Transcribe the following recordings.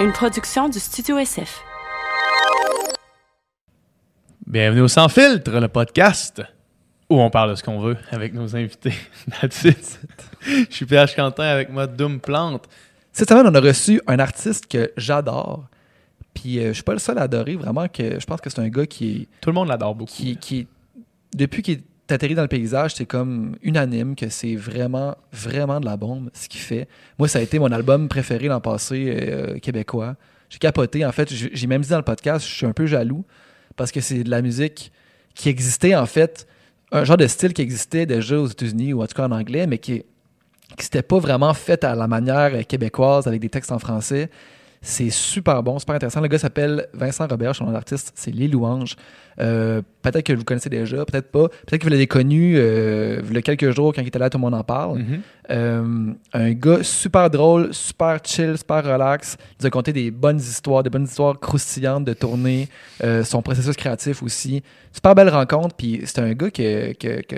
une production du Studio SF. Bienvenue au Sans Filtre, le podcast où on parle de ce qu'on veut avec nos invités. That's it. Je suis PH Quentin avec moi, Doom Plante. Cette semaine, on a reçu un artiste que j'adore. Puis euh, je suis pas le seul à adorer. Vraiment, que je pense que c'est un gars qui est. Tout le monde l'adore beaucoup. Qui, qui, depuis qu'il est atterri dans le paysage, c'est comme unanime que c'est vraiment, vraiment de la bombe ce qu'il fait. Moi, ça a été mon album préféré l'an passé euh, québécois. J'ai capoté. En fait, j'ai même dit dans le podcast, je suis un peu jaloux parce que c'est de la musique qui existait, en fait, un genre de style qui existait déjà aux États-Unis ou en tout cas en anglais, mais qui qui pas vraiment fait à la manière québécoise avec des textes en français. C'est super bon, super intéressant. Le gars s'appelle Vincent Robert, son nom d'artiste, c'est Les Louanges. Euh, peut-être que vous le connaissez déjà, peut-être pas. Peut-être que vous l'avez connu euh, il y a quelques jours quand il était là, tout le monde en parle. Mhm. Euh, un gars super drôle, super chill, super relax. Il nous a conté des bonnes histoires, des bonnes histoires croustillantes de tournée. Son processus créatif aussi. Super belle rencontre. Puis c'est un gars que, que, que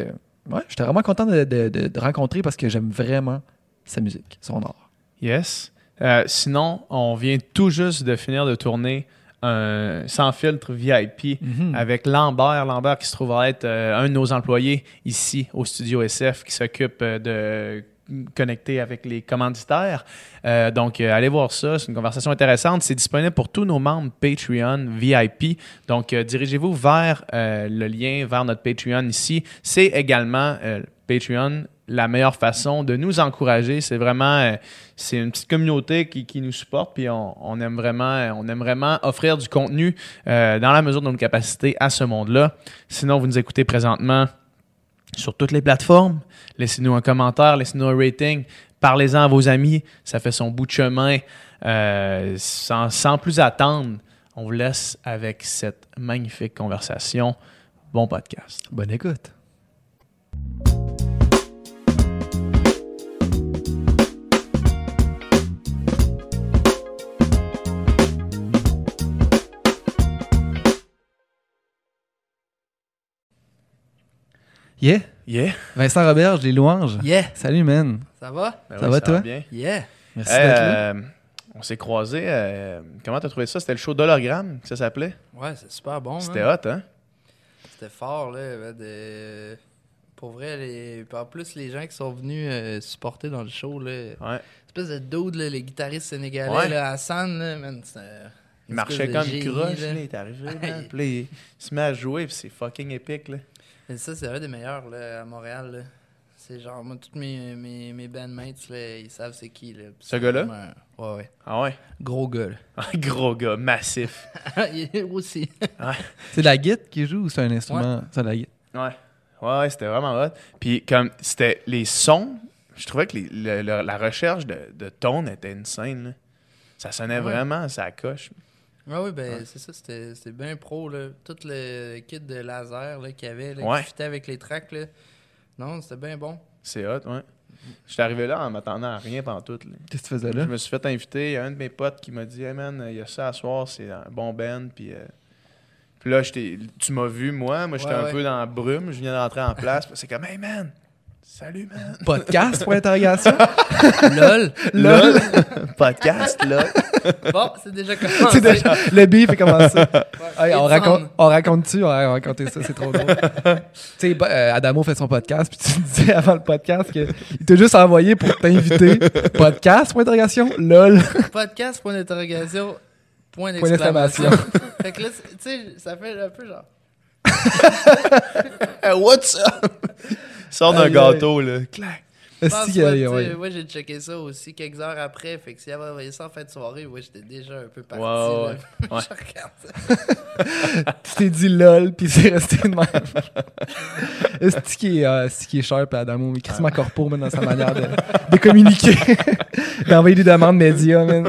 ouais, j'étais vraiment content de, de- de- de rencontrer parce que j'aime vraiment sa musique, son art. Yes. Euh, sinon, on vient tout juste de finir de tourner un Sans Filtre VIP Mhm. avec Lambert. Lambert qui se trouve à être euh, un de nos employés ici au studio SF qui s'occupe euh, de connecter avec les commanditaires. Euh, donc, euh, allez voir ça. C'est une conversation intéressante. C'est disponible pour tous nos membres Patreon VIP. Donc, euh, dirigez-vous vers le lien, vers notre Patreon ici. C'est également Patreon la meilleure façon de nous encourager. C'est vraiment, euh, c'est une petite communauté qui, nous supporte, puis on, aime vraiment, on aime vraiment offrir du contenu euh, dans la mesure de nos capacités à ce monde-là. Sinon, vous nous écoutez présentement sur toutes les plateformes. Laissez-nous un commentaire, laissez-nous un rating, parlez-en à vos amis, ça fait son bout de chemin. Euh, sans plus attendre, on vous laisse avec cette magnifique conversation. Bon podcast. Bonne écoute. Yeah, Yeah. Vincent Robert, les louanges. Yeah, Salut, man. ça va? Ben Ça va, toi? bien. Yeah. Merci Hey, d'être là. euh, on s'est croisés. euh, comment t'as trouvé ça? C'était le show d'hologramme que ça s'appelait? Ouais, c'est super bon. C'était hot, hein? C'était fort, là. ben, de- Pour vrai, les... en plus, les gens qui sont venus euh, supporter dans le show, là. Ouais. Espèce de dude, là, les guitaristes sénégalais, Ouais. là, Hassan, là, man, c'était. Il une marchait comme génie, croche, là. Il est arrivé. Puis là, il, il se met à jouer, puis c'est fucking épique, là. Mais ça, c'est un des meilleurs, là, à Montréal, là. C'est genre, moi, tous mes, mes, mes bandmates, là, ils savent c'est qui, là. Ce gars-là? un- Ouais, ouais. Ah ouais? Gros gars, là. Gros gars, massif. Il est aussi. C'est la guitare qui joue ou c'est un instrument? C'est la guitare. Ouais. Ouais, ouais, c'était vraiment hot. Puis comme c'était les sons, je trouvais que les- le- le- la recherche de, de tone était insane. là. Ça sonnait Ah ouais. vraiment, ça coche. Ah oui, ben c'est ça, c'était c'était bien pro, là. Tout le kit de laser là, qu'il y avait, là, Ouais. qui fitait avec les tracks, là. Non, c'était bien bon. C'est hot, ouais. J'étais arrivé là en m'attendant à rien pendant tout. Qu'est-ce que tu faisais Je là? me suis fait inviter. Il y a un de mes potes qui m'a dit Hey man, il y a ça à soir, c'est un bon band. Puis, euh, puis là, j'étais- tu m'as vu, moi. Moi, j'étais Ouais, un ouais. peu dans la brume. Je viens d'entrer en place. c'est comme Hey man, salut man. Podcast, point d'interrogation? LOL! Lol. Podcast, là. Bon, c'est déjà C'est commencé. déjà- le beef est commencé. Hey, Et on, raconte, on raconte-tu? On va raconter ça, c'est trop drôle. tu sais, euh, Adamo fait son podcast, puis tu me disais avant le podcast qu'il t'a juste envoyé pour t'inviter. Podcast, point d'interrogation? LOL. Podcast, point d'interrogation, point Point d'exclamation. d'exclamation. fait que là, tu sais, ça fait un peu genre. Hey, what's up? Sors d'un gâteau, là. Clac. Je Est-ce pense qu'il y pas, a- tu sais, ouais. Moi, j'ai checké ça aussi quelques heures après. Fait que s'il avait envoyé ça en fin de soirée, moi, j'étais déjà un peu parti. Ouais, là. ouais. Je regarde ça. Tu t'es dit LOL, puis c'est resté de même. Est-ce qui est, euh, qui est sharp, Adamo? Mais corpo, man, dans sa manière de, de communiquer? D'envoyer des demandes médias, man.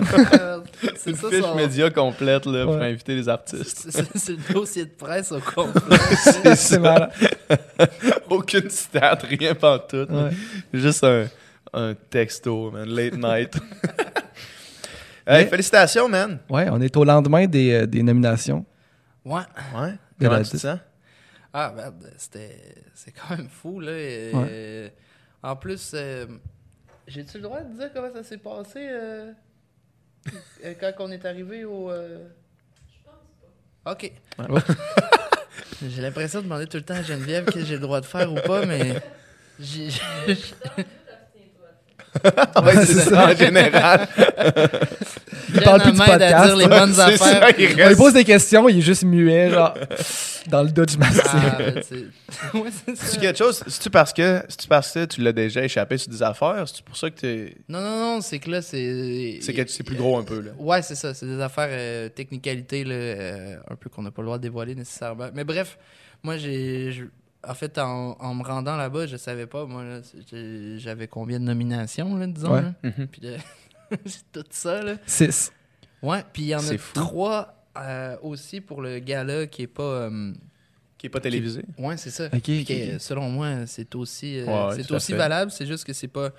C'est Une ça, fiche son- média complète, là, pour Ouais. inviter les artistes. C'est- C'est c'est le dossier de presse au complet. c'est malade. Aucune stat, rien pantoute. Ouais. Juste un, un texto, man. Late night. hey, Mais- félicitations, man. Ouais, on est au lendemain des, euh, des nominations. Ouais. Ouais. De Comment la tu te sens? Ah, merde, c'était. C'est quand même fou, là. Euh, En plus, euh, j'ai-tu le droit de dire comment ça s'est passé? euh? Euh, Quand on est arrivé au. euh, Ok. Ouais. j'ai l'impression de demander tout le temps à Geneviève que j'ai le droit de faire ou pas, mais. j'ai- ouais, c'est ça en général. Il parle plus du podcast. dire les bonnes ça, affaires. il On lui pose des questions, il est juste muet, genre, dans le Dodge Mastiff. Ah, ben, c'est- ouais, quelque chose, c'est-tu parce que, c'est-tu parce que tu l'as déjà échappé sur des affaires? C'est pour ça que t'es. Non, non, non, c'est que là, c'est. C'est que c'est plus gros un peu, là. Ouais, c'est ça. C'est des affaires euh, technicalités, là, euh, un peu qu'on n'a pas le droit de dévoiler nécessairement. Mais bref, moi, j'ai. En fait, en, en me rendant là-bas, je savais pas, moi, j'avais combien de nominations, là, disons. Ouais. là. Mhm. Puis là, c'est tout ça, là. Six. Ouais, puis il y en a fou. trois euh, aussi pour le gala qui est pas. euh, Qui est pas télévisé. Ouais, c'est ça. Ok, Puis ok, que, ok. selon moi, c'est aussi, euh, Ouais, c'est aussi valable. C'est juste que c'est pas.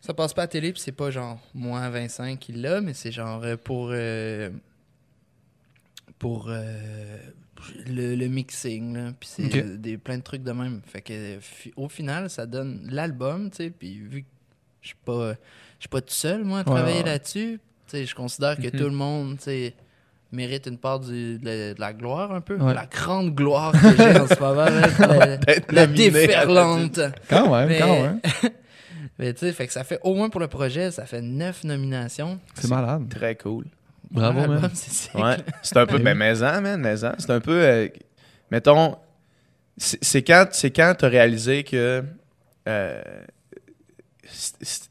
Ça passe pas à télé, puis c'est pas genre moins Vincent qui l'a, mais c'est genre euh, pour. euh, pour euh, le, le mixing, là. Puis c'est euh, des, plein de trucs de même. Fait que au final, ça donne l'album, tu sais. Puis vu que je suis pas, pas tout seul, moi, à travailler ouais. là-dessus, tu sais, je considère que Mhm. tout le monde, tu sais mérite une part du- de, la, de la gloire un peu. Ouais. La grande gloire que j'ai en ce moment. là, la- déferlante. Quand même, Mais- quand même. Mais tu sais, fait que ça fait au moins pour le projet, ça fait neuf nominations. C'est malade. Très cool. Bravo, Un man. c'est. Ouais. Un peu. Ben Ben, maison, man, maison. C'est un peu. euh, mettons. C'est quand, c'est quand t'as réalisé que. euh,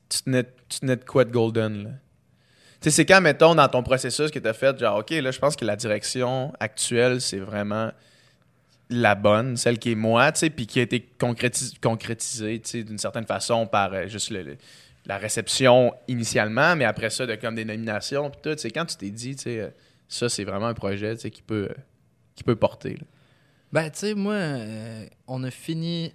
tu tenais, tu de quoi de golden, là? Tu sais, c'est quand, mettons, dans ton processus que t'as fait, genre, OK, là, je pense que la direction actuelle, c'est vraiment la bonne, celle qui est moi, tu sais, puis qui a été concrétis- concrétisée, tu sais, d'une certaine façon par euh, juste le- le- la réception initialement, mais après ça, de comme des nominations, puis tout. C'est quand tu t'es dit, tu sais, euh, ça, c'est vraiment un projet, tu sais, qui peut, euh, qui peut porter. Ben, tu sais, moi, euh, on a fini.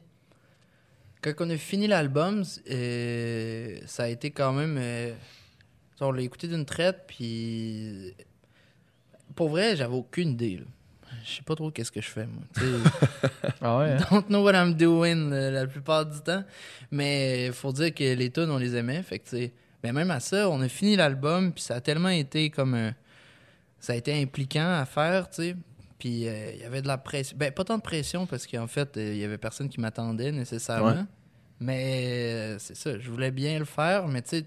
Quand on a fini l'album, ça a été quand même. on l'a écouté d'une traite, puis. Pour vrai, j'avais aucune idée. là. Je sais pas trop qu'est-ce que je fais, moi. Ah ouais, hein? don't know what I'm doing euh, la plupart du temps. Mais faut dire que les tunes, on les aimait. Fait que, tu sais, mais même à ça, on a fini l'album, puis ça a tellement été comme un- Ça a été impliquant à faire, tu sais. Puis euh, il y avait de la pression. Ben, pas tant de pression parce qu'en fait, euh, il y avait personne qui m'attendait nécessairement. Ouais. Mais euh, c'est ça, je voulais bien le faire, mais tu sais,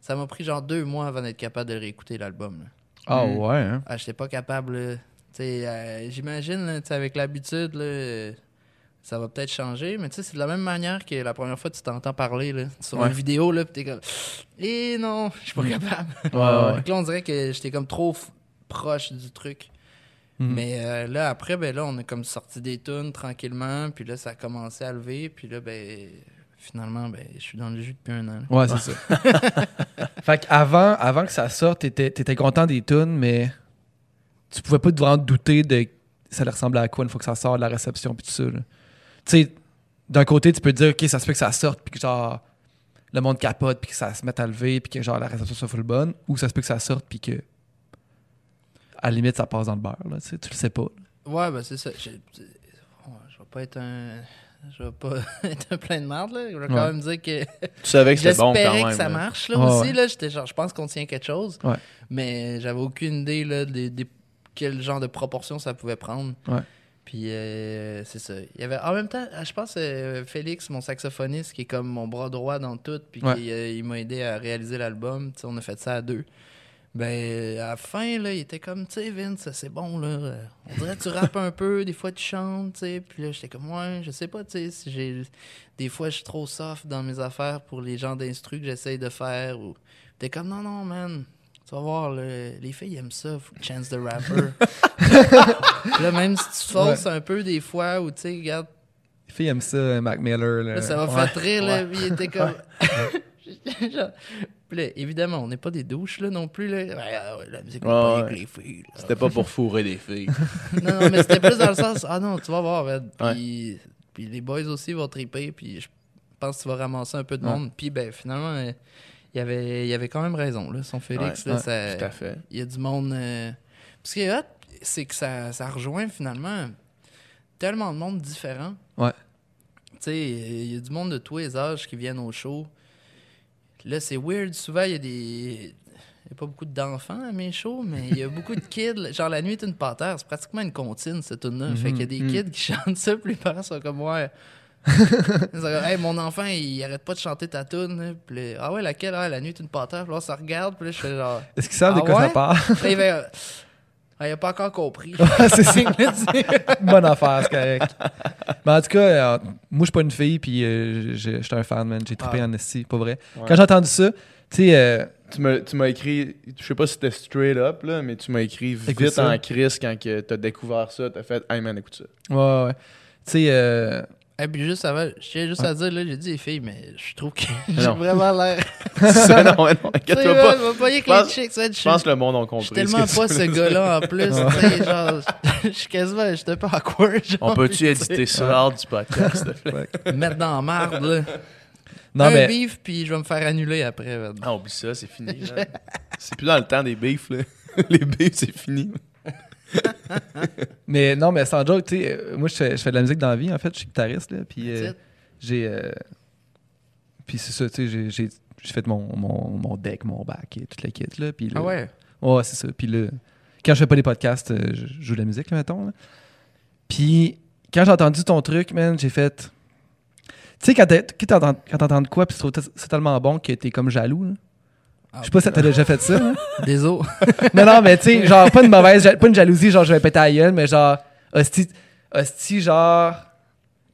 ça m'a pris genre deux mois avant d'être capable de réécouter l'album. Ah Mm. ouais, hein? Ah, j'étais pas capable. Euh, J'imagine, avec l'habitude, ça va peut-être changer, mais tu sais, c'est de la même manière que la première fois que tu t'entends parler là, sur Ouais. une vidéo, là, pis t'es comme. Eh non, je suis pas capable. Ouais, ouais. Donc là, on dirait que j'étais comme trop proche du truc. Mhm. Mais euh, là, après, ben là, on a comme sorti des tunes tranquillement, puis là, ça a commencé à lever, puis là, ben, finalement, ben, je suis dans le jus depuis un an. là. Ouais, c'est ça. fait qu'avant avant que ça sorte, t'étais étais content des tunes, mais tu pouvais pas vraiment te douter de ça allait ressembler à quoi une fois que ça sort de la réception puis tout ça. là. Tu sais, d'un côté, tu peux te dire, OK, ça se peut que ça sorte puis que genre le monde capote puis que ça se mette à lever puis que genre la réception soit full bonne, ou ça se peut que ça sorte puis que à la limite ça passe dans le beurre, là, tu sais, tu le sais pas. Ouais, ben c'est ça. Je, je je vais pas être un. Je vais pas être un plein de merde, là. Je vais quand Ouais. même dire que. Tu savais que c'était bon J'espérais quand même. que ça marche, là, Ouais, aussi, ouais. là. J'étais genre, je pense qu'on tient quelque chose. Ouais. Mais j'avais aucune idée, là, des, des- quel genre de proportion ça pouvait prendre. Ouais. Puis euh, c'est ça. Il y avait, en même temps, je pense euh, Félix, mon saxophoniste, qui est comme mon bras droit dans tout, puis Ouais. qui, euh, il m'a aidé à réaliser l'album. On a fait ça à deux. Ben, à la fin, là, il était comme, tu sais, Vince, c'est bon, là. On dirait que tu rappes un peu, des fois tu chantes, tu sais. Puis là, j'étais comme, ouais, je sais pas, tu sais, si j'ai. Des fois, je suis trop soft dans mes affaires pour les genres d'instru que j'essaye de faire. Ou... T'es comme, non, non, man. Tu vas voir, les filles aiment ça, Chance the Rapper. Là, même si tu te fausses un peu des fois, ou tu sais, regarde, Les filles aiment ça, euh, Mac Miller. là. Là, ça m'a Ouais. fait rire, là. Puis il était comme. Genre, Puis là, évidemment, on n'est pas des douches, là, non plus, là. Ouais, ah ouais, la musique va Ouais, pas ouais. avec les filles, là. C'était pas pour fourrer des filles. Non, non, mais c'était plus dans le sens, ah non, tu vas voir, man. Puis, puis les boys aussi vont triper, puis je pense que tu vas ramasser un peu de Ouais. monde. Puis, ben, finalement, euh, il y avait, il avait quand même raison, là. Son Félix, Ouais, là, ouais, ça- Tout à fait. il y a du monde. euh, Ce qui est hot, c'est que ça, ça rejoint finalement tellement de monde différent. Ouais. Tu sais, il y a du monde de tous les âges qui viennent au show. Là, c'est weird. Souvent, il y a des. a pas beaucoup d'enfants à mes shows, mais il y a beaucoup de kids. Genre, La nuit est une panthère, c'est pratiquement une comptine, cette tune-là. Fait qu'il y a des Mhm. kids qui chantent ça, puis les parents sont comme, ouais. Hey, mon enfant, il arrête pas de chanter ta tune. Puis là, ah ouais, laquelle? Ah, La nuit est une panthère. Puis là, se regarde, puis là, je fais genre. Est-ce qu'ils savent de Ah quoi ouais? ça parle? Il euh, ah, il a pas encore compris. c'est ça. Bonne affaire, c'est correct. Mais en tout cas, euh, moi, je suis pas une fille, puis euh, suis un fan, man. J'ai trippé Ah. en esti, pas vrai. Ouais. Quand j'ai entendu ça, tu sais, euh, Tu m'as tu m'as écrit, je sais pas si c'était straight up, là, mais tu m'as écrit Écoute vite ça. en crise quand que t'as découvert ça. T'as fait, hey man, écoute ça. ouais, ouais, ouais. Tu sais, euh, Et puis juste avant, je tiens juste à dire, là, j'ai dit les filles, mais je trouve que j'ai vraiment l'air. Ça, non, non, inquiète-toi pas. je pas y avec Je pense- les chicks, ça, je Je pense que le monde a Je compris. suis tellement pas ce gars-là en plus. tu sais, genre, je suis quasiment, je suis un peu awkward. genre, On peut-tu éditer ça hors du podcast, s'il te plaît? me mettre dans la marde, là. non, un mais. beef, puis je vais me faire annuler après. Ah, oublie ça, c'est fini. C'est plus dans le temps des beefs, là. Les beefs, c'est fini. Mais non, mais sans joke, tu sais, euh, moi, je fais, je fais de la musique dans la vie, en fait. Je suis guitariste, là. Puis euh, j'ai. euh, puis c'est ça, tu sais, j'ai- fait mon, mon, mon deck, mon back et toute la kit, là. Puis là- Ah ouais? Ouais, c'est ça. Puis là, quand je fais pas des podcasts, je joue de la musique, là, mettons. là. Puis quand j'ai entendu ton truc, man, j'ai fait. Tu sais, quand t'entends quand t'entends de quoi, puis tu trouves que c'est tellement bon que t'es comme jaloux, là. Je sais pas si t'as déjà fait ça. hein? Désolé. non, non, mais tu sais, genre, pas une mauvaise, pas une jalousie, genre, je vais péter à gueule, mais genre, hostie, hostie, genre,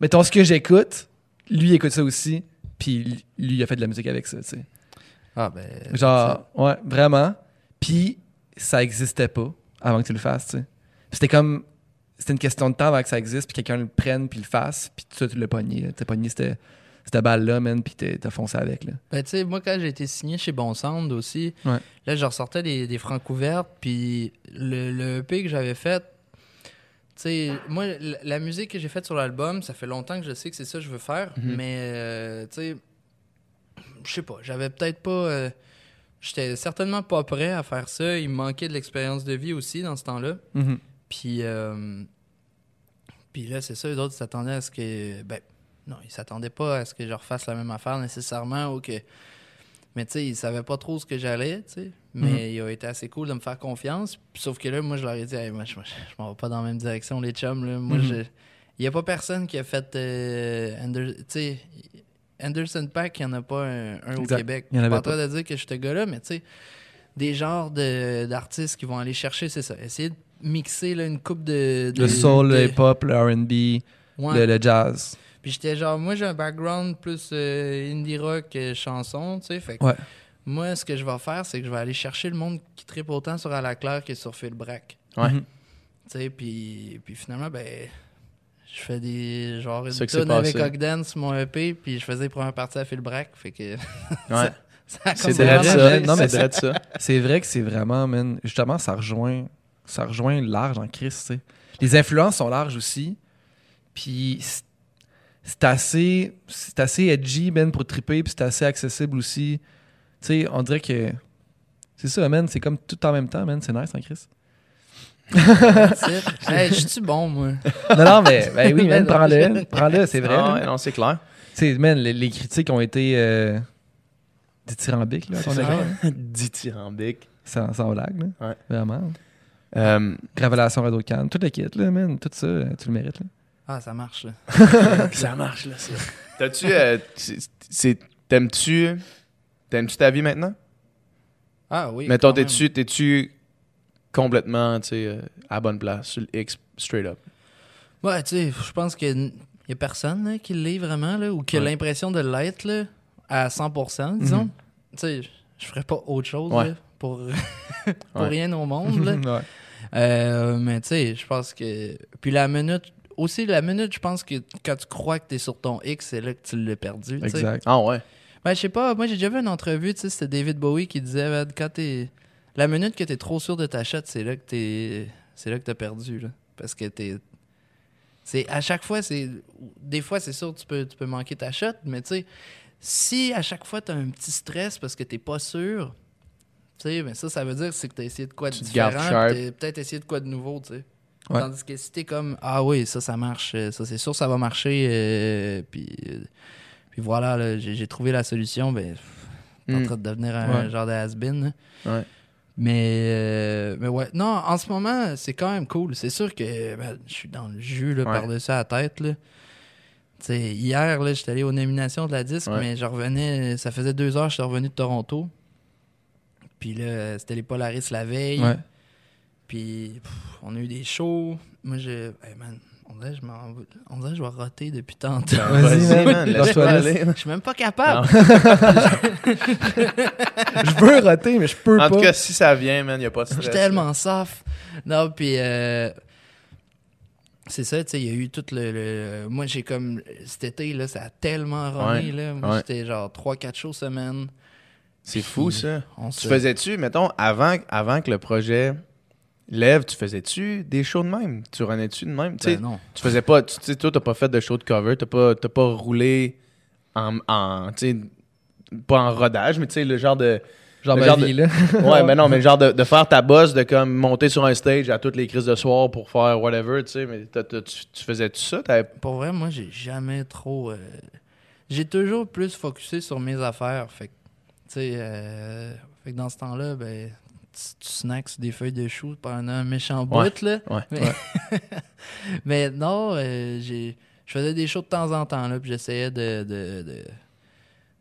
mettons ce que j'écoute, lui écoute ça aussi, puis lui il a fait de la musique avec ça, tu sais. Ah ben. Genre, ouais, vraiment. Puis ça existait pas avant que tu le fasses, tu sais. C'était comme, c'était une question de temps avant que ça existe, puis quelqu'un le prenne, puis le fasse, puis toi tu l'as pogné, t'as pogné cette, cette balle-là, man, puis t'as foncé avec, là. Ben, tu sais, moi, quand j'ai été signé chez Bon Sound aussi, Ouais. là, je ressortais des, des francs couvertes, puis le, le EP que j'avais fait, tu sais, moi, la, musique que j'ai faite sur l'album, ça fait longtemps que je sais que c'est ça que je veux faire, Mhm. mais, euh, tu sais, je sais pas, j'avais peut-être pas. euh, J'étais certainement pas prêt à faire ça. Il me manquait de l'expérience de vie aussi dans ce temps-là. Mhm. Puis, euh, puis là, c'est ça, les autres s'attendaient à ce que. Ben, non, ils s'attendaient pas à ce que je refasse la même affaire nécessairement ou que. Mais tu sais, ils savaient pas trop ce que j'allais, tu sais. Mais il a été assez cool de me faire confiance. Sauf que là, moi, je leur ai dit, Hey, moi, je, je m'en vais pas dans la même direction, les chums, là. Moi, Mhm. je. Il y a pas personne qui a fait. euh, Ander- tu sais, Anderson Pack, il y en a pas un, un au. Québec. Il y en Je suis pas en train de dire que je suis ce gars-là, mais tu sais, des genres de- d'artistes qui vont aller chercher, c'est ça. Essayer de mixer là, une coupe de, de- Le soul, de- le hip-hop, le R&B, Ouais. le, le jazz. Puis j'étais genre, moi j'ai un background plus euh, indie rock, chanson, tu sais. Fait que Ouais. moi, ce que je vais faire, c'est que je vais aller chercher le monde qui tripe autant sur À la Claire que sur Phil Brack. Ouais. Mhm. Tu sais, puis, puis finalement, ben, je fais des genre une tune avec sur mon EP, puis je faisais les premières parties à Phil Brack. Fait que Ouais. ça a C'est vrai, ça. Non, mais c'est ça. C'est vrai que c'est vraiment, man, justement, ça rejoint, ça rejoint large en Christ, tu sais. Les influences sont larges aussi. Puis c'est- assez, c'est assez edgy, man, pour triper, puis c'est assez accessible aussi. Tu sais, on dirait que c'est ça, man, c'est comme tout en même temps, man, c'est nice en it. Hey, je suis bon, moi? Non, non, mais ben oui, man, Ben non, prends-le, prends-le, c'est vrai. Ah là. ouais, non, c'est clair. Tu sais, man, les, les critiques ont été euh, dithyrambiques, là, à hein. Dithyrambique. Sans, sans blague, là. Ouais. Vraiment. Euh, Révélation Radio Cannes, tout le kit, là, man, tout ça, tu le mérites, là. Ah, ça marche, là. ça marche, là, ça. T'as-tu. euh, T'aimes-tu. T'aimes-tu ta vie maintenant? Ah oui. Mettons, t'es-tu t'es-tu complètement, tu sais, euh, à la bonne place, sur le X, straight up? Ouais, tu sais, je pense qu'il y a personne là, qui l'est vraiment, là, ou qui a Ouais. l'impression de l'être là, à 100%, disons. Mhm. Tu sais, je ferais pas autre chose Ouais. là, pour, pour Ouais. rien au monde. là. ouais. Euh, mais tu sais, je pense que. Puis la minute. Aussi, la minute, je pense que quand tu crois que t'es sur ton X, c'est là que tu l'as perdu. tu sais. Exact. Ah ouais. Ben, je sais pas, moi j'ai déjà vu une entrevue, tu sais, c'était David Bowie qui disait, quand t'es. La minute que t'es trop sûr de ta shot, c'est là que t'es. C'est là que t'as perdu, là. Parce que t'es. C'est à chaque fois, c'est. Des fois, c'est sûr, tu peux, tu peux manquer ta shot, mais tu sais, si à chaque fois t'as un petit stress parce que t'es pas sûr, tu sais, ben ça, ça veut dire c'est que t'as essayé de quoi de Tu différent, t'as peut-être essayé de quoi de nouveau, tu sais. Ouais. Tandis que si t'es comme, ah oui, ça, ça marche, euh, ça, c'est sûr, ça va marcher, euh, puis, euh, puis voilà, là, j'ai trouvé la solution, ben, en Mm. train de devenir un Ouais. genre de has-been. Ouais. Mais, euh, mais ouais, non, en ce moment, c'est quand même cool. C'est sûr que ben, je suis dans le jus là, par-dessus la tête. Là. Hier, là, j'étais allé aux nominations de la disque, mais je revenais, ça faisait deux heures que j'étais revenu de Toronto. Puis là, c'était les Polaris la veille. Ouais. Puis pff, on a eu des shows. Moi, je. Hey, man, on dirait, que je m'en- on dirait que je vais roter depuis tantôt. Ben, Vas-y, Vas-y, man. man, Lâche-toi, laisse-moi laisse. aller. Je suis même pas capable. je veux roter, mais je peux En pas. tout cas, si ça vient, man, il a pas de Je stress. suis tellement soft. Non, puis euh, c'est ça, tu sais, il y a eu tout le. le- moi, j'ai comme. Cet été, là, ça a tellement runné, là. Moi, ouais. j'étais genre 3-4 shows semaine. C'est fou, ça. On Tu se- faisais-tu, mettons, avant, avant que le projet lève, tu faisais-tu des shows de même? Tu renais-tu de même? Ben non. tu faisais pas, tu sais, toi, t'as pas fait de show de cover, t'as pas, t'as pas roulé en, en pas en rodage, mais tu sais, le genre de... Genre le genre vie, de- là. Ouais, mais non, mais le genre de, de faire ta bosse, de comme monter sur un stage à toutes les crises de soir pour faire whatever, tu sais, mais t'as- t'as- tu, tu faisais-tu ça? Pour vrai, moi, j'ai jamais trop. euh, J'ai toujours plus focusé sur mes affaires. Fait que, tu sais, euh, fait que dans ce temps-là, ben, tu, tu snacks sur des feuilles de chou pendant un méchant bout, Ouais, là. ouais, Mais, mais non, euh, j'ai. Je faisais des shows de temps en temps, là, puis j'essayais de de, de,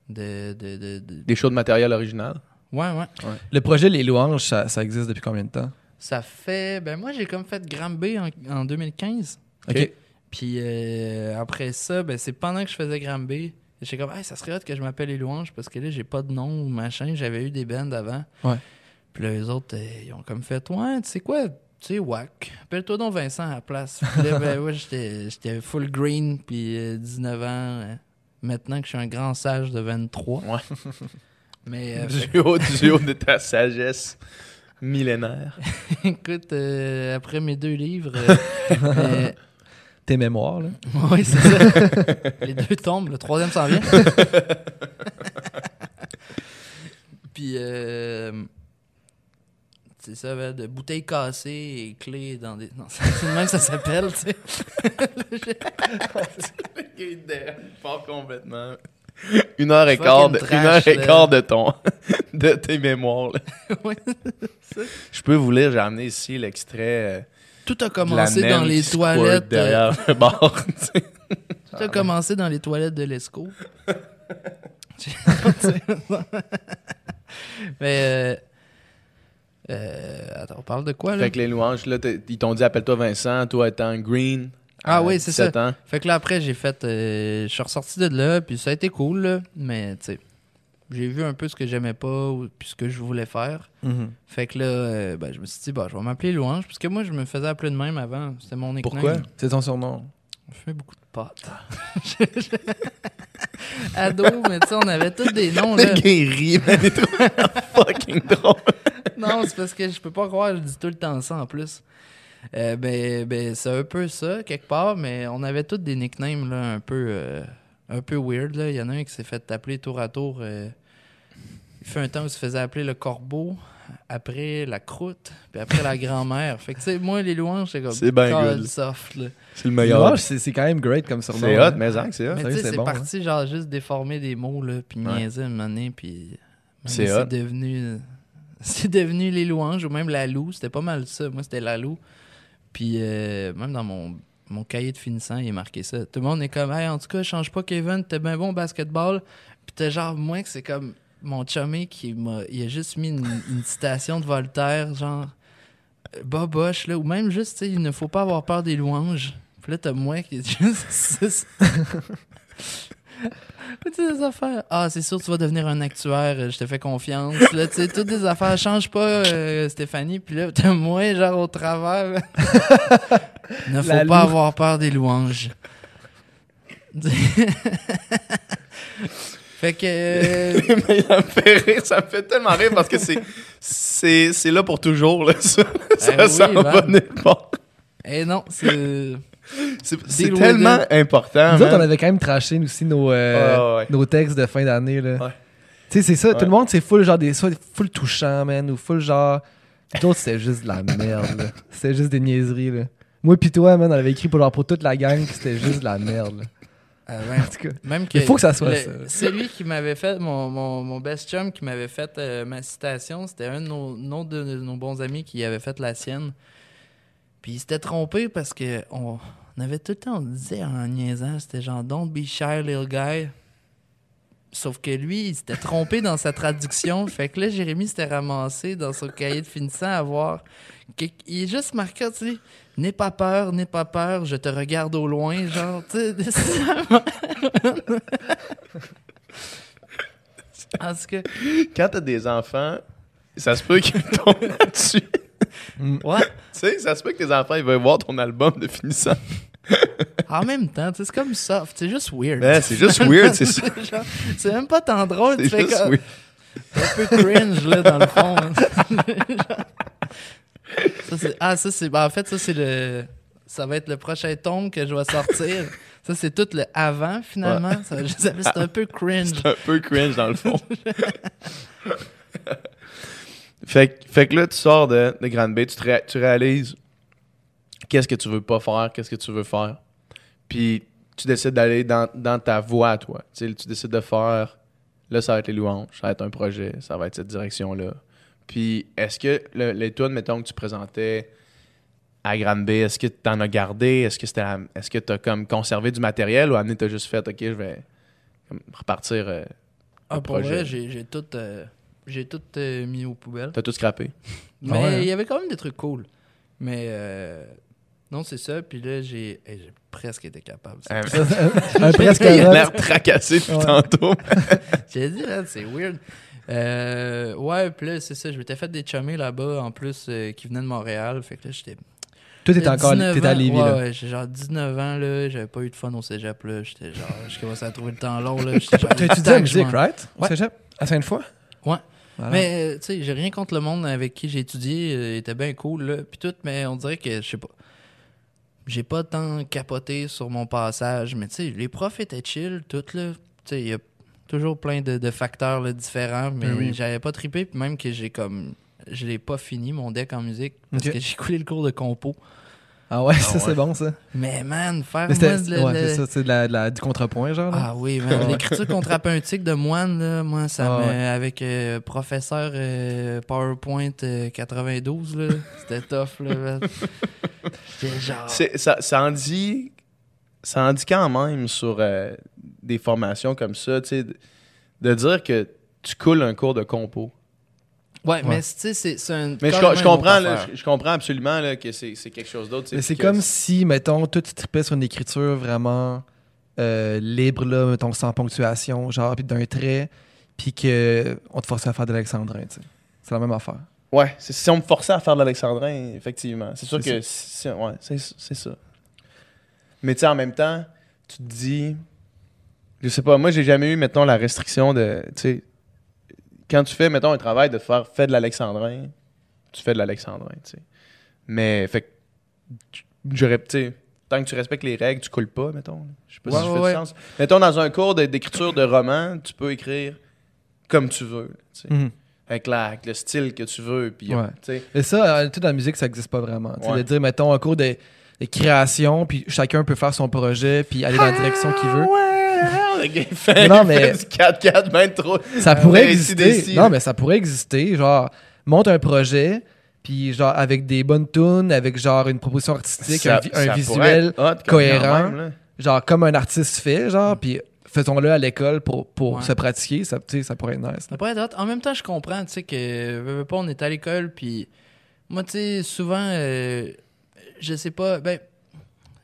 de, de, de- de- Des shows de matériel original? Ouais, ouais. Le projet Les Louanges, ça, ça existe depuis combien de temps? Ça fait. Ben, moi, j'ai comme fait Granby en, en 2015. OK. Puis euh, après ça, ben, c'est pendant que je faisais Granby. J'étais comme, hey, ça serait hot que je m'appelle Les Louanges parce que là, j'ai pas de nom ou machin. J'avais eu des bands avant. Ouais. Puis là, les autres, euh, ils ont comme fait, ouais, tu sais quoi, tu sais, wack. Appelle-toi donc Vincent à la place. Puis là, ben, ouais, j'étais j'étais full green, puis euh, 19 ans. euh, maintenant que je suis un grand sage de 23. Ouais. Mais euh, fait Du haut, du haut de ta sagesse millénaire. Écoute, euh, après mes deux livres, euh, euh, Tes mémoires, là. oui, c'est ça. Les deux tombent, le troisième s'en vient. Puis, euh, c'est ça, ben, de bouteilles cassées et clés dans des. Non, c'est le même que ça s'appelle, tu sais. Il part complètement. Une heure et quart, de, une heure et quart de ton, de tes mémoires. là. Je peux vous lire, j'ai amené ici l'extrait Tout a euh, de la commencé dans les toilettes. euh, derrière le bar. tu sais. tout a commencé dans les toilettes de l'ESCO. Mais. Euh, euh, attends, on parle de quoi, là? fait que les louanges, là, ils t'ont dit appelle-toi Vincent, toi étant green. Ah à oui, c'est 17 ans. Fait que là, après, j'ai fait. euh, je suis ressorti de là, puis ça a été cool, là. Mais, tu sais, j'ai vu un peu ce que j'aimais pas, ou, puis ce que je voulais faire. Fait que là, euh, ben, je me suis dit, bah, je vais m'appeler Louange, parce que moi, je me faisais appeler de même avant. C'était mon nickname. Pourquoi? C'est ton surnom. On fumait beaucoup de potes. Ado, mais tu sais, on avait tous des noms, là. Il est trop fucking drôle. non, c'est parce que je peux pas croire, je dis tout le temps ça en plus. Euh, ben, ben c'est un peu ça, quelque part, mais on avait tous des nicknames là, un peu euh, un peu weird. Là. Il y en a un qui s'est fait appeler tour à tour. euh, il fait un temps où il se faisait appeler le corbeau, après la croûte, puis après la grand-mère. Fait que tu sais, moi, les louanges, c'est comme C'est ben soft. Là. C'est le meilleur. Louanges, c'est quand même great comme surnom. C'est hein. hot, mais Zach, c'est hot. Mais c'est bon, parti genre juste déformer des mots, là, puis Ouais. niaiser une année, puis C'est devenu c'est devenu les louanges ou même la loue, c'était pas mal ça. Moi, c'était la loue. Puis euh, même dans mon mon cahier de finissant, il est marqué ça. Tout le monde est comme, hey, en tout cas, change pas, Kevin, t'es bien bon au basketball. Puis t'es genre, moi, que c'est comme mon chummy qui m'a. Il a juste mis une, une citation de Voltaire, genre, boboche, là, ou même juste, tu sais, il ne faut pas avoir peur des louanges. Puis là, t'as moi qui est juste. ça. Des affaires? Ah, c'est sûr, tu vas devenir un actuaire, euh, je te fais confiance. Là, tu sais, toutes des affaires. Change pas, euh, Stéphanie. Puis là, t'as moi, genre, au travers. ne faut La pas avoir peur des louanges. fait que. euh, Mais ça me fait rire, ça me fait tellement rire parce que c'est c'est c'est là pour toujours là ça, ça oui, s'en va nulle part. Eh non, c'est. C'est c'est tellement important. Nous autres, on avait quand même traché aussi nos, euh, ouais, ouais. nos textes de fin d'année. là. Ouais. Tu sais, c'est ça. Tout le monde, c'est full genre des. Soit full touchant, man, ou full genre. D'autres, c'était juste de la merde. là. C'était juste des niaiseries. Là. Moi pis toi, man, on avait écrit pour, genre, pour toute la gang que c'était juste de la merde. là. Euh, ben, En tout cas. même que Il faut que ça soit le- ça. Celui qui m'avait fait, mon, mon, mon best chum qui m'avait fait euh, ma citation, c'était un de nos, un autre de nos bons amis qui avait fait la sienne. Puis il s'était trompé parce que on, avait tout le temps, on disait en niaisant, c'était genre Don't be shy, little guy. Sauf que lui, il s'était trompé dans sa traduction. Fait que là, Jérémy s'était ramassé dans son cahier de finissant à voir. que- Il est juste marqué, tu sais, n'aie pas peur, n'aie pas peur, je te regarde au loin, genre, tu sais. Tout cas, Quand t'as des enfants, ça se peut qu'ils tombent là-dessus. Ouais. tu sais, ça se peut que tes enfants ils veulent voir ton album de finissant. En même temps, c'est comme soft, c'est juste weird. Ouais, c'est juste weird, c'est ça. C'est même pas tant drôle, tu C'est fais comme- un peu cringe, là, dans le fond. hein. ça, ah, ça, c'est. ben, en fait, ça, c'est le. Ça va être le prochain tome que je vais sortir. Ça, c'est tout le avant, finalement. Ça, c'est un peu cringe. C'est un peu cringe dans le fond. Fait, que- fait que là, tu sors de, de Grande Bay, tu, te ré- tu réalises qu'est-ce que tu veux pas faire, qu'est-ce que tu veux faire. Puis tu décides d'aller dans, dans ta voie, toi. Tu, décides de faire, là, ça va être les louanges, ça va être un projet, ça va être cette direction-là. Puis est-ce que le- les tunes, mettons, que tu présentais à Grande Bay, est-ce que tu en as gardé? Est-ce que c'était est-ce que tu as comme conservé du matériel ou amené, tu as juste fait, OK, je vais repartir. euh, Ah, pour projet? vrai, j'ai tout, euh, j'ai tout euh, mis aux poubelles. T'as tout scrappé. Mais Ah ouais, hein? il y avait quand même des trucs cool. Mais euh, non, c'est ça. Puis là, j'ai hey, j'ai presque été capable. Euh, un presque Il a l'air tracassé depuis Ouais. tantôt. J'ai dit, là, c'est weird. Euh, ouais, puis là, c'est ça. Je m'étais fait des chummés là-bas, en plus, euh, qui venaient de Montréal. Fait que là, j'étais. Toi, t'es encore 19 t'es à. Lévis, ouais, là. Ouais, j'ai genre 19 ans, là. J'avais pas eu de fun au cégep, là. J'étais genre. Je commençais à trouver le temps long, là. T'as étudié la musique, right? Au Ouais. cégep? À Sainte-Foy? Ouais. Voilà. Mais, euh, tu sais, j'ai rien contre le monde avec qui j'ai étudié. euh, Il était bien cool, là. Puis tout, mais on dirait que, je sais pas. J'ai pas tant capoté sur mon passage. Mais, tu sais, les profs étaient chill, tout, là. Tu sais, il y a toujours plein de, de facteurs là, différents. Mais Ben oui. j'avais pas trippé. Puis même que j'ai comme. Je l'ai pas fini, mon deck en musique. Parce que j'ai coulé le cours de compo. Ah ouais, ça, ouais. c'est bon, ça. Mais, man, faire Mais moi c'était- le- ouais, le- ça, c'est de la- de la- du contrepoint, genre. là. Ah oui, man. L'écriture contrapuntique de moine, là, moi, ça Ah me. ouais. Avec euh, professeur euh, PowerPoint euh, 92, là, c'était tough, là. genre. C'est- ça, ça en dit. Ça en dit quand même sur euh, des formations comme ça, tu sais, de, de dire que tu coules un cours de compo. Ouais, mais tu sais, c'est c'est un. Mais je, comprends, là, je, je comprends absolument là, que c'est c'est quelque chose d'autre. Mais c'est comme si, mettons, toi, tu tripais sur une écriture vraiment euh, libre, là, mettons, sans ponctuation, genre, puis d'un trait, puis qu'on te forçait à faire de l'alexandrin, tu sais. C'est la même affaire. Ouais, c'est- si on me forçait à faire de l'alexandrin, effectivement. C'est sûr que c'est ouais, c'est c'est ça. Mais tu sais, en même temps, tu te dis. Je sais pas, moi, j'ai jamais eu, mettons, la restriction de. Tu sais, quand tu fais, mettons, un travail de faire fais de l'alexandrin, tu fais de l'alexandrin, tu sais. Mais, fait J'aurais. Tu tant que tu respectes les règles, tu coules pas, mettons. Je sais pas Ouais, si je fais ouais. du sens. Mettons, dans un cours d'écriture de roman, tu peux écrire comme tu veux, tu sais Mhm. avec, la- avec le style que tu veux. Puis, Ouais. Et ça, en tout dans la musique, ça n'existe pas vraiment. De dire, mettons, un cours de, de création, puis chacun peut faire son projet, puis aller dans la direction qu'il veut. Ouais, le gars, il fait, Non, il mais- fait du 4-4, ben trop. Ça pourrait Ouais, exister. ici, Non, mais ça pourrait exister. Genre, monte un projet, puis genre, avec des bonnes tunes, avec genre une proposition artistique, un, vi- un ça visuel, cohérent. même, genre comme un artiste fait, genre, puis faisons-le à l'école pour, pour Ouais. se pratiquer. Ça, ça pourrait être nice. Ça pourrait être hot. En même temps, je comprends, tu sais, que veux, veux pas, on est à l'école, puis moi, tu sais, souvent, euh, je sais pas, ben,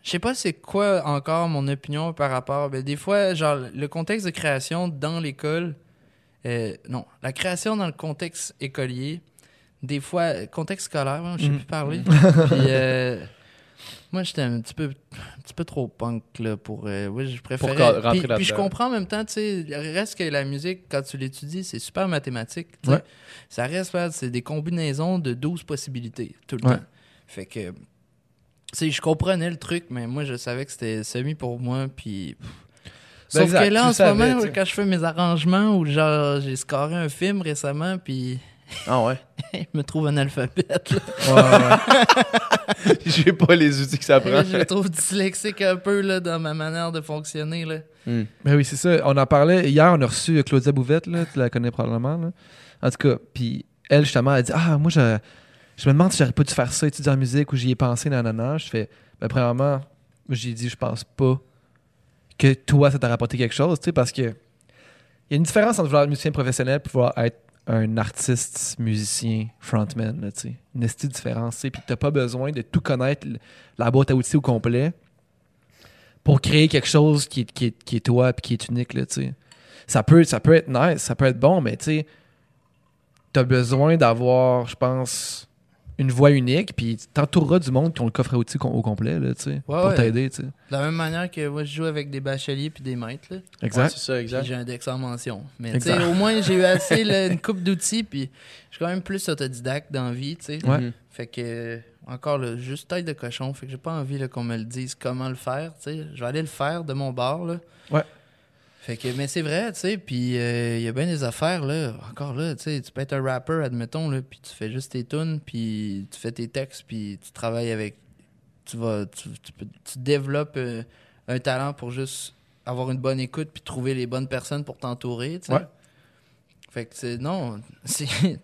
je sais pas c'est quoi encore mon opinion par rapport, ben, des fois, genre, le contexte de création dans l'école, euh, non, la création dans le contexte écolier, des fois, contexte scolaire, hein, je sais Mhm. plus parler, puis euh, moi, j'étais un petit peu, un petit peu trop punk, là, pour, euh, oui, je préférais, Pour puis, puis je comprends en même temps, tu sais, reste que la musique, quand tu l'étudies, c'est super mathématique. Ouais. Ça reste, c'est des combinaisons de 12 possibilités, tout le Ouais. temps. Fait que, sais, je comprenais le truc, mais moi, je savais que c'était semi pour moi, puis... pff. Ben Sauf exact, que là, en ce savais, moment, quand je fais mes arrangements, ou genre, j'ai scoré un film récemment, puis Ah ouais? il me trouve un alphabet. là. Ouais, ouais. J'ai pas les outils que ça prend. je me trouve dyslexique un peu là, dans ma manière de fonctionner. Là. Hmm. Ben oui, c'est ça. On en parlait. Hier, on a reçu Claudia Bouvette, là, tu la connais probablement. là. En tout cas, puis elle, justement, elle dit Ah, moi, je, je me demande si j'aurais pas dû faire ça, étudier en musique, ou j'y ai pensé, nanana. Je fais Ben, premièrement, j'ai dit Je pense pas que toi, ça t'a rapporté quelque chose, tu sais, parce que il y a une différence entre vouloir être musicien professionnel et pouvoir être un artiste, musicien, frontman, tu sais. Une petite différence, tu. Puis t'as pas besoin de tout connaître, la boîte à outils au complet pour créer quelque chose qui est, qui est, qui est toi puis qui est unique, tu sais. Ça peut, ça peut être nice, ça peut être bon, mais tu sais, t'as besoin d'avoir, je pense, une voix unique, puis t'entoureras du monde qui ont le coffre à outils au complet, là, tu sais, pour ouais. t'aider, tu sais. De la même manière que moi, je joue avec des bacheliers puis des maîtres. Là. Ouais, c'est ça, exact. j'ai un dex en mention. Mais tu Exact. sais, au moins, j'ai eu assez là, une coupe d'outils. Puis je suis quand même plus autodidacte dans la vie. tu sais. Ouais. Mhm. Fait que, euh, encore, là, juste tête de cochon. Fait que j'ai pas envie qu'on me le dise comment le faire. tu sais. Je vais aller le faire de mon bord. Là. Ouais. Fait que, mais c'est vrai, tu sais. Puis il y a bien des affaires, là. Encore là, tu sais, tu peux être un rapper, admettons, là. Puis tu fais juste tes tunes, puis tu fais tes textes, puis tu travailles avec. Tu vas. Tu, tu peux- tu développes euh, un talent pour juste avoir une bonne écoute, puis trouver les bonnes personnes pour t'entourer, tu sais. Ouais. Fait que c'est non,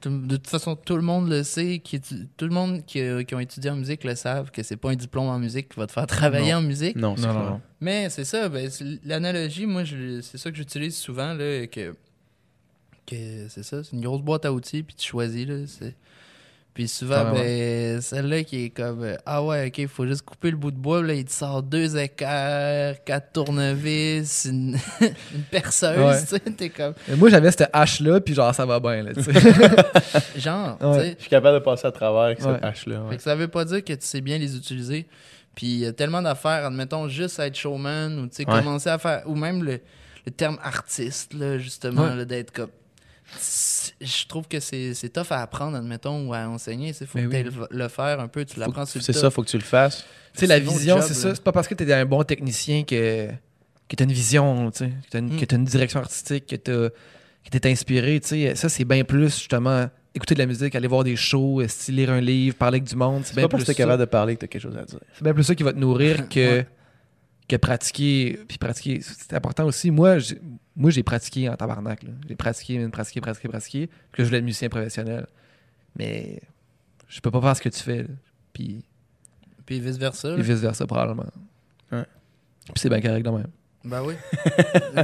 de toute façon tout le monde le sait, qui tout le monde qui, a- qui ont étudié en musique le savent que c'est pas un diplôme en musique qui va te faire travailler Non. en musique. Non, c'est Non, non. Mais c'est ça, ben, l'analogie, moi je- c'est ça que j'utilise souvent là, que que c'est ça, c'est une grosse boîte à outils puis tu choisis là, c'est puis souvent, Ah, ouais. ben, celle-là qui est comme euh, Ah ouais, ok, il faut juste couper le bout de bois, là, il te sort deux équerres, quatre tournevis, une, une perceuse, Ouais. tu sais, t'es comme Et Moi, j'avais cette hache-là, puis genre, ça va bien, là, tu sais. genre, Ouais. tu sais. Je suis capable de passer à travers avec Ouais. cette hache-là. Fait que ça veut pas dire que tu sais bien les utiliser. Puis il y a tellement d'affaires, admettons, juste être showman ou tu sais, Ouais. commencer à faire. Ou même le, le terme artiste, là, justement, d'être comme. Je trouve que c'est c'est tough à apprendre, admettons, ou à enseigner. Il faut Mais que oui. le, faire un peu, tu l'apprends sur le C'est ça, faut que tu le fasses. Tu sais, la vision, c'est ça. C'est pas parce que t'es un bon technicien que, que t'as une vision, tu sais, que t'as une, Mm. une direction artistique, que t'as- que t'es inspiré, tu sais. Ça, c'est bien plus, justement, écouter de la musique, aller voir des shows, lire un livre, parler avec du monde. C'est bien pas parce que t'es ça. capable de parler que t'as quelque chose à dire. C'est bien plus ça qui va te nourrir que, Ouais. Que pratiquer. Puis pratiquer, c'est important aussi. Moi, j'ai, moi, j'ai pratiqué en tabarnak. là. J'ai pratiqué, pratiqué, pratiqué, pratiqué. Puis que je voulais être musicien professionnel. Mais je peux pas faire ce que tu fais. là. Puis, Puis vice-versa. et là. vice-versa, probablement. Ouais. Puis c'est bien correct de même. Ben oui.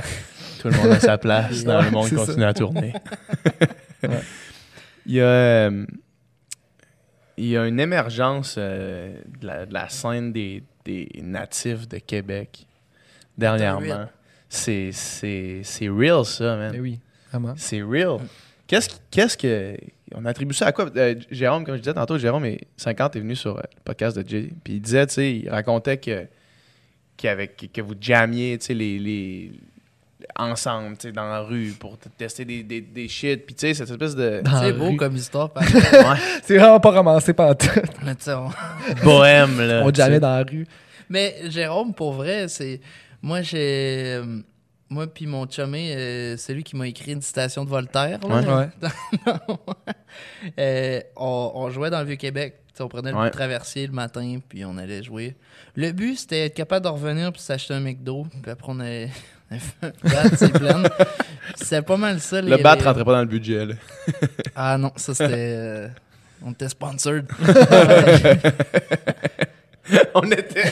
Tout le monde a sa place dans le monde continue ça. à tourner. Ouais. Il y a, euh, il y a une émergence euh, de, la, de la scène des, des natifs de Québec dernièrement. C'est, c'est, c'est real, ça, man. Mais oui, vraiment. C'est real. Qu'est-ce, qui- qu'est-ce que. On attribue ça à quoi? Euh, Jérôme, comme je disais tantôt, Jérôme est 50 est venu sur euh, le podcast de Jay. Puis il disait, tu sais, il racontait que, avait- que, vous jammiez, tu sais, les, les, ensemble, tu sais, dans la rue pour tester des, des, des shit. Puis tu sais, cette espèce de. Dans C'est la beau rue. comme histoire, C'est vraiment pas ramassé par tout. Mais tu sais, on- bohème, là. On jamais dans la rue. Mais Jérôme, pour vrai, c'est. Moi, j'ai. euh, Moi, puis mon chumé, euh, c'est lui qui m'a écrit une citation de Voltaire. là. Ouais. Euh, on, on jouait dans le Vieux-Québec. Tu sais, On prenait le Ouais. traversier le matin, puis on allait jouer. Le but, c'était être capable de revenir puis s'acheter un McDo. Puis après, on allait. on c'est. C'était pas mal ça. Le les- bat les- rentrait pas dans le budget, là. Ah non, ça c'était. euh, On était sponsored. On était.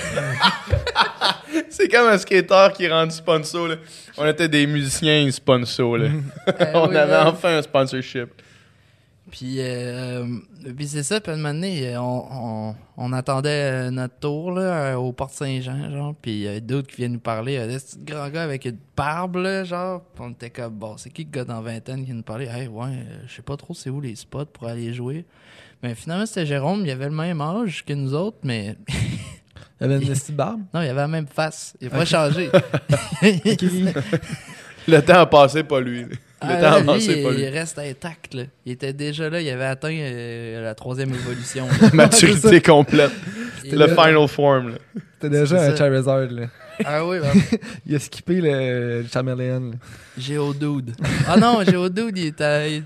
C'est comme un skater qui est rendu sponsor, là. On était des musiciens sponsors, là. On oui, avait ouais. enfin un sponsorship. Puis, euh, puis c'est ça, puis à un moment donné, on, on, on attendait euh, notre tour là, euh, au Porte Saint-Jean, genre, puis il y a d'autres qui viennent nous parler, euh, ce petit grand gars avec une barbe, là, genre, on était comme, bon, c'est qui le gars dans vingtaine qui vient nous parler? Hey, ouais, euh, je sais pas trop c'est où les spots pour aller jouer. Mais finalement, c'était Jérôme, il avait le même âge que nous autres, mais Il avait une petite barbe? non, il avait la même face. Il a pas changé. Le temps a passé, pas lui. Le Ah, temps a lui, passé, pas il, lui. il reste intact, là. Il était déjà là, il avait atteint euh, la troisième évolution. Maturité complète. Le là- final form, là. C'était déjà un ça. Charizard, là. Ah oui, ben, Il a skippé le, le Charmeleon, là. Géodude. Ah non, Géodude, il était.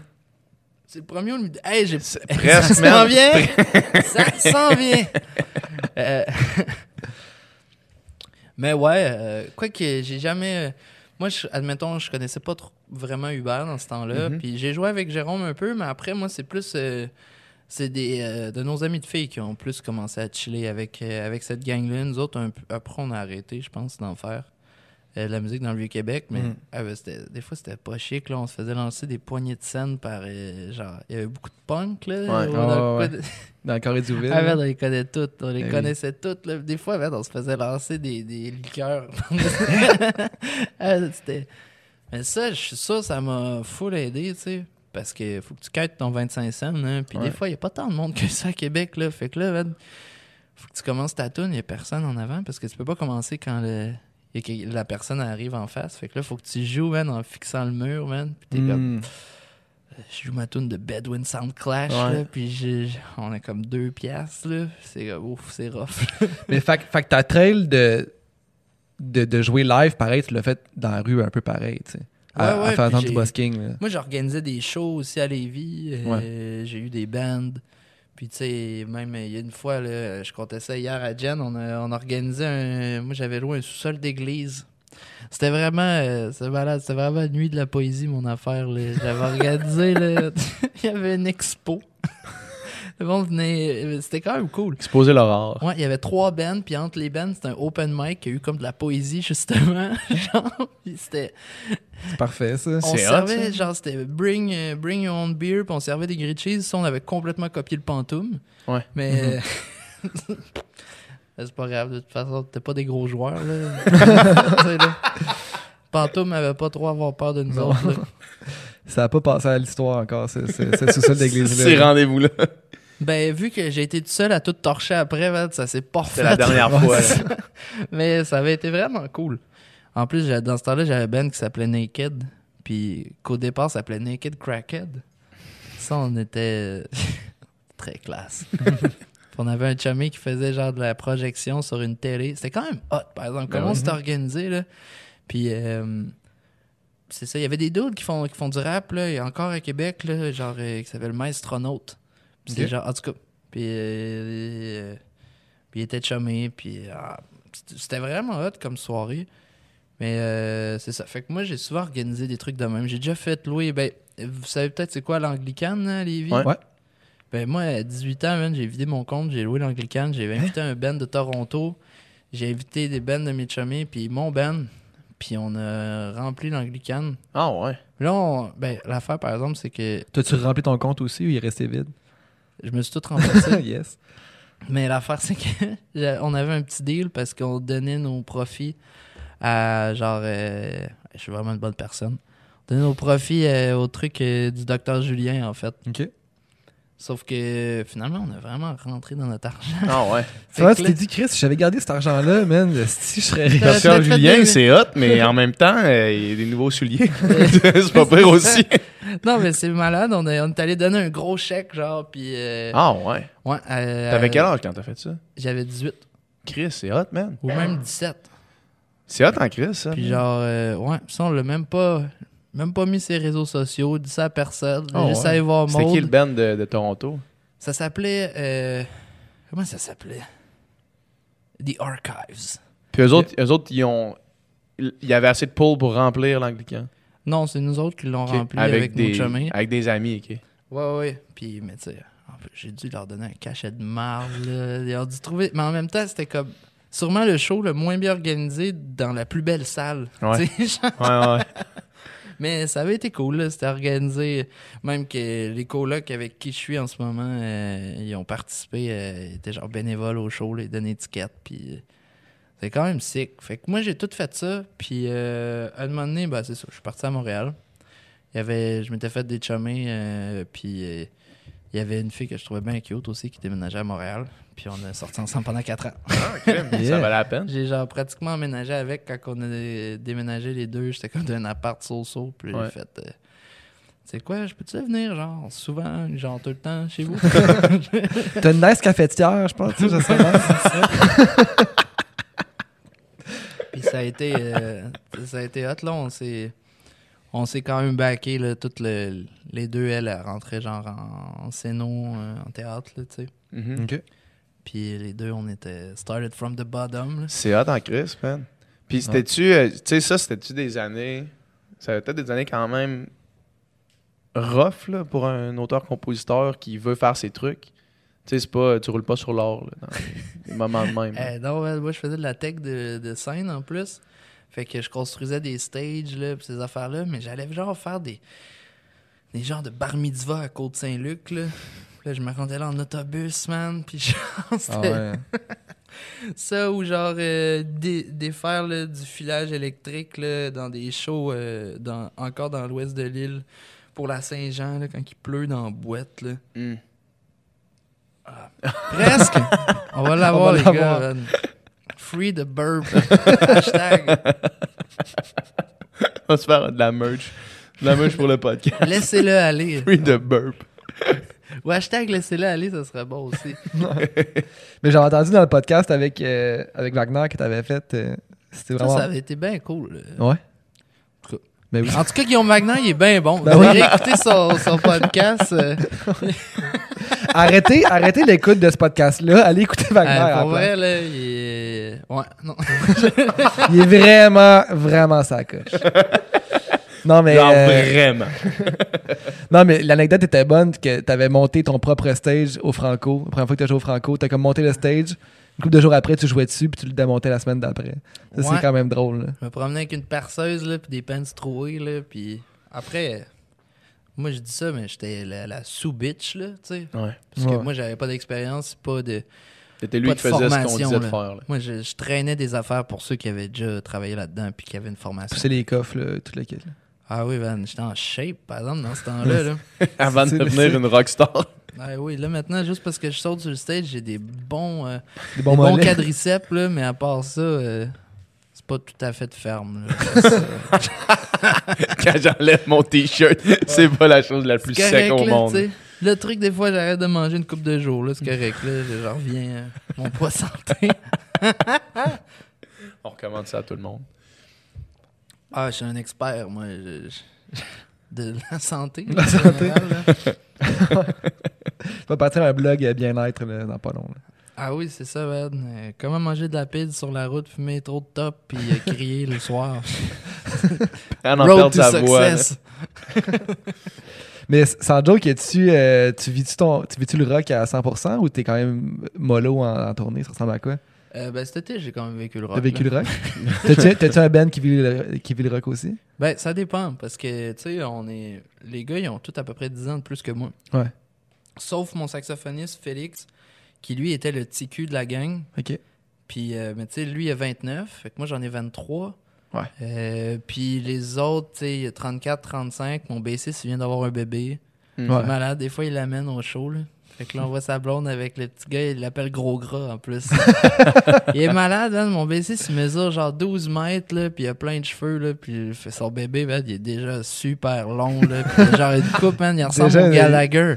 C'est le premier, on lui dit Hey, j'ai. presque, ça s'en vient Ça s'en vient Euh, Mais ouais, euh, quoi que j'ai jamais. Moi, je- admettons, je connaissais pas trop vraiment Uber dans ce temps-là. Mhm. Puis j'ai joué avec Jérôme un peu, mais après, moi, c'est plus. euh, c'est des euh, de nos amis de filles qui ont plus commencé à chiller avec, euh, avec cette gang-là. Nous autres, un après, on a arrêté, je pense, d'en faire. Euh, de la musique dans le Vieux-Québec, mais Mhm. ah, ben, c'était- des fois, c'était pas chic. Là. On se faisait lancer des poignées de scène par. euh, genre, il y avait beaucoup de punk. Là, Ouais. Dans le coin ouais. de- Dans le carré du vide. ah, man, on les connaît toutes. On les Eh oui. connaissait toutes. là. Des fois, man, on se faisait lancer des, des liqueurs. Ah, c'était- Mais ça, je suis sûr, ça m'a full aidé, tu sais. Parce que faut que tu quittes ton 25 cents. Hein. Puis des fois, il n'y a pas tant de monde que ça à Québec. Là. Fait que là, man, faut que tu commences ta tune, il n'y a personne en avant. Parce que tu peux pas commencer quand le... a que- la personne arrive en face. Fait que là, faut que tu joues, man, en fixant le mur, man. Puis t'es comme Mm. je joue ma tune de Bedouin Sound Clash, Ouais. là, puis on a comme deux piastres, là. C'est comme, ouf, c'est rough. Mais fait, fait que ta trail de, de, de jouer live, pareil, tu l'as fait dans la rue un peu pareil, tu sais. À, Ouais, à faire du busking. là. Moi, j'organisais des shows aussi à Lévis. euh, J'ai eu des bands. Puis, tu sais, même il y a une fois, là, je comptais ça hier à Jen, on a, on un. Moi, j'avais loué un sous-sol d'église. C'était vraiment. euh, C'était malade. C'était vraiment la nuit de la poésie, mon affaire. J'avais organisé. là, il y avait une expo. Le monde venait. C'était quand même cool. Exposer l'horreur. Ouais, il y avait trois bands, puis entre les bands, c'était un open mic qui a eu comme de la poésie, justement. genre, c'était. C'est parfait, ça. On C'est hot, servait, ça. genre, c'était bring, euh, bring your own beer, puis on servait des grilled cheese. Ça, on avait complètement copié le pantoum. Ouais. Mais. euh, c'est pas grave, de toute façon, t'es pas des gros joueurs, là. Là. Pantoum avait pas trop à avoir peur de nous Non. autres, là. Ça n'a pas passé à l'histoire encore, ce, ce, ce sous-sol d'église-là. Ces rendez-vous-là. Ben, vu que j'ai été tout seul à tout torcher après, ça s'est pas C'est fait. la dernière fois. Mais ça avait été vraiment cool. En plus, dans ce temps-là, j'avais band qui s'appelait Naked. Puis qu'au départ, ça s'appelait Naked Crackhead. Ça, on était très classe. On avait un chummy qui faisait genre de la projection sur une télé. C'était quand même hot, par exemple. Comment Ben oui. s'était organisé, là? Puis euh, c'est ça. Il y avait des dudes qui font, qui font du rap, là. A encore à Québec, là, genre, euh, qui s'appelle Maestronaute. Puis c'est Ok. genre, en tout cas. Puis, euh, euh, puis il était chumé. Puis ah, c'était- vraiment hot comme soirée. Mais euh, c'est ça. Fait que moi, j'ai souvent organisé des trucs de même. J'ai déjà fait louer. Ben, vous savez peut-être c'est quoi l'anglicane, hein, Lévis? Ouais. Ouais. Ben, moi, à 18 ans, man, j'ai vidé mon compte, j'ai loué l'anglicane, j'ai invité un band de Toronto, j'ai invité des bands de mes chummies, puis mon band, puis on a rempli l'anglicane. Ah ouais. Là, on- ben, l'affaire, par exemple, c'est que T'as-tu rempli ton compte aussi ou il est resté vide? Je me suis tout remplacé. yes. Mais l'affaire, c'est que on avait un petit deal parce qu'on donnait nos profits à genre. euh, je suis vraiment une bonne personne. On donnait nos profits euh, au truc euh, du docteur Julien, en fait. OK. Sauf que finalement, on a vraiment rentré dans notre argent. Ah ouais. Vrai, que tu t'es dit, Chris, si j'avais gardé cet argent-là, man, si je serais riche. Julien, c'est hot, mais en même temps, euh, il y a des nouveaux souliers. c'est pas pire aussi. non, mais c'est malade. On, est- on est allé donner un gros chèque, genre, puis. euh, Ah ouais. ouais, euh, T'avais quel âge quand t'as fait ça? J'avais 18 Chris, c'est hot, man. ou même 17. C'est hot en Chris, ça. Puis man. genre, euh, ouais, ça, on l'a même pas, même pas mis sur les réseaux sociaux, dit ça à personne. Oh, Juste ouais. allé voir C'était qui le Maud. band de, de Toronto? Ça s'appelait, euh, comment ça s'appelait? The Archives. Puis eux autres, eux autres, ils ont. Il y avait assez de poules pour remplir l'anglican. Non, c'est nous autres qui l'ont rempli avec, des, nos avec des amis, ok. Ouais, ouais. Puis, mais tu sais, j'ai dû leur donner un cachet de marde. là. Ils ont dû trouver. Mais en même temps, c'était comme. Sûrement le show le moins bien organisé dans la plus belle salle. Ouais. Ouais, ouais. Mais ça avait été cool. C'était organisé. Même que les colocs avec qui je suis en ce moment, euh, ils ont participé. euh, ils étaient genre bénévoles au show, ils donnaient étiquette. Puis euh, c'est quand même sick. Fait que moi, j'ai tout fait ça. Puis euh, à un moment donné, ben, c'est ça. Je suis parti à Montréal. Il y avait, je m'étais fait des chummés. euh, puis il y avait une fille que je trouvais bien cute aussi qui déménageait à Montréal. Puis on a sorti ensemble pendant 4 ans. Ça Yeah. valait la peine. J'ai genre pratiquement emménagé avec quand on a déménagé les deux. J'étais comme d'un appart so-so. Puis Ouais. j'ai fait. euh, c'est quoi, je peux-tu venir, genre, souvent, genre, tout le temps chez vous? T'as une nice cafetière, je pense. tu sais, je sais pas. Puis ça a été, euh, ça a été hot, là. On s'est, on s'est quand même backé, là, toutes le- les deux, elle, elle rentrait genre en, en scéno, euh, en théâtre, là, tu sais. Mhm. Ok. Puis les deux, on était started from the bottom, là. C'est hot en Chris, man. Puis c'était-tu, euh, tu sais, ça, c'était-tu des années. Ça avait peut-être des années quand même rough, là, pour un auteur-compositeur qui veut faire ses trucs? Tu sais, c'est pas, tu roules pas sur l'or, là, dans les moments de même. Eh, non, ouais, moi, je faisais de la tech de, de scène en plus. Fait que je construisais des stages, là, pis ces affaires-là, mais j'allais genre faire des, des genres de bar mitzvah à Côte-Saint-Luc, là. Puis là, je me rendais là en autobus, man, puis genre, Ah ouais. ça ou genre euh, dé- défaire là, du filage électrique là, dans des shows euh, dans, encore dans l'ouest de l'île pour la Saint-Jean, là, quand il pleut dans la boîte, là. Hmm. Presque! On va l'avoir, les gars. man. Free the burp. Hashtag. On va se faire de la merch. De la merch pour le podcast. Laissez-le aller. Free the burp. Ou hashtag laissez-le aller, ça serait bon aussi. Mais j'ai entendu dans le podcast avec, euh, avec Wagner que tu avais fait. euh, C'était Ça, vraiment. ça avait été bien cool. là. Ouais. tout cas. Ben oui. En tout cas, Guillaume Magnan, il est bien bon. Ben Vous oui. son, son podcast. euh, arrêtez arrêtez l'écoute de ce podcast-là. Allez écouter Wagner. euh, à la pour place. vrai, là, il est... Ouais, non. Il est vraiment, vraiment sa coche. Non, mais. Genre euh, vraiment. Non, mais l'anecdote était bonne que tu avais monté ton propre stage au Franco. La première fois que tu as joué au Franco, tu as comme monté le stage. Une couple de jours après, tu jouais dessus puis tu le démontais la semaine d'après. Ça, Ouais. c'est quand même drôle. là. Je me promenais avec une perceuse, là, puis des pants troués, là, puis après... Moi, je dis ça, mais j'étais la, la sous-bitch, là, tu sais. Ouais. Parce que Ouais. moi, j'avais pas d'expérience, pas de... C'était lui qui faisait ce qu'on disait de faire. là. Moi, je, je traînais des affaires pour ceux qui avaient déjà travaillé là-dedans puis qui avaient une formation. Pousser les coffres, là, toute la kit. Ah oui, man, j'étais en shape, par exemple, dans ce temps-là. Là. Avant de devenir une rockstar. Ah oui, là, maintenant, juste parce que je saute sur le stage, j'ai des bons, euh, Des des bons quadriceps, là, mais à part ça, euh, c'est pas tout à fait de ferme. là. Quand j'enlève mon t-shirt, c'est pas la chose la plus correct, sec au là, monde. Le truc, des fois, j'arrête de manger une coupe de jours, là, c'est correct, là, je je reviens, euh, mon poids santé. On recommande ça à tout le monde. Ah, je suis un expert, moi, je- je- de la santé. La santé. général. Tu vas partir un blog euh, bien-être là, dans pas long. là. Ah oui, c'est ça, man. Euh, comment manger de la pide sur la route, fumer trop de top, puis euh, crier le soir? En Road perd to sa voix. là. success. Mais s- sans joke, tu euh, tu vis-tu ton- tu vis-tu le rock à 100% ou t'es quand même mollo en, en tournée? Ça ressemble à quoi? Euh, ben, cet été, j'ai quand même vécu le rock. T'as vécu le rock? T'as-tu un band qui vit le, qui vit le rock aussi? Ben, ça dépend, parce que, tu sais, on est... Les gars, ils ont tous à peu près 10 ans de plus que moi. Ouais. Sauf mon saxophoniste, Félix, qui, lui, était le TQ de la gang. Ok. Puis, euh, mais tu sais, lui, il a 29, fait que moi, j'en ai 23. Ouais. Euh, puis les autres, tu sais, il y a 34, 35. Mon bassiste, il vient d'avoir un bébé. Mm. Ouais. Il est malade. Des fois, il l'amène au show, là. Fait que là, on voit sa blonde avec le petit gars, il l'appelle Gros Gras en plus. il est malade, man. Mon bassiste, il mesure genre 12 mètres, là, puis il a plein de cheveux, là, puis il fait son bébé, man, il est déjà super long, là, puis genre une coupe, man, il ressemble Déjà, au Gallagher.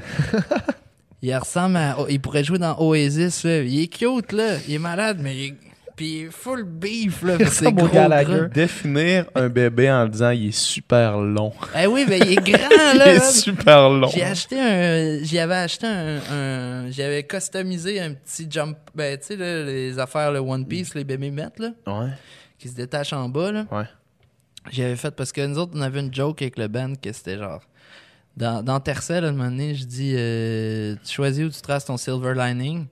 Il ressemble à. Il pourrait jouer dans Oasis, là. Il est cute, là. Il est malade, mais il est. Puis il est full beef, là. Il c'est gros Gallagher. gras. Définir un bébé en disant il est super long. Eh oui, mais il est grand, il là. est man. super long. J'ai acheté un. J'y avais acheté un. un- J'avais customisé un petit jump. Ben, tu sais, là, les affaires, le One Piece, les bébés mettent, là, Ouais. qui se détachent en bas, là. Ouais. J'avais fait parce que nous autres, on avait une joke avec le band que c'était genre. Dans, dans Tercel, à un moment donné, je dis euh, Tu choisis où tu traces ton silver lining.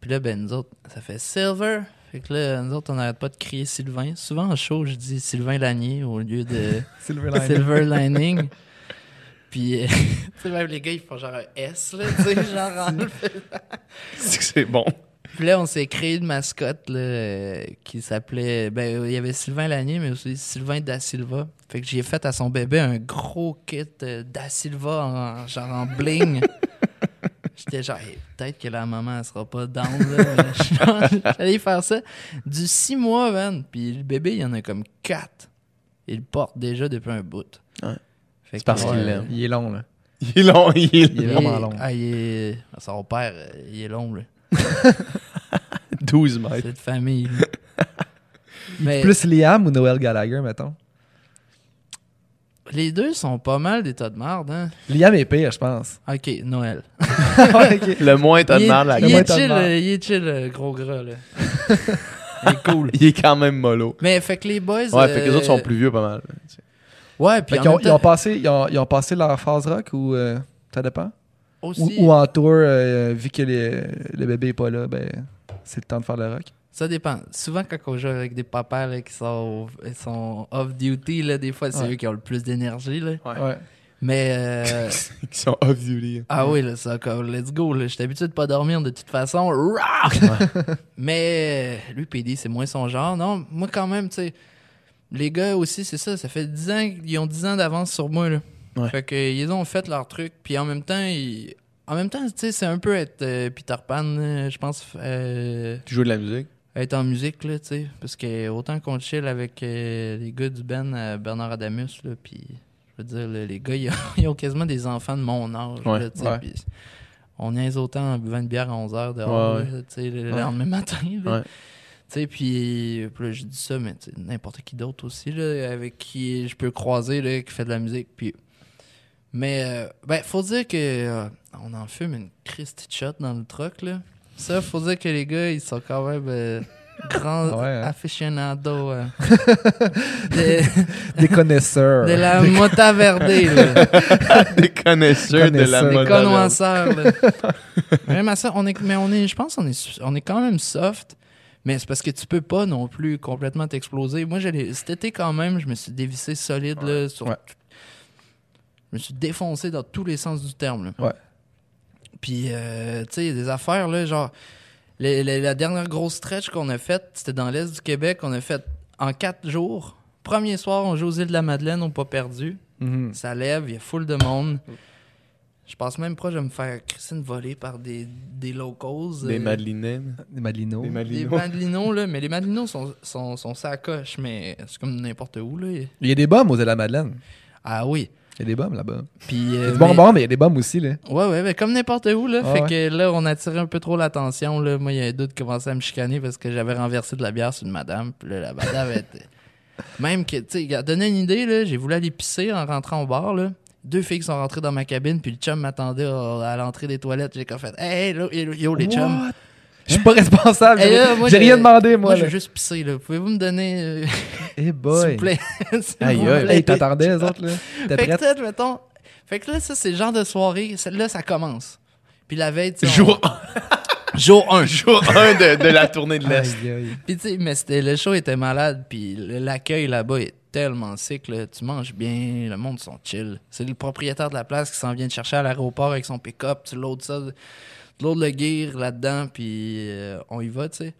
Puis là, ben, nous autres, ça fait silver. Fait que là, nous autres, on n'arrête pas de crier Sylvain. Souvent en show, je dis Sylvain Lanier au lieu de. Silver Lining. Silver Lining. Puis, euh, tu sais, même les gars, ils font genre un S, là, tu sais, genre en le C'est que c'est bon. Puis là, on s'est créé une mascotte là, euh, qui s'appelait. Ben, il y avait Sylvain Lanier, mais aussi Sylvain Da Silva. Fait que j'ai fait à son bébé un gros kit euh, Da Silva en, genre en bling. J'étais genre, Hey, peut-être que la maman, elle sera pas down. J'allais faire ça. Du six mois, man. Puis le bébé, il y en a comme quatre. Il le porte déjà depuis un bout. Ouais. C'est parce qu'il l'aime. Il est long, là. Il est long, il est Il est vraiment long. Ah, il est... Son père, euh, il est long, là. 12 mètres. C'est de famille. Mais Plus Liam ou Noël Gallagher, mettons? Les deux sont pas mal des tas de marde, hein? Liam est pire, je pense. Ok, Noël. Le moins t'as de il, merde, la il est chill, marde. euh, il est chill, gros gras, là. il est cool. Il est quand même mollo. Mais fait que les boys. Ouais, fait que les euh, autres sont plus vieux pas mal. Ouais, puis Fait en qu'ils ont, même ils, ont passé, ils, ont, ils ont passé leur phase rock ou euh, ça dépend? aussi, Ou, ou en tour, euh, vu que les- le bébé est pas là, ben c'est le temps de faire le rock. Ça dépend. Souvent, quand on joue avec des papas là, qui sont, sont off-duty, là, des fois, c'est Ouais. eux qui ont le plus d'énergie. là. Ouais. Ouais. Mais. euh, Qui sont off duty. Ah oui, là, ça, comme, let's go. là. J'étais habitué de pas dormir de toute façon. Mais euh, lui, PD, c'est moins son genre. Non, moi, quand même, tu sais, les gars aussi, c'est ça. Ça fait 10 ans qu'ils ont 10 ans d'avance sur moi. Là. Ouais. Fait que, ils ont fait leur truc. Puis en même temps, ils- en même temps, tu sais, c'est un peu être euh, Peter Pan, je pense. euh, Tu joues de la musique? Être en musique, là, tu sais. Parce que autant qu'on chill avec euh, les gars du Ben, euh, Bernard Adamus, là, puis je veux dire, là, les gars, ils ont, ils ont quasiment des enfants de mon âge, Ouais, là, tu sais. ouais. on niaise autant en buvant une bière à 11h dehors, Ouais, tu sais, le lendemain matin, là. Tu sais, puis là, je dis ça, mais n'importe qui d'autre aussi, là, avec qui je peux croiser, là, qui fait de la musique, puis... Mais, euh, ben, faut dire que euh, on en fume une Christy shot dans le truck, là. Ça, faut dire que les gars, ils sont quand même euh, grands Ouais, hein? aficionados euh, de, Des connaisseurs. de la mota verde, là. Des connaisseurs de la Connaisseurs. Des mode. connoisseurs, là. Même à ça, on est, mais on est, je pense qu'on est, on est quand même soft. Mais c'est parce que tu peux pas non plus complètement t'exploser. Moi, j'allais- cet été, quand même, je me suis dévissé solide, là, sur Ouais. Je me suis défoncé dans tous les sens du terme, là. Ouais. Puis, euh, tu sais, des affaires, là, genre... la dernière grosse stretch qu'on a faite, c'était dans l'Est du Québec. On a fait en quatre jours. Premier soir, on joue aux îles de la Madeleine, on n'a pas perdu. Mhm. Ça lève, il y a full de monde. Je pense même proche de me faire Christine voler par des, des locals. Des euh, Madelines. Des Madelinos. Des. Madelinos, là. Mais les Madelinos sont, sont, sont sacoches, mais c'est comme n'importe où, là. Il y a des bombes aux îles de la Madeleine. Ah oui. Il y a des bombes là-bas. Puis, Il y euh, a du mais- bonbon, mais il y a des bombes aussi. Là. Ouais, ouais, mais comme n'importe où, là. Ah fait ouais. que là, on a tiré un peu trop l'attention, là. Moi, il y a un doute qui commençait à me chicaner parce que j'avais renversé de la bière sur une madame. Puis là, la madame était. Même que, tu sais, il a donné une idée, là. J'ai voulu aller pisser en rentrant au bar, là. Deux filles qui sont rentrées dans ma cabine, puis le chum m'attendait à, à l'entrée des toilettes. J'ai comme fait, hey, là, yo, les chums. Je suis pas responsable. J'ai rien demandé, moi. Moi, je veux juste pisser, là. Pouvez-vous me donner, Eh s'il boy. vous plaît? S'il Aïe, vous aïe. t'attendais, les autres, là? T'es Fait que, peut-être, mettons. Fait que là, ça, c'est le genre de soirée. Là, ça commence. Puis la veille, tu Jour Jour 1. Jour 1 de, de la tournée de l'Est. Puis tu sais, mais c'était, le show était malade, puis l'accueil là-bas est tellement sick, là. Tu manges bien, le monde sont chill. C'est le propriétaire de la place qui s'en vient te chercher à l'aéroport avec son pick-up, tu loads ça, tu loads le gear là-dedans, puis euh, on y va, tu sais.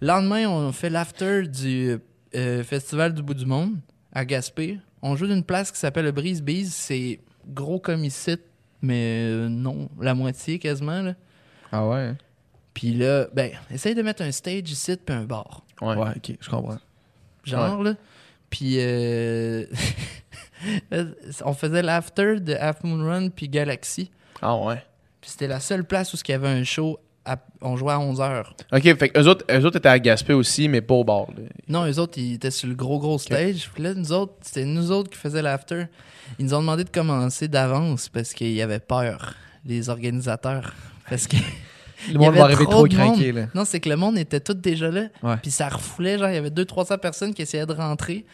Le lendemain, on fait l'after du euh, Festival du bout du monde à Gaspé. On joue d'une place qui s'appelle le Brise Bees. C'est gros comme ici, mais euh, non, la moitié quasiment, là. Ah ouais? hein? Puis là, ben, essaye de mettre un stage ici puis un bar. Ouais. Ouais, ok, je comprends. genre là. Puis euh, on faisait l'after de Half Moon Run puis Galaxy. Ah ouais. Puis c'était la seule place où il y avait un show. à- on jouait à 11h. Ok, fait que eux autres, eux autres étaient à Gaspé aussi, mais pas au bar. là. Non, eux autres, ils étaient sur le gros, gros stage. Puis là, nous autres, c'était nous autres qui faisaient l'after. Ils nous ont demandé de commencer d'avance parce qu'ils avaient peur, les organisateurs. Parce que Le y monde avait va arriver trop trop de craqué, là. Non, c'est que le monde était tout déjà là. Ouais. Puis ça refoulait, genre, il y avait 200-300 personnes qui essayaient de rentrer.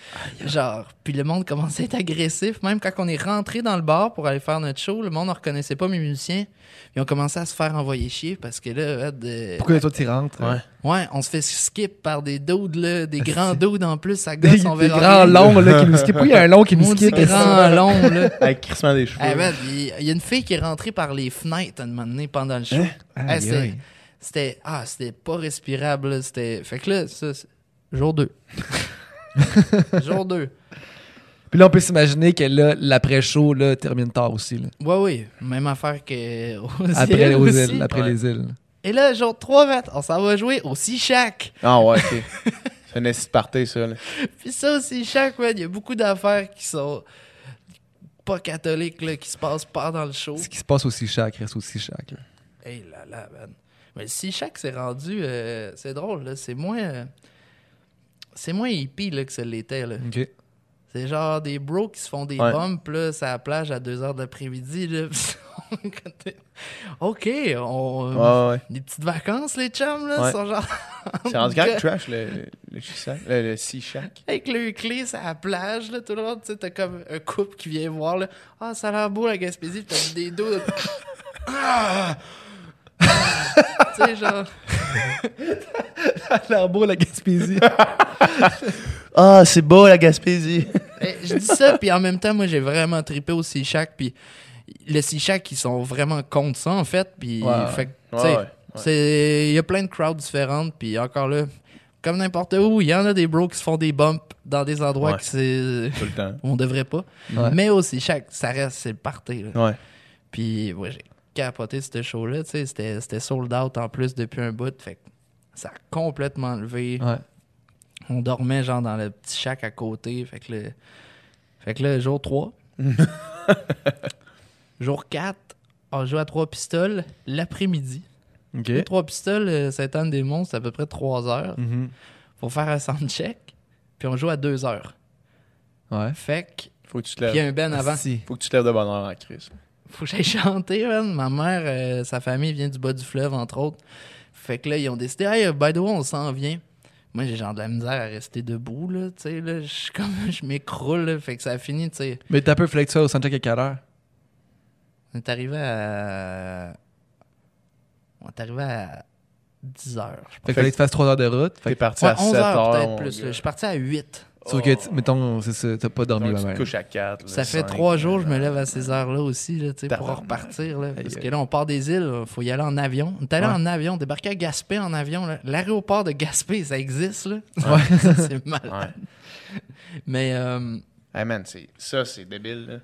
Genre, puis le monde commençait à être agressif. Même quand on est rentré dans le bar pour aller faire notre show, le monde ne reconnaissait pas mes musiciens. Ils ont commencé à se faire envoyer chier parce que là, de- Pourquoi toi, tu rentres? Ouais. Ouais, on se fait skip par des dudes, là, des grands dudes en plus, ça Des, gosse, on des verra grands rien. longs, là, qui nous skippent. Oui, il y a un long qui nous skip. grand long, là. Avec crissement des cheveux. Eh ben, il y a une fille qui est rentrée par les fenêtres à un moment donné pendant le show. Aïe, Eh, c'était- ah, c'était pas respirable. là, C'était fait que là, ça, c'est- jour 2. jour 2. Puis là, on peut s'imaginer que là, l'après-show, là, termine tard aussi, là. Ouais, oui, même affaire que aux Après, îles aux aussi. îles, après Ouais. les îles. Et là, jour 3, Matt, on s'en va jouer au Sea-Shack. Ah ouais, ok. C'est un party, ça. Là. Puis ça, au man, il y a beaucoup d'affaires qui sont pas catholiques, là, qui se passent pas dans le show. Ce qui se passe aussi chaque reste chaque. là. Hey là là, man. Mais le Sea-Shack, c'est rendu... euh, c'est drôle, là. C'est moins... euh, c'est moins hippie, là, que ça l'était, là. OK. C'est genre des bros qui se font des Ouais. bumps là, sur la plage à 2h de l'après-midi. là. OK, on... Ouais, ouais. des petites vacances, les chums, là, Ouais. sont genre C'est rendu quand trash le, le, Sea Shack? avec le clé sur la plage, là, tout le monde, tu sais, t'as comme un couple qui vient voir, là. Ah, ça a l'air beau, la Gaspésie, pis t'as des dos. Ah! tu sais, genre. l'air beau, la Gaspésie. Ah, c'est beau la Gaspésie. Eh, je dis ça, puis en même temps, moi, j'ai vraiment trippé au Sea Shack, puis le Sea Shack, ils sont vraiment contre ça, en fait, puis Ouais, fait Ouais, ouais. il y a plein de crowds différentes, puis encore là, comme n'importe où, il y en a des bros qui se font des bumps dans des endroits Ouais. que c'est... Tout le temps. on devrait pas. Ouais. Mais au Sea Shack, ça reste, c'est le party, là. Ouais. Puis, ouais, j'ai capoté ce show-là, tu sais, c'était c'était sold out en plus depuis un bout, fait que ça a complètement levé. Ouais. On dormait genre dans le petit shack à côté. Fait que le, fait que le jour 3. jour 4, on joue à trois pistoles l'après-midi. OK. Les trois pistoles, euh, Saint-Anne-des-Monts, c'est à peu près 3 heures. Mhm. Faut faire un soundcheck. Puis on joue à 2 heures. Ouais. Fait que. Faut que tu te Puis il y a lèves. un ben avant. Faut que tu te lèves de bonne heure en crise. Faut que j'aille chanter, man. Ma mère, euh, sa famille vient du bas du fleuve, entre autres. Fait que là, ils ont décidé, hey, by the way, on s'en vient. Moi, j'ai genre de la misère à rester debout, là, tu sais, là. Je suis comme, je m'écroule. Fait que ça a fini, tu sais. Mais t'as peu tu sois au soundcheck à quelle heure? On est arrivé à. On est arrivé à 10 heures. je Fait Fait qu'il fallait que tu fasses 3 heures de route. Fait T'es que, parti Ouais, à 11 7 heures heures. peut-être plus. là. Je suis parti à 8. sauf que, tu- mettons, c'est ça, t'as pas dormi Donc, tu te couches à 4. Ça fait 3 jours, je me lève à ces heures-là aussi, là, tu sais, pour Tabarnak. repartir. Là, parce que là, on part des îles, il faut y aller en avion. On est allé Ouais. en avion, débarqué à Gaspé en avion. là. L'aéroport de Gaspé, ça existe, là. Ouais. Ça, c'est mal. Ouais. Mais euh, Hey man, c'est- ça c'est débile. Là.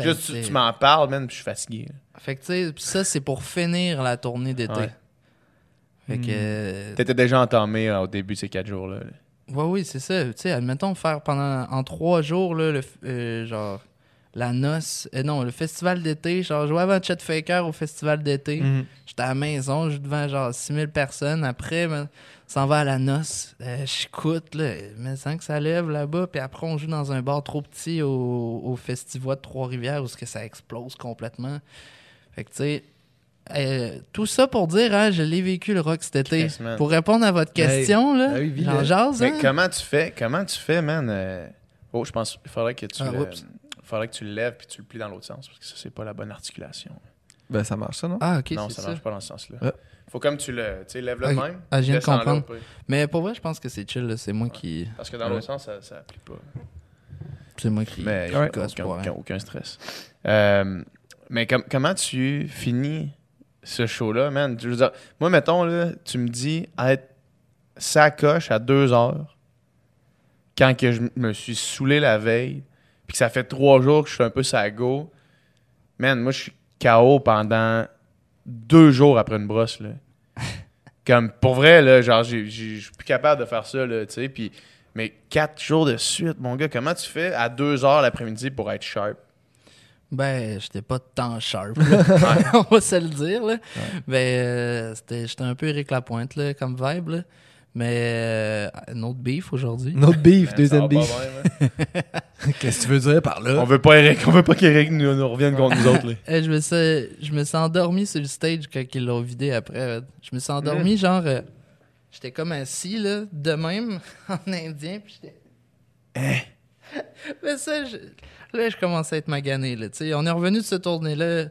Juste, tu, m'en parles, man, puis je suis fatigué. là. Fait que, tu sais, ça, c'est pour finir la tournée d'été. Ouais. Fait que. Hmm. T'étais déjà entamé euh, au début de ces 4 jours-là. là. Ouais, oui, c'est ça. Tu sais, admettons faire pendant en trois jours, là, le, euh, genre, la noce. euh, non, le festival d'été. Genre, je jouais avant Chet Faker au festival d'été. Mhm. J'étais à la maison, je suis devant genre 6000 personnes. Après, ben, s'en va à la noce. Euh, J'écoute, là, mais sans que ça lève là-bas. Puis après, on joue dans un bar trop petit au, au festival de Trois-Rivières où que ça explose complètement. Fait que, tu sais, euh, tout ça pour dire, hein, je l'ai vécu le rock cet été. Pour répondre à votre question, là, Ah oui, jase, Mais hein? comment tu fais Comment tu fais, man Oh, je pense qu'il faudrait que tu Ah. Faudrait que tu le lèves puis tu le plies dans l'autre sens parce que ça c'est pas la bonne articulation. Ben, ça marche, ça, non? Ah, ok, non, ça ça. marche pas dans ce sens-là. Ouais. Faut comme tu le, tu sais, lève-le de Ok. même. Ah, je viens de comprendre. Mais pour vrai, je pense que c'est chill, là. c'est moi qui. Parce que dans l'autre sens, ça, ça applique pas. C'est moi qui. Mais aucun, aucun, aucun- aucun stress. Euh, mais com- comment tu finis ce show-là, man? Je veux dire, moi, mettons, là, tu me dis être sacoche à deux heures quand que je me suis saoulé la veille, puis que ça fait trois jours que je suis un peu sago. Man, moi, je suis KO pendant deux jours après une brosse, là. Comme, pour vrai, là, genre, je suis plus capable de faire ça, là, tu sais, puis... Mais quatre jours de suite, mon gars, comment tu fais à deux heures l'après-midi pour être sharp? Ben, j'étais pas tant sharp, on va se le dire. Là. Ben, euh, j'étais un peu Eric Lapointe là, comme vibe. Là. Mais euh, un autre beef aujourd'hui. Notre beef, Man, deuxième beef. hein? Qu'est-ce que tu veux dire par on là? veut pas Eric, on veut pas qu'Eric nous, nous revienne contre nous autres. Là. Je, me suis, je me suis endormi sur le stage quand ils l'ont vidé après. Je me suis endormi, genre. euh, j'étais comme assis, là, de même, en indien. Puis j'étais. Mais ça, je- là, je commençais à être magané. Là, tu sais. on est revenu de ce tournée-là.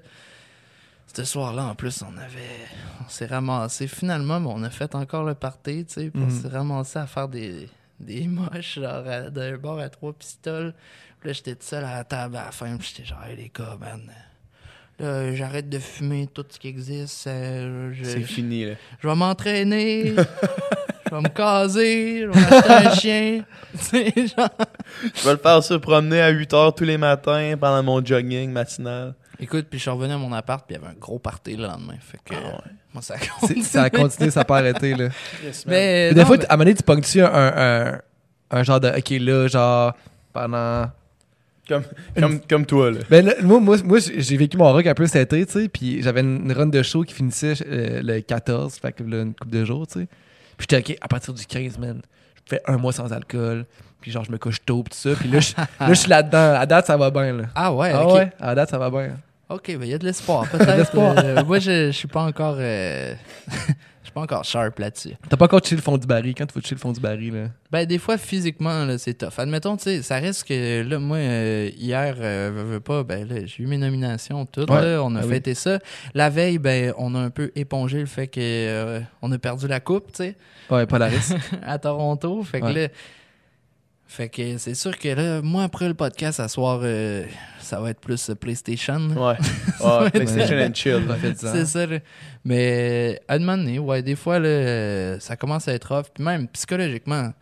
Ce soir-là, en plus, on avait. On s'est ramassé. Finalement, on a fait encore le party, tu sais. puis On Mhm. s'est ramassé à faire des, des moches, genre, d'un bar à trois pistoles. Puis là, j'étais tout seul à la table à la fin. Puis j'étais genre, hey, les gars, man. Là, j'arrête de fumer tout ce qui existe. euh, C'est fini, là. je vais m'entraîner. je vais me caser. Je vais m'acheter un chien. Genre. Je vais le faire ça, promener à 8 heures tous les matins pendant mon jogging matinal. Écoute, puis je suis revenu à mon appart, puis il y avait un gros party le lendemain. Fait que, Ah moi, ça C'est- continue. Ça a continué, ça n'a pas arrêté, là. Mais, Mais des non, fois, mais- à un moment donné, tu pognes-tu un, un, un genre de. Ok, là, genre. Pendant. Comme, comme, comme toi, là. Ben, là, moi, moi, moi, j'ai vécu mon rock un peu cet été, tu sais. Puis j'avais une run de show qui finissait euh, le 14, fait que là, une couple de jours, tu sais. Puis j'étais ok, à partir du 15, man. Je fait un mois sans alcool. Puis genre, je me couche tôt, puis tout ça. Puis là, je, là, je suis là-dedans. À date, ça va bien, là. Ah ouais, Ah ok. ouais, à date, ça va bien. Ok, ben il y a de l'espoir, peut-être. Euh, moi, je, je suis pas encore. euh, je suis pas encore sharp là-dessus. T'as pas encore touché le fond du baril. Quand tu vas toucher le fond du baril, là? Ben, des fois, physiquement, là, c'est tough. Admettons, tu sais, ça reste que, là, moi, euh, hier, euh, veux, veux pas, ben, là, j'ai eu mes nominations, toutes, Ouais. là, on a Ah oui. fêté ça. La veille, ben, on a un peu épongé le fait que euh, on a perdu la coupe, tu sais, Ouais, Polaris. à Toronto. Fait que Ouais. là, fait que c'est sûr que là, moi, après le podcast, à soir, euh, ça va être plus euh, PlayStation. Ouais. Ouais, PlayStation and chill. Ça fait 10 ans. C'est ça, là. Mais à un moment donné, ouais, des fois, là, ça commence à être rough. Puis même psychologiquement, à un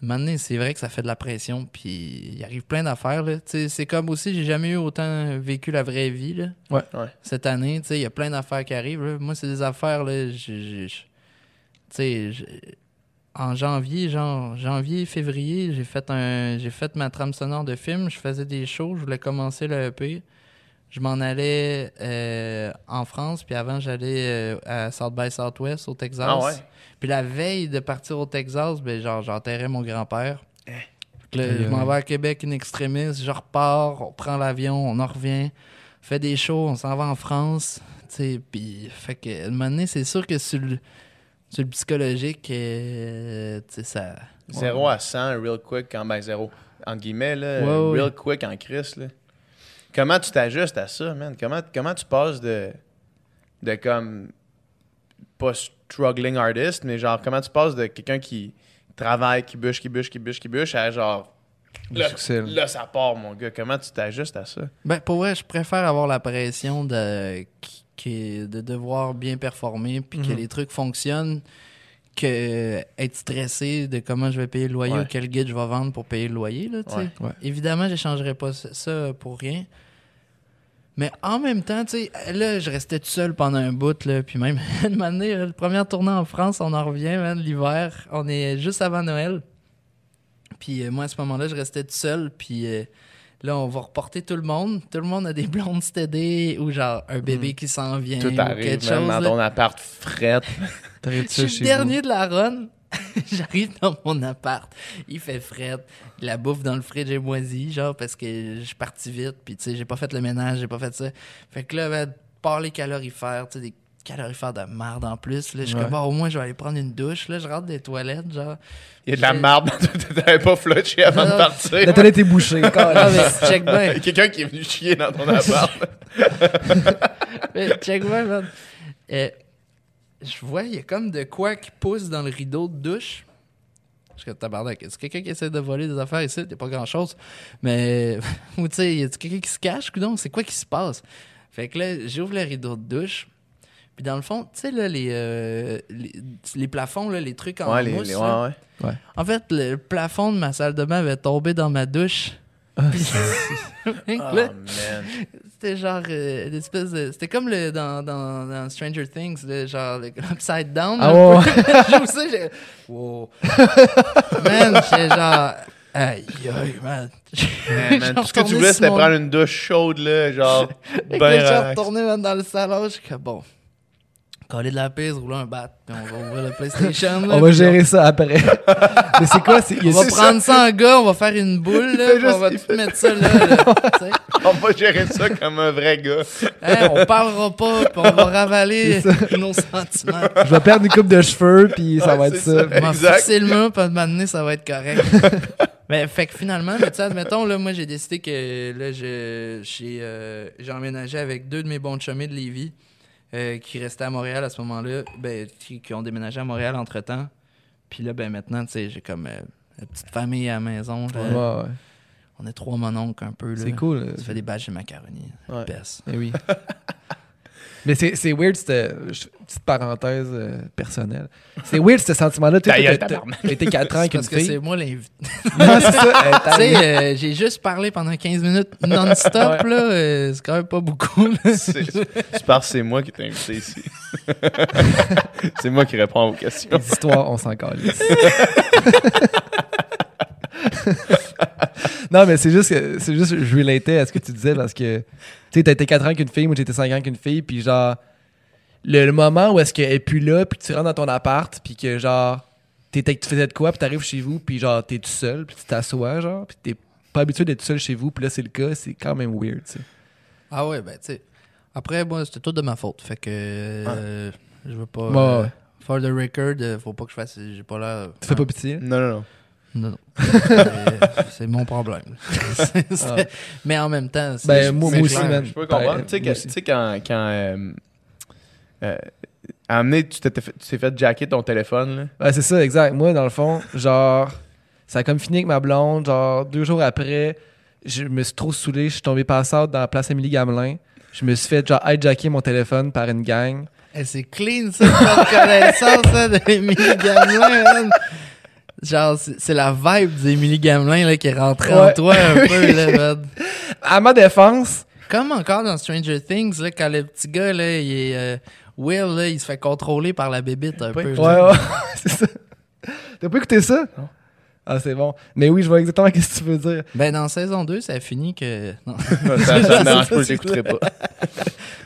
moment donné, c'est vrai que ça fait de la pression. Puis il arrive plein d'affaires. là. Tu sais, C'est comme aussi, j'ai jamais eu autant vécu la vraie vie là, Ouais. Ouais. cette année. Tu sais, Il y a plein d'affaires qui arrivent. là. Moi, c'est des affaires. Là, tu sais, j'ai- en janvier, genre janvier, février, j'ai fait un j'ai fait ma trame sonore de film, je faisais des shows, je voulais commencer le EP. Je m'en allais euh, en France, puis avant j'allais euh, à South by Southwest au Texas. Ah ouais? Puis la veille de partir au Texas, ben genre j'enterrais mon grand-père. Eh. Là, je m'en vais à Québec in extremis, je repars, on prend l'avion, on en revient, on fait des shows, on s'en va en France, tu sais, puis fait que à un moment donné, c'est sûr que sur le sur le psychologique, euh, tu sais, ça. 0 à 100, real quick, quand ben 0. En guillemets, là, Ouais, ouais. real quick en crise, là. Comment tu t'ajustes à ça, man? Comment, comment tu passes de, de comme, pas struggling artist, mais genre, comment tu passes de quelqu'un qui travaille, qui bûche, qui bûche, qui bûche, qui bûche, à genre, là, succès, là. là, ça part, mon gars. Comment tu t'ajustes à ça? Ben, pour vrai, je préfère avoir la pression de, qui- qui- de devoir bien performer puis que Mhm. les trucs fonctionnent que être stressé de comment je vais payer le loyer Ouais. ou quel guide je vais vendre pour payer le loyer. Là. Ouais. Ouais. Évidemment, je n'échangerais pas ça- pour rien. Mais en même temps, tu sais, là, je restais tout seul pendant un bout, là, puis même, une là, le premier tournée en France, on en revient, l'hiver, on est juste avant Noël. Puis euh, moi, à ce moment-là, je restais tout seul, puis euh, là, on va reporter tout le monde. Tout le monde a des blondes stédées ou genre un bébé qui s'en vient Tout ou arrive, quelque chose. dans là. ton appart frette. Je suis le dernier de la run. J'arrive dans mon appart, il fait fret, la bouffe dans le fridge est moisie, genre parce que je suis parti vite, puis tu sais, j'ai pas fait le ménage, j'ai pas fait ça. Fait que là, ben, par les calorifères, tu sais, des calorifères de merde en plus, là, je suis Ouais. comme, bon, au moins, je vais aller prendre une douche, là, je rentre des toilettes, genre. Il y a de la marde. T'avais pas flotché avant de partir. La toilette est bouchée. Check bien. Il y a quelqu'un qui est venu chier dans ton appart. Mais check bien, man. Euh, je vois, il y a comme de quoi qui pousse dans le rideau de douche. Je suis comme tabarnak. Est-ce quelqu'un qui essaie de voler des affaires ici? Il n'y a pas grand-chose. Mais, ou tu sais, y a quelqu'un qui se cache? Coudon? C'est quoi qui se passe? Fait que là, j'ouvre le rideau de douche. Puis dans le fond, tu sais, là, les, euh, les, les plafonds, là, les trucs en ouais, mousse, les- là. ouais, ouais. En fait, le plafond de ma salle de bain avait tombé dans ma douche. Oh, c'était genre euh, une espèce de. C'était comme le, dans, dans, dans Stranger Things, le, genre le upside down. Ah peu. Je joue ça, j'ai. Wow. man, j'étais genre. Aïe, aïe, man. Man, man, tout ce que tu voulais, c'était prendre une douche chaude, là, genre, que ben là, je suis relax. retourné man, dans le salon, je suis comme bon. Coller de la piste, rouler un bat, puis on va ouvrir le PlayStation. là, On va gérer ça après. Mais c'est quoi? c'est- On va prendre ça en gars, on va faire une boule, là, on va tout mettre ça là. là. On va gérer ça comme un vrai gars. Hein, on parlera pas, puis on va ravaler nos sentiments. Je vais perdre une coupe de cheveux, puis ça Ouais, va être ça. ça. On va fixer le mur, puis à un moment donné, ça va être correct. Mais fait que finalement, mais tu sais, admettons, là, moi, j'ai décidé que là, je- j'ai euh, j'ai emménagé avec deux de mes bons chumés de Lévis euh, qui restaient à Montréal à ce moment-là, ben, qui, qui ont déménagé à Montréal entre-temps. Puis là, ben maintenant, tu sais, j'ai comme euh, une petite famille à la maison. là. Ouais, ouais. On est trois mononcles un peu. là. C'est cool. Ça fait des badges de macaroni. Ouais. Eh oui. Mais c'est c'est weird, cette je- petite parenthèse euh, personnelle. C'est weird ce sentiment-là. Tu été 4 ans avec une Parce que c'est fille. moi l'invité. Non, c'est ça. euh, Tu sais, euh, j'ai juste parlé pendant 15 minutes non-stop, là. euh, c'est quand même pas beaucoup. c'est parce que c'est moi qui t'ai invité ici. c'est moi qui réponds à vos questions. Les histoires, on s'en calisse. non, mais c'est juste que c'est juste je relatais à ce que tu disais parce que tu sais, t'as été 4 ans avec une fille, moi j'ai été 5 ans avec une fille, puis genre le, le moment où est-ce qu'elle est plus là, puis que tu rentres dans ton appart, puis que genre t'étais- tu faisais de quoi, puis t'arrives chez vous, puis genre, t'es tout seul, puis tu t'assois, genre, puis t'es pas habitué d'être tout seul chez vous, puis là, c'est le cas, c'est quand même weird, tu sais. Ah ouais, ben, tu sais. Après, moi, c'était tout de ma faute. Fait que. euh, Je veux pas. Ouais, euh, ouais. For the record, euh, faut pas que je fasse. J'ai pas l'air. Tu fais pas pitié? Non, non, non. Non, non. C'est- mon problème. Ah. Mais en même temps, c'est. Ben, moi, moi aussi, man. Je peux comprendre. Tu sais, aussi. tu sais, quand. quand euh, euh, à amener, tu t'es fait, tu t'es fait jacker ton téléphone, là. Ouais, c'est ça, exact. Moi, dans le fond, genre, ça a comme fini avec ma blonde. Genre, deux jours après, je me suis trop saoulé. Je suis tombé pass out dans la place Émilie Gamelin. Je me suis fait, genre, hijacker mon téléphone par une gang. Eh, c'est clean, ça, de connaissance, ça, d'Émilie Gamelin, man. Genre, c'est la vibe d'Émilie Gamelin, là, qui est rentrée en toi un peu, là, man. À ma défense, Comme encore dans Stranger Things, là, quand le petit gars, là, il est. euh, Will, là, il se fait contrôler par la bébite un peu. ouais, ouais, c'est ça. T'as pas écouté ça? Non. Ah, c'est bon. Mais oui, je vois exactement ce que tu veux dire. Ben, dans saison 2, ça a fini que. Non. ça, ça me dérange Ça, pas, je l'écouterai pas.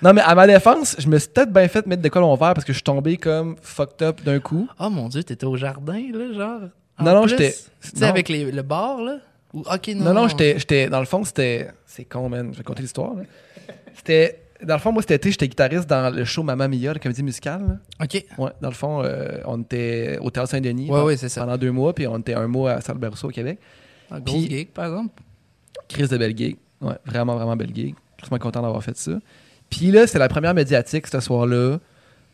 Non, mais à ma défense, je me suis peut-être bien fait mettre de quoi l'envers parce que je suis tombé comme fucked up d'un coup. Oh mon dieu, t'étais au jardin, là, genre. En Non, non, j'étais- Tu sais, non. avec les- le bar, là? Ou, ok, non. Non, non, j'étais, j'étais. Dans le fond, c'était. C'est con, man. Je vais compter l'histoire. C'était. Dans le fond, moi, cet été, j'étais guitariste dans le show Mamma Mia, la comédie musicale. là. Ok. Ouais, dans le fond, euh, on était au Théâtre Saint-Denis Ouais, pendant, ouais, c'est ça. pendant deux mois, puis on était un mois à Salle-Berceau au Québec. Un gros Puis- gig, par exemple. Crise de belle gig. Ouais, vraiment, vraiment belle gig. Je suis content d'avoir fait ça. Puis là, c'est la première médiatique ce soir-là.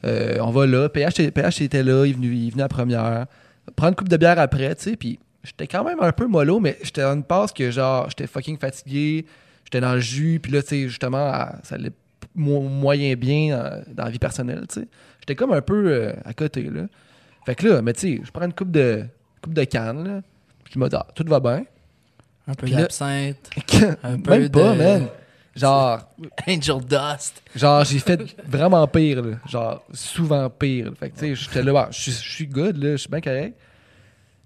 Euh, on va là. PH, était- PH était là, il est venu, il est venu à la première. Prendre une coupe de bière après, tu sais. Puis j'étais quand même un peu mollo, mais j'étais dans une passe que genre, j'étais fucking fatigué. J'étais dans le jus. Puis là, tu sais, justement, à- ça allait mo- moyen bien dans la vie personnelle, tu sais. J'étais comme un peu euh, à côté, là. Fait que là, mais tu sais, je prends une coupe de, coupe de canne, là. Puis je me dis, ah, tout va bien. Un peu d'absinthe. Un peu Même pas, de- man. Genre, Angel Dust. genre j'ai fait vraiment pire, là. Genre, souvent pire. Fait que, tu sais, j'étais là, bah, je suis- je suis good, là, je suis bien correct.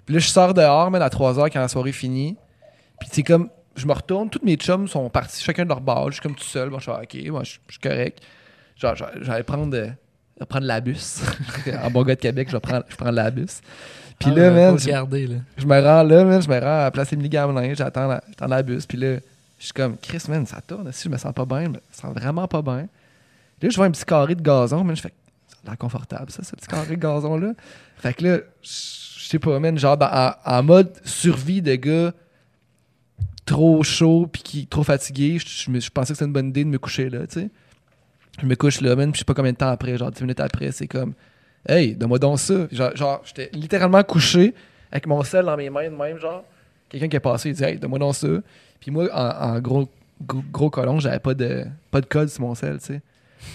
Puis là, je sors dehors, man, à 3 h quand la soirée finit. Puis, tu sais, comme, je me retourne, tous mes chums sont partis chacun de leur bar. Je suis comme tout seul. Bon, je suis OK, moi, je suis correct. Genre, j'allais prendre, euh, prendre la bus. en bon gars de Québec, je prendre, je prends la bus. Puis Ah, là, man, je- le garder, là. je me rends là, man, je me rends à la place Émilie Gamelin, j'attends la, j'attends la bus, puis là, je suis comme, Chris, man, ça tourne, si je me sens pas bien, je me sens vraiment pas bien. Là, je vois un petit carré de gazon, man, je fais, ça a l'air confortable, ça, ce petit carré de gazon-là. Fait que là, je je sais pas, man, genre, dans- en, mode survie de gars trop chaud, puis qui trop fatigué, je, pensais que c'était une bonne idée de me coucher là, tu sais. Je me couche là, man, puis je sais pas combien de temps après, genre 10 minutes après, c'est comme, hey, donne-moi donc ça. Genre, j'étais littéralement couché avec mon sel dans mes mains de même, genre. Quelqu'un qui est passé, il dit, hey, donne-moi donc ça. Puis moi, en, en gros, gros, gros colon, j'avais pas de, pas de code sur mon sel, tu sais.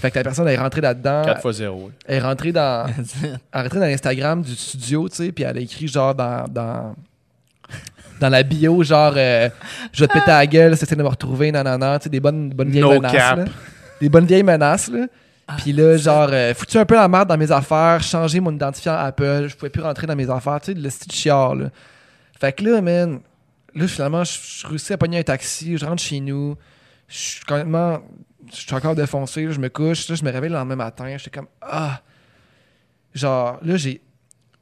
Fait que la personne est rentrée là-dedans. 4 x 0. Elle est rentrée dans, elle est rentrée dans l'Instagram du studio, tu sais, puis elle a écrit genre dans, dans, dans la bio, genre, euh, je vais te péter à la gueule, c'est de me retrouver, nanana, tu sais, des bonnes, bonnes vieilles No menaces. cap. là. Des bonnes vieilles menaces, là. Puis là, genre, euh, foutu un peu la merde dans mes affaires, changer mon identifiant Apple, je pouvais plus rentrer dans mes affaires, tu sais, le style chiard, là. Fait que là, man, là, finalement, je je réussis à pogner un taxi, je rentre chez nous, je suis complètement, je suis encore défoncé, là, je me couche, là, je me réveille le lendemain matin, j'étais comme, ah, genre, là, j'ai,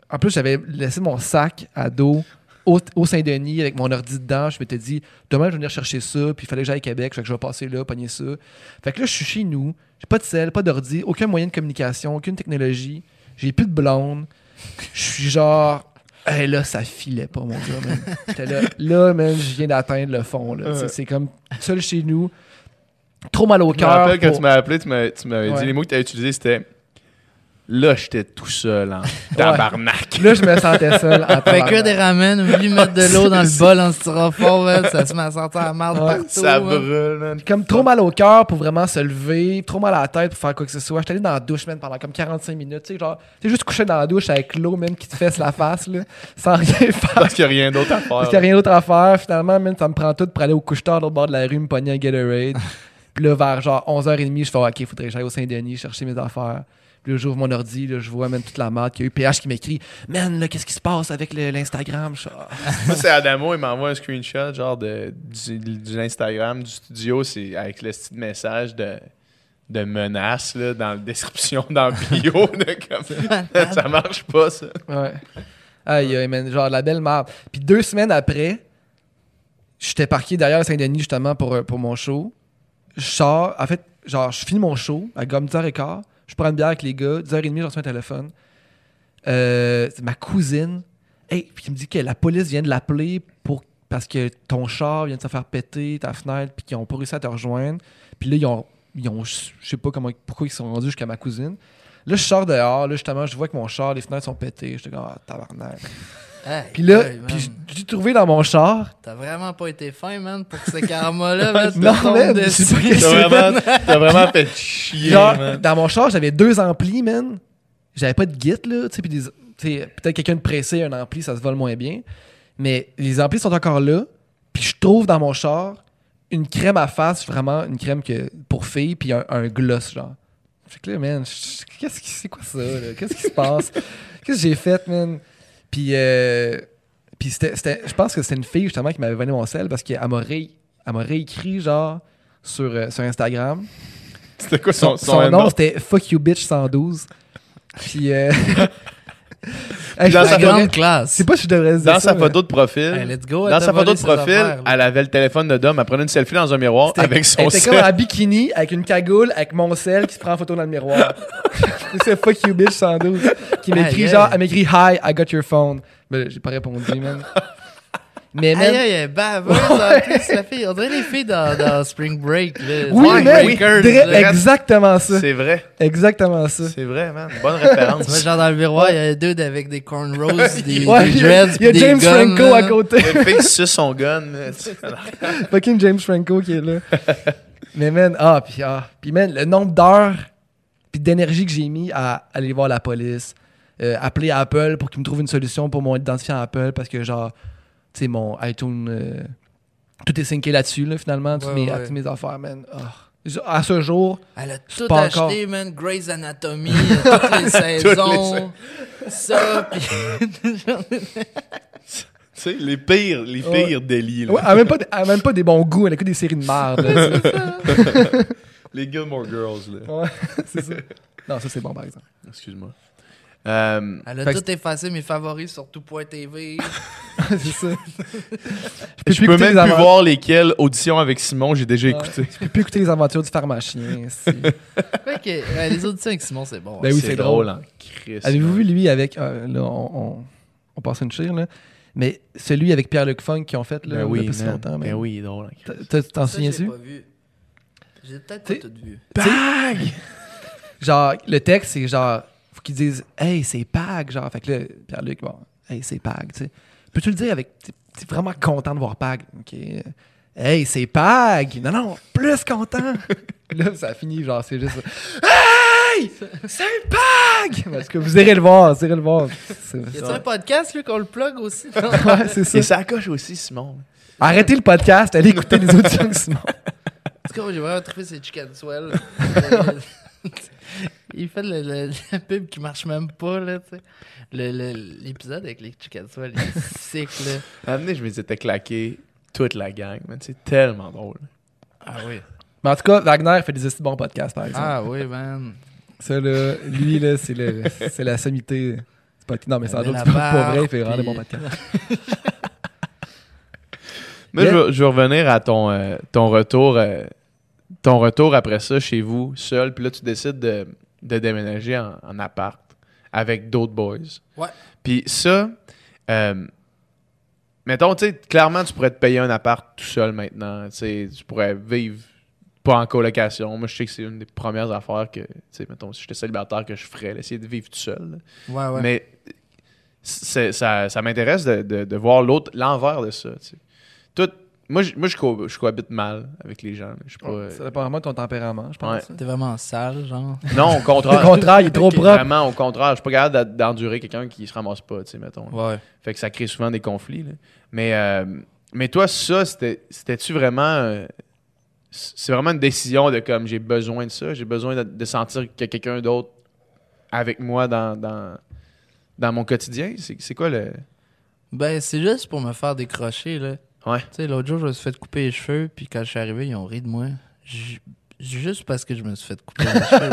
en plus, j'avais laissé mon sac à dos au, au Saint-Denis avec mon ordi dedans, je m'étais dit, demain, je vais venir chercher ça, puis il fallait que j'aille à Québec, fait que je vais passer là, pogner ça. Fait que là, je suis chez nous, j'ai pas de sel, pas d'ordi, aucun moyen de communication, aucune technologie, j'ai plus de blonde, je suis genre, Hey, là, ça filait pas, mon gars, man. Là, là, man, je viens d'atteindre le fond, là. Ouais. C'est comme seul chez nous, trop mal au Je me cœur. rappelle quand pour- tu m'as appelé, tu m'as- tu m'avais Ouais. dit les mots que tu as utilisés, c'était là, j'étais tout seul en tabarnak. Là, je me sentais seul. en Fait que des ramen, de mettre de l'eau dans le bol en styrofoam, ça se met à sentir la merde Ouais. partout. Ça brûle, man. comme trop mal au cœur pour vraiment se lever, trop mal à la tête pour faire quoi que ce soit. J'étais allé dans la douche, man, pendant comme 45 minutes. Tu sais, genre, tu sais, juste couché dans la douche avec l'eau, même, qui te fesse la face, là, sans rien faire. Parce qu'il n'y a rien d'autre à faire. Parce qu'il n'y a rien d'autre à faire. Finalement, man, ça me prend tout pour aller au couche-tard au bord de la rue, me pogner un Gatorade. Puis là, vers genre 11h30, je fais OK, faudrait que j'aille au Saint-Denis chercher mes affaires. Puis là, j'ouvre mon ordi, là, je vois même toute la merde qu'il y a eu. PH qui m'écrit Man, là, qu'est-ce qui se passe avec l'Instagram Ah. Moi, c'est Adamo, il m'envoie un screenshot genre de, du, du Instagram du studio, c'est avec le petit message de, de menace là, dans la description, dans le bio. de comme, ça marche pas, ça. Ouais. Aïe, aïe, man, genre la belle merde. Puis deux semaines après, j'étais parqué derrière Saint-Denis justement pour, pour mon show. Je sors, en fait, genre, je finis mon show à comme 10h15. Je prends une bière avec les gars, 10h30, je reçois un téléphone. Euh, c'est ma cousine. Hey, puis il me dit que la police vient de l'appeler pour parce que ton char vient de se faire péter, ta fenêtre, puis qu'ils ont pas réussi à te rejoindre. Puis là, ils ont, ils ont je sais pas comment, pourquoi ils sont rendus jusqu'à ma cousine. Là, je sors dehors, là, justement, je vois que mon char, les fenêtres sont pétées. J'étais comme, ah, tabarnak. Hey, Puis là, puis j'ai trouvé dans mon char. T'as vraiment pas été fin, man, pour que ce karma-là, man, te Non, man, c'est pas que T'as vraiment, t'as vraiment fait chier, Genre, man. dans mon char, j'avais deux amplis, man. J'avais pas de git, là. Tu sais, puis des- tu sais, peut-être quelqu'un de pressé, un ampli, ça se vole moins bien. Mais les amplis sont encore là. Puis je trouve dans mon char une crème à face, vraiment une crème que, pour filles, puis un, un gloss, genre. Fait que là, man, qu'est-ce qui, c'est quoi ça, là? Qu'est-ce qui se passe? Qu'est-ce que j'ai fait, man? Puis, euh, puis c'était, c'était- je pense que c'était une fille, justement, qui m'avait donné mon sel parce qu'elle m'a, ré- réécrit, genre, sur, euh, sur Instagram. C'était quoi Son, son, son nom, c'était Fuck You Bitch 112. Puis, euh... Dans hey, je sa grande classe. sais pas si je devrais dire Dans ça, sa mais- photo de profil, Hey, let's go, elle dans sa photo de profil, affaires, elle avait le téléphone de Dom. Elle prenait une selfie dans un miroir avec son Elle était comme en bikini, avec une cagoule, avec mon sel qui se prend en photo dans le miroir. c'est Fuck You Bitch 112. Qui m'écrit Aïe, genre, elle m'écrit Hi, I got your phone. Mais j'ai pas répondu, man. Mais, man, Aïe, aïe, en plus, la fille. On dirait les filles dans, dans Spring Break, là. oui, Spring man, Breakers, dra- là. exactement ça. C'est vrai. Exactement ça. C'est vrai, man. Bonne référence. genre dans le miroir, il y a un dude avec des cornrows, des, Ouais, des il y a, dreads, il y a des James guns, Franco là. à côté. Le fille suce son gun. Fucking James Franco qui est là. Mais man, ah, puis ah, puis man, le nombre d'heures puis d'énergie que j'ai mis à aller voir la police, euh, appeler Apple pour qu'ils me trouvent une solution pour mon identifiant Apple parce que genre, sais, mon iTunes, euh, tout est synqué là-dessus, là, finalement, toutes, Ouais, mes, ouais. toutes mes affaires, man. Ah. À ce jour, Elle a tout pas acheté, encore. man. Grey's Anatomy, toutes les saisons. ça, pis... Tu sais, les pires, les Ouais. pires délits. là. ouais, elle a même pas, elle a même pas des bons goûts, elle a que des séries de merde. Les Gilmore Girls, là. ouais, c'est ça. Non, ça c'est bon par exemple. Excuse-moi. Euh, Elle a que- tout effacé mes favoris sur tout.tv. c'est ça. je peux même plus voir lesquelles auditions avec Simon j'ai déjà Ouais. écouté. Je peux plus écouter les aventures du pharmacien. que ouais, les auditions avec Simon, c'est bon. Ben oui, c'est drôle. en Christ. Avez-vous vu lui avec. euh, là, on, on, on passe une chire, là. Mais celui avec Pierre-Luc Funk qui ont fait, là, Ben il y a oui, pas si man. longtemps. Ben man. oui, il est drôle. Tu t'en souviens-tu? pas vu. J'ai peut-être pas tout vu. Bag! Genre, le texte, c'est genre. Qu'ils disent Hey, c'est Pag. Genre, fait que là, Pierre-Luc, bon, Hey, c'est Pag, tu sais. Peux-tu le dire avec. T'es vraiment content de voir Pag. OK. Hey, c'est Pag. Non, non, plus content. là, ça finit, genre, c'est juste. Hey, c'est Pag. Parce que vous irez le voir, vous irez le voir. C'est- Y a-tu un podcast, lui, qu'on le plug aussi? Ouais, c'est ça. Et ça coche aussi, Simon. Arrêtez le podcast, allez écouter les auditions de Simon. En tout cas, moi, j'ai vraiment trouvé ces chicken swell. Il fait le, le- la pub qui marche même pas, là, tu sais. Le- le- L'épisode avec les chicken swell, il est sick, là. À je me étais claqué toute la gang, man. C'est tellement drôle. Ah oui. Mais en tout cas, Wagner fait des bons podcasts, par exemple. Ah oui, man. Ça, là, lui, là, c'est, le, c'est la sommité. C'est pas... Non, mais sans Il doute, c'est pas vrai, il fait vraiment des bons podcasts. Mais Yeah. je, veux, je veux revenir à ton, euh, ton retour euh, ton retour après ça chez vous, seul, puis là, tu décides de, de déménager en, en appart avec d'autres boys. Ouais. Puis ça, euh, mettons, tu sais, clairement, tu pourrais te payer un appart tout seul maintenant. Tu pourrais vivre pas en colocation. Moi, je sais que c'est une des premières affaires que, tu sais, mettons, si j'étais célibataire, que je ferais, essayer de vivre tout seul. Ouais, ouais. Mais ça, ça m'intéresse de, de- de voir l'autre, l'envers de ça. Tout, moi, je, moi je, co- je cohabite mal avec les gens. Je pas, Ça dépend vraiment de ton tempérament, je pense. T'es vraiment sale, genre. Non, au Au contraire. contraire, il est trop propre. Vraiment, au contraire. Je suis pas capable d'endurer quelqu'un qui se ramasse pas, tu sais, mettons. Ouais. Fait que ça crée souvent des conflits. là. Mais, euh, mais toi, ça, c'était- c'était-tu vraiment. euh, c'est vraiment une décision de comme j'ai besoin de ça, j'ai besoin de, de sentir qu'il y a quelqu'un d'autre avec moi dans, dans, dans mon quotidien? C'est c'est quoi le? Ben, c'est juste pour me faire décrocher, là. Ouais. Tu sais, l'autre jour, je me suis fait couper les cheveux, puis quand je suis arrivé, ils ont ri de moi. J- juste parce que je me suis fait couper les cheveux.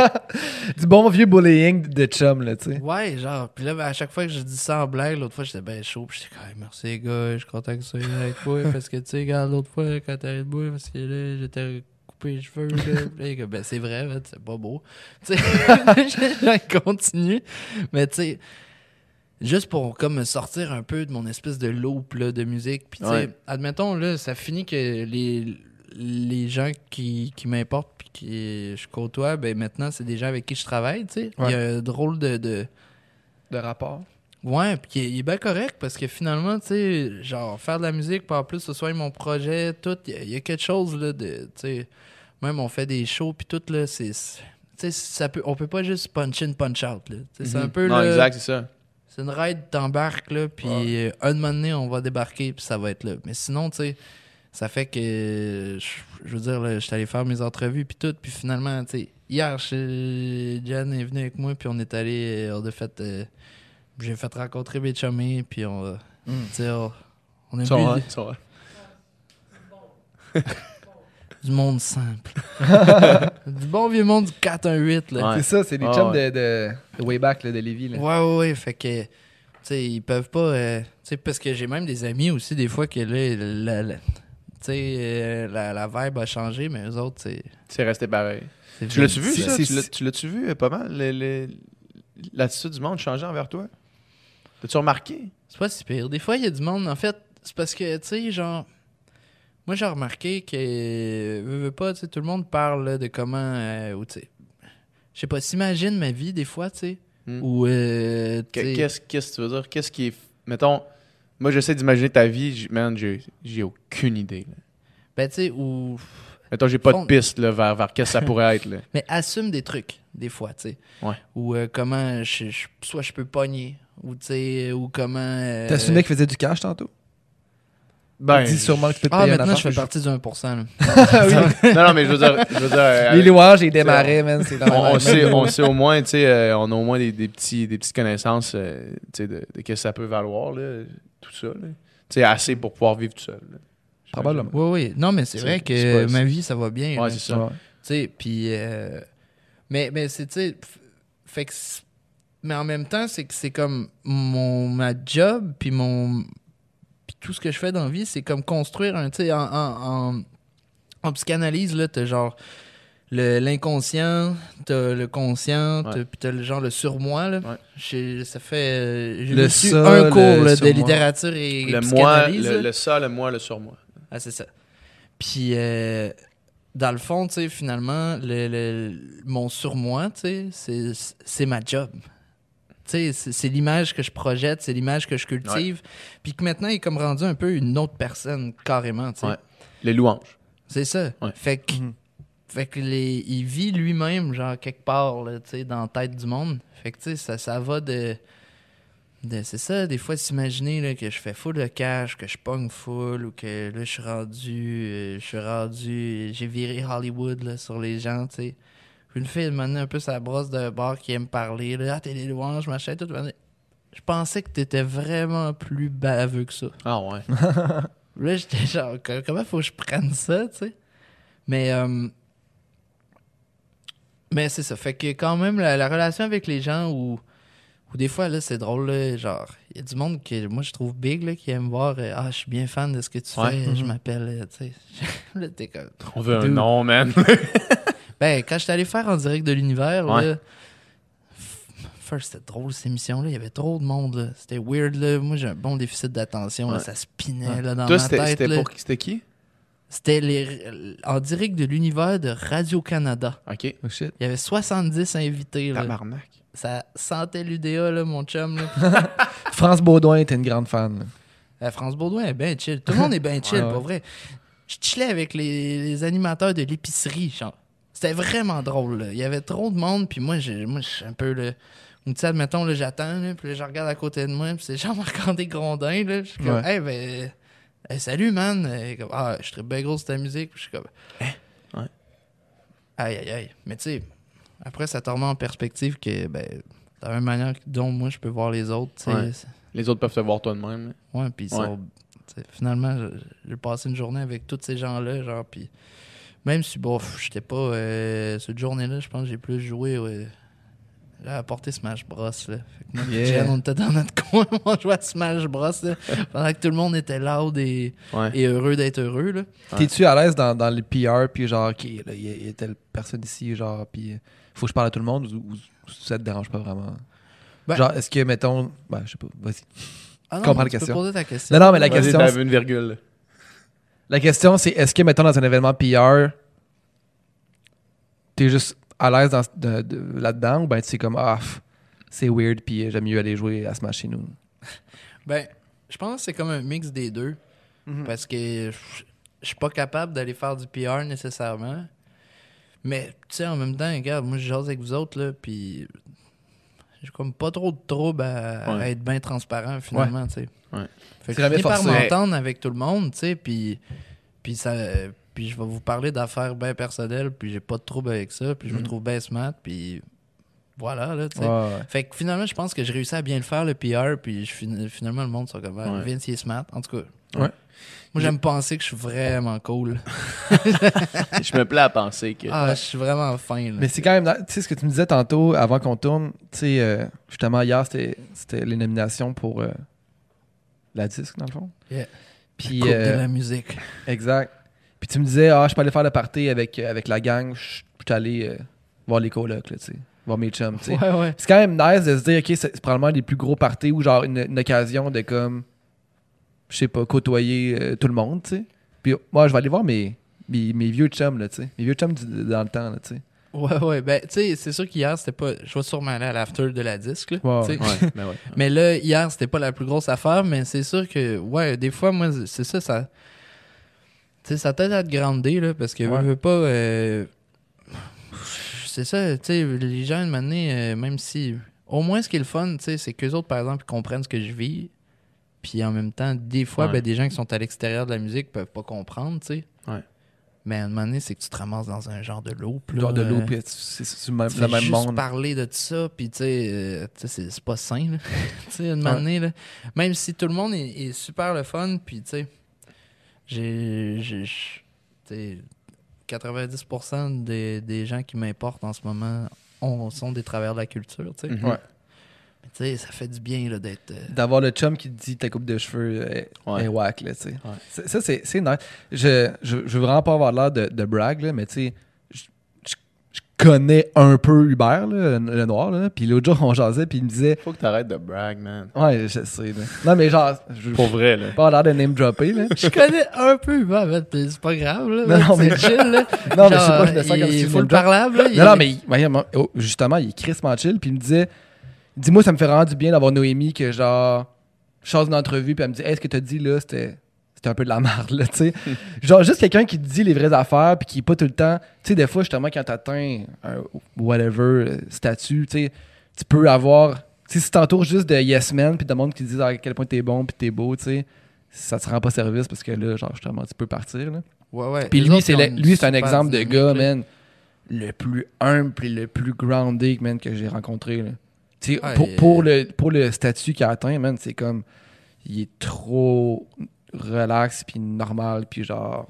Du bon vieux bullying de chum, là, tu sais. Ouais, genre, puis là, ben, à chaque fois que je dis ça en blague, l'autre fois, j'étais bien chaud, puis j'étais comme, Hey, merci les gars, je suis content que ça aille avec toi, parce que, tu sais, regarde, l'autre fois, quand t'arrêtes de boire, parce que là, j'étais coupé les cheveux, là, ben, c'est vrai, c'est pas beau. Tu sais, je continue, mais tu sais, juste pour, comme, me sortir un peu de mon espèce de loop, là, de musique, puis tu sais, Ouais. admettons, là, ça finit que les, les gens qui, qui m'importent, puis qui je côtoie, ben, maintenant, c'est des gens avec qui je travaille, tu sais. Il y a un drôle de- de De rapport. Ouais, puis il est- il est bien correct parce que finalement, tu sais, genre, faire de la musique, puis en plus, ce soit mon projet, tout, il y a- il y, a quelque chose, là, de, tu sais, même on fait des shows, puis tout, là, c'est, tu sais, ça peut, on peut pas juste punch in, punch out, là. C'est un Mhm. peu, Non, là, exact, c'est ça. C'est une ride, t'embarques, là, puis euh, un moment donné, on va débarquer, puis ça va être là. Mais sinon, tu sais, ça fait que, je, je veux dire, là, j'étais allé faire mes entrevues, puis tout, puis finalement, tu sais, hier, je- Jen est venue avec moi, puis on est allé, euh, on a fait, euh, j'ai fait rencontrer mes chummies, puis on, Mm. tu sais, on, on a Ça bu va, du- ça va. Du monde simple. du bon vieux monde du 418, là. Ouais. C'est ça, c'est les Ah, chums ouais. de, de, de way back, là, de Lévis. Là. Ouais, ouais, ouais. Fait que, tu sais, ils peuvent pas. euh, tu sais, parce que j'ai même des amis aussi, des fois, que là, la, la- tu sais, euh, la, la vibe a changé, mais eux autres, c'est. C'est resté pareil. c'est Tu l'as-tu vu, ça? Tu l'as- Tu l'as-tu vu euh, pas mal? le- le- L'attitude du monde changer envers toi? T'as-tu remarqué? C'est pas si pire. Des fois, il y a du monde, en fait, c'est parce que, tu sais, genre. Moi, j'ai remarqué que. Veux, veux pas, tu sais, tout le monde parle là, de comment. euh, ou, tu sais. Je sais pas, s'imagine ma vie, des fois, tu sais. Hmm. Ou. euh, Qu'est-ce qu'est-ce que tu veux dire? Qu'est-ce qui est. Mettons, moi j'essaie d'imaginer ta vie, man, j'ai j'ai aucune idée. là. Ben, tu sais, ou. Mettons, j'ai pas Fond- de piste là, vers, vers qu'est-ce que ça pourrait être. Là. Mais assume des trucs, des fois, tu sais. Ouais. Ou euh, comment, je, je- soit je peux pogner, ou tu sais, ou comment. euh, T'assumais qu'il faisait du cash tantôt? Ben, Dis sûrement que tu peux te Ah, payer un maintenant, je fais partie du 1%. Là. non, non, mais je veux dire. Je veux dire euh, Les louanges, ils démarraient, man. C'est dans on, on même sait, on sait au moins, tu sais, euh, on a au moins des, des petits, des petites connaissances euh, tu sais, de, de ce que ça peut valoir, là, tout ça. Tu sais, assez pour pouvoir vivre tout seul. là. Probablement. Oui, oui. Non, mais c'est vrai que pas- ma vie, ça va bien. Ouais, c'est ça. Tu sais, puis. euh, mais, mais c'est, tu sais. Fait que. Mais en même temps, c'est que c'est comme mon, ma job, puis mon. Tout ce que je fais dans la vie, c'est comme construire un. Tu sais, en, en, en, en psychanalyse, là, t'as genre. le- L'inconscient, t'as le conscient, t'as- Ouais. puis t'as le genre le surmoi. Là. Ouais. J'ai- Ça fait. euh, J'ai Le reçu ça, un le cours là, de surmoi. littérature et Le moi, psychanalyse. le, là. le ça, le moi, le sur moi. Ah, c'est ça. Puis, euh, dans le fond, tu sais, finalement, le, le- mon surmoi, tu sais, c'est- c'est ma job. C'est l'image que je projette, c'est l'image que je cultive. Puis que maintenant, il est comme rendu un peu une autre personne, carrément. Ouais. Les louanges. C'est ça. Ouais. Fait que, Mhm. fait que les, il vit lui-même, genre, quelque part, là, dans la tête du monde. Fait que, tu sais, ça, ça va de... de- c'est ça, des fois, s'imaginer là, que je fais full de cash, que je pogne full, ou que là, je suis rendu... euh, je suis rendu... J'ai viré Hollywood, là, sur les gens, tu sais. Une fille m'a donné un peu sa brosse de bar qui aime parler, là. Ah, t'es les louanges, machin, tout. Je pensais que t'étais vraiment plus baveux que ça. Ah ouais. Là, j'étais genre, co- comment faut que je prenne ça, tu sais? Mais, euh, mais c'est ça. Fait que quand même, la, la relation avec les gens où, où des fois, là, c'est drôle, là, genre, il y a du monde que moi, je trouve big, là, qui aime voir, euh, ah, je suis bien fan de ce que tu Ouais. fais, je Mhm. m'appelle, euh, tu sais. là, t'es comme. On veut un nom, man. Ben, quand j'étais allé faire en direct de l'univers, Ouais. là, first, c'était drôle, cette émission-là. Il y avait trop de monde, là. C'était weird, là. Moi, j'ai un bon déficit d'attention, là. Ouais. Ça spinait, Ouais. là, dans Toi, ma c'était tête, c'était pour qui? C'était qui? C'était les, en direct de l'univers de Radio-Canada. OK. Oh shit. Il y avait 70 invités. Là. Tabarnak. Ça sentait l'UDA, là, mon chum. Là. France Baudouin était une grande fan. là. Euh, France Baudouin est bien chill. Tout le monde est bien chill, Ouais, ouais. pour vrai. Je chillais avec les, les animateurs de l'épicerie. genre. C'était vraiment drôle. là. Il y avait trop de monde, puis moi, j'ai- moi je suis un peu le. Ou tu sais, admettons, là, j'attends, là, puis là, je regarde à côté de moi, puis c'est Jean-Marc-André Grondin, là. Je suis comme, Ouais. hey, ben. hey, salut, man. Euh, comme, ah, je suis bien gros sur ta musique. Puis je suis comme, Ouais. Aïe, aïe, aïe. Mais tu sais, après, ça te remet en perspective que, ben, la même manière dont moi, je peux voir les autres, tu sais. Ouais. c'est- Les autres peuvent te voir toi de même. Ouais, puis Ouais. finalement, je- j'ai passé une journée avec tous ces gens-là, genre, puis Même si, bof, j'étais pas. euh, cette journée-là, je pense que j'ai plus joué. ouais, Là, à porter Smash Bros. Là. Fait que moi, Yeah. et Jen, on était dans notre coin, on jouait à Smash Bros. Là, pendant que tout le monde était loud et, Ouais. et heureux d'être heureux. Là. Ouais. T'es-tu à l'aise dans, dans le PR, puis genre, OK, là, il y, a- il y a telle personne ici, genre, puis faut que je parle à tout le monde, ou, ou ça te dérange pas vraiment? Ben- genre, est-ce que, mettons, ben, je sais pas, vas-y. Ah Comprends la tu peux question. poser ta question. Non, non, mais la question, t'avais une virgule. La question, c'est est-ce que, mettons, dans un événement PR, t'es juste à l'aise dans- de- de- là-dedans, ou ben, tu sais, comme, ah, c'est weird, puis j'aime mieux aller jouer à Smash chez nous? Ben, je pense que c'est comme un mix des deux. Mhm. Parce que je je suis pas capable d'aller faire du PR nécessairement. Mais, tu sais, en même temps, regarde, moi, je jase avec vous autres, là, puis j'ai comme pas trop de trouble à, être bien transparent, finalement, tu sais. Ouais. Fait C'est que je finis par m'entendre avec tout le monde, tu sais, puis, puis ça... Puis je vais vous parler d'affaires bien personnelles, puis j'ai pas de trouble avec ça, puis je me Mhm. trouve bien smart, puis voilà, là, tu sais. Ouais, ouais. Fait que finalement, je pense que j'ai réussi à bien le faire, le PR, puis je finalement, le monde sont comme ah, Ouais. Vince, il est smart. En tout cas, Ouais. Moi, j'aime penser que je suis vraiment cool. je me plais à penser que. Ah, je suis vraiment fin, là. Mais c'est quand même, tu sais, ce que tu me disais tantôt avant qu'on tourne, tu sais, euh, justement, hier, c'était c'était les nominations pour euh, la disque, dans le fond. Yeah. Puis, Coupe de euh, la musique. exact. Puis tu me disais, ah, je peux aller faire le party avec, euh, avec la gang, je suis allé euh, voir les colocs, là, tu sais, voir mes chums, tu sais. Ouais, ouais. C'est quand même nice de se dire, OK, c'est c'est probablement les plus gros parties ou genre une, une occasion de comme, je sais pas, côtoyer euh, tout le monde, tu sais. Puis moi, je vais aller voir mes, mes, mes vieux chums, là, tu sais. Mes vieux chums du- dans le temps, là, tu sais. Ouais, ouais. Ben, tu sais, c'est sûr qu'hier, c'était pas. Je vais sûrement aller à l'after de la disque, là. Ouais, tu sais. Ouais, ben ouais. Mais là, hier, c'était pas la plus grosse affaire, mais c'est sûr que, ouais, des fois, moi, c'est ça, ça. Tu sais, ça t'aide à te grander, là, parce que, Ouais. veux, veux pas. euh, C'est ça, tu sais, les gens, de euh, même si. Au moins, ce qui est le fun, tu sais, c'est qu'eux autres, par exemple, ils comprennent ce que je vis. Puis en même temps, des fois, Ouais. ben, des gens qui sont à l'extérieur de la musique peuvent pas comprendre, tu sais. Ouais. Mais à un moment donné, c'est que tu te ramasses dans un genre de loop. là, Genre de l'eau, euh, puis c'est le même, tu juste monde. parler de ça, puis tu sais, euh, c'est pas sain, tu sais, une manée, là. Même si tout le monde est, est super le fun, puis tu sais, j'ai. j'ai- j'- tu sais, 90% des, des gens qui m'importent en ce moment ont- sont des travailleurs de la culture, tu sais. Ouais. Mais Tu sais, ça fait du bien, là, d'être. euh, D'avoir le chum qui te dit ta coupe de cheveux est, Ouais. est whack, là, tu sais. Ouais. Ça, c'est c'est nice. Je, je, je veux vraiment pas avoir l'air de, de brag, là, mais tu sais, je, je- je connais un peu Hubert, là, le, le noir, là. Puis l'autre jour, on jasait, puis il me disait, Faut que t'arrêtes de brag, man. ouais, je sais, là. Non, mais genre, je Pour vrai, là. pas l'air de name dropper, là. Je connais un peu, ben, ben, c'est pas grave, là. Non, mais- chill, là. Non, mais je sais pas, je me sens comme il si name drop. parlable, là. il- Non, non, mais il- oh, justement, il est crissement chill, puis il me disait, dis-moi, ça me fait vraiment du bien d'avoir Noémie que genre, je sors d'une entrevue, puis elle me dit, Hey, ce que t'as dit là, c'était. C'était un peu de la merde, là, tu sais. genre, juste quelqu'un qui te dit les vraies affaires, puis qui est pas tout le temps. Tu sais, des fois, justement, quand t'atteins un whatever euh, statut, tu sais, tu peux avoir. Tu sais, si t'entoures juste de yes men, puis de monde qui te dit à quel point t'es bon, puis t'es beau, tu sais, ça te rend pas service parce que là, genre, justement, tu peux partir, là. Ouais, ouais. Puis lui, c'est lui, c'est un exemple de gars, man, le plus humble et le plus grounded, man, que j'ai rencontré. Là. Ouais, pour, pour le, pour le statut qu'il a atteint, man, c'est comme. Il est trop relax, puis normal, puis genre.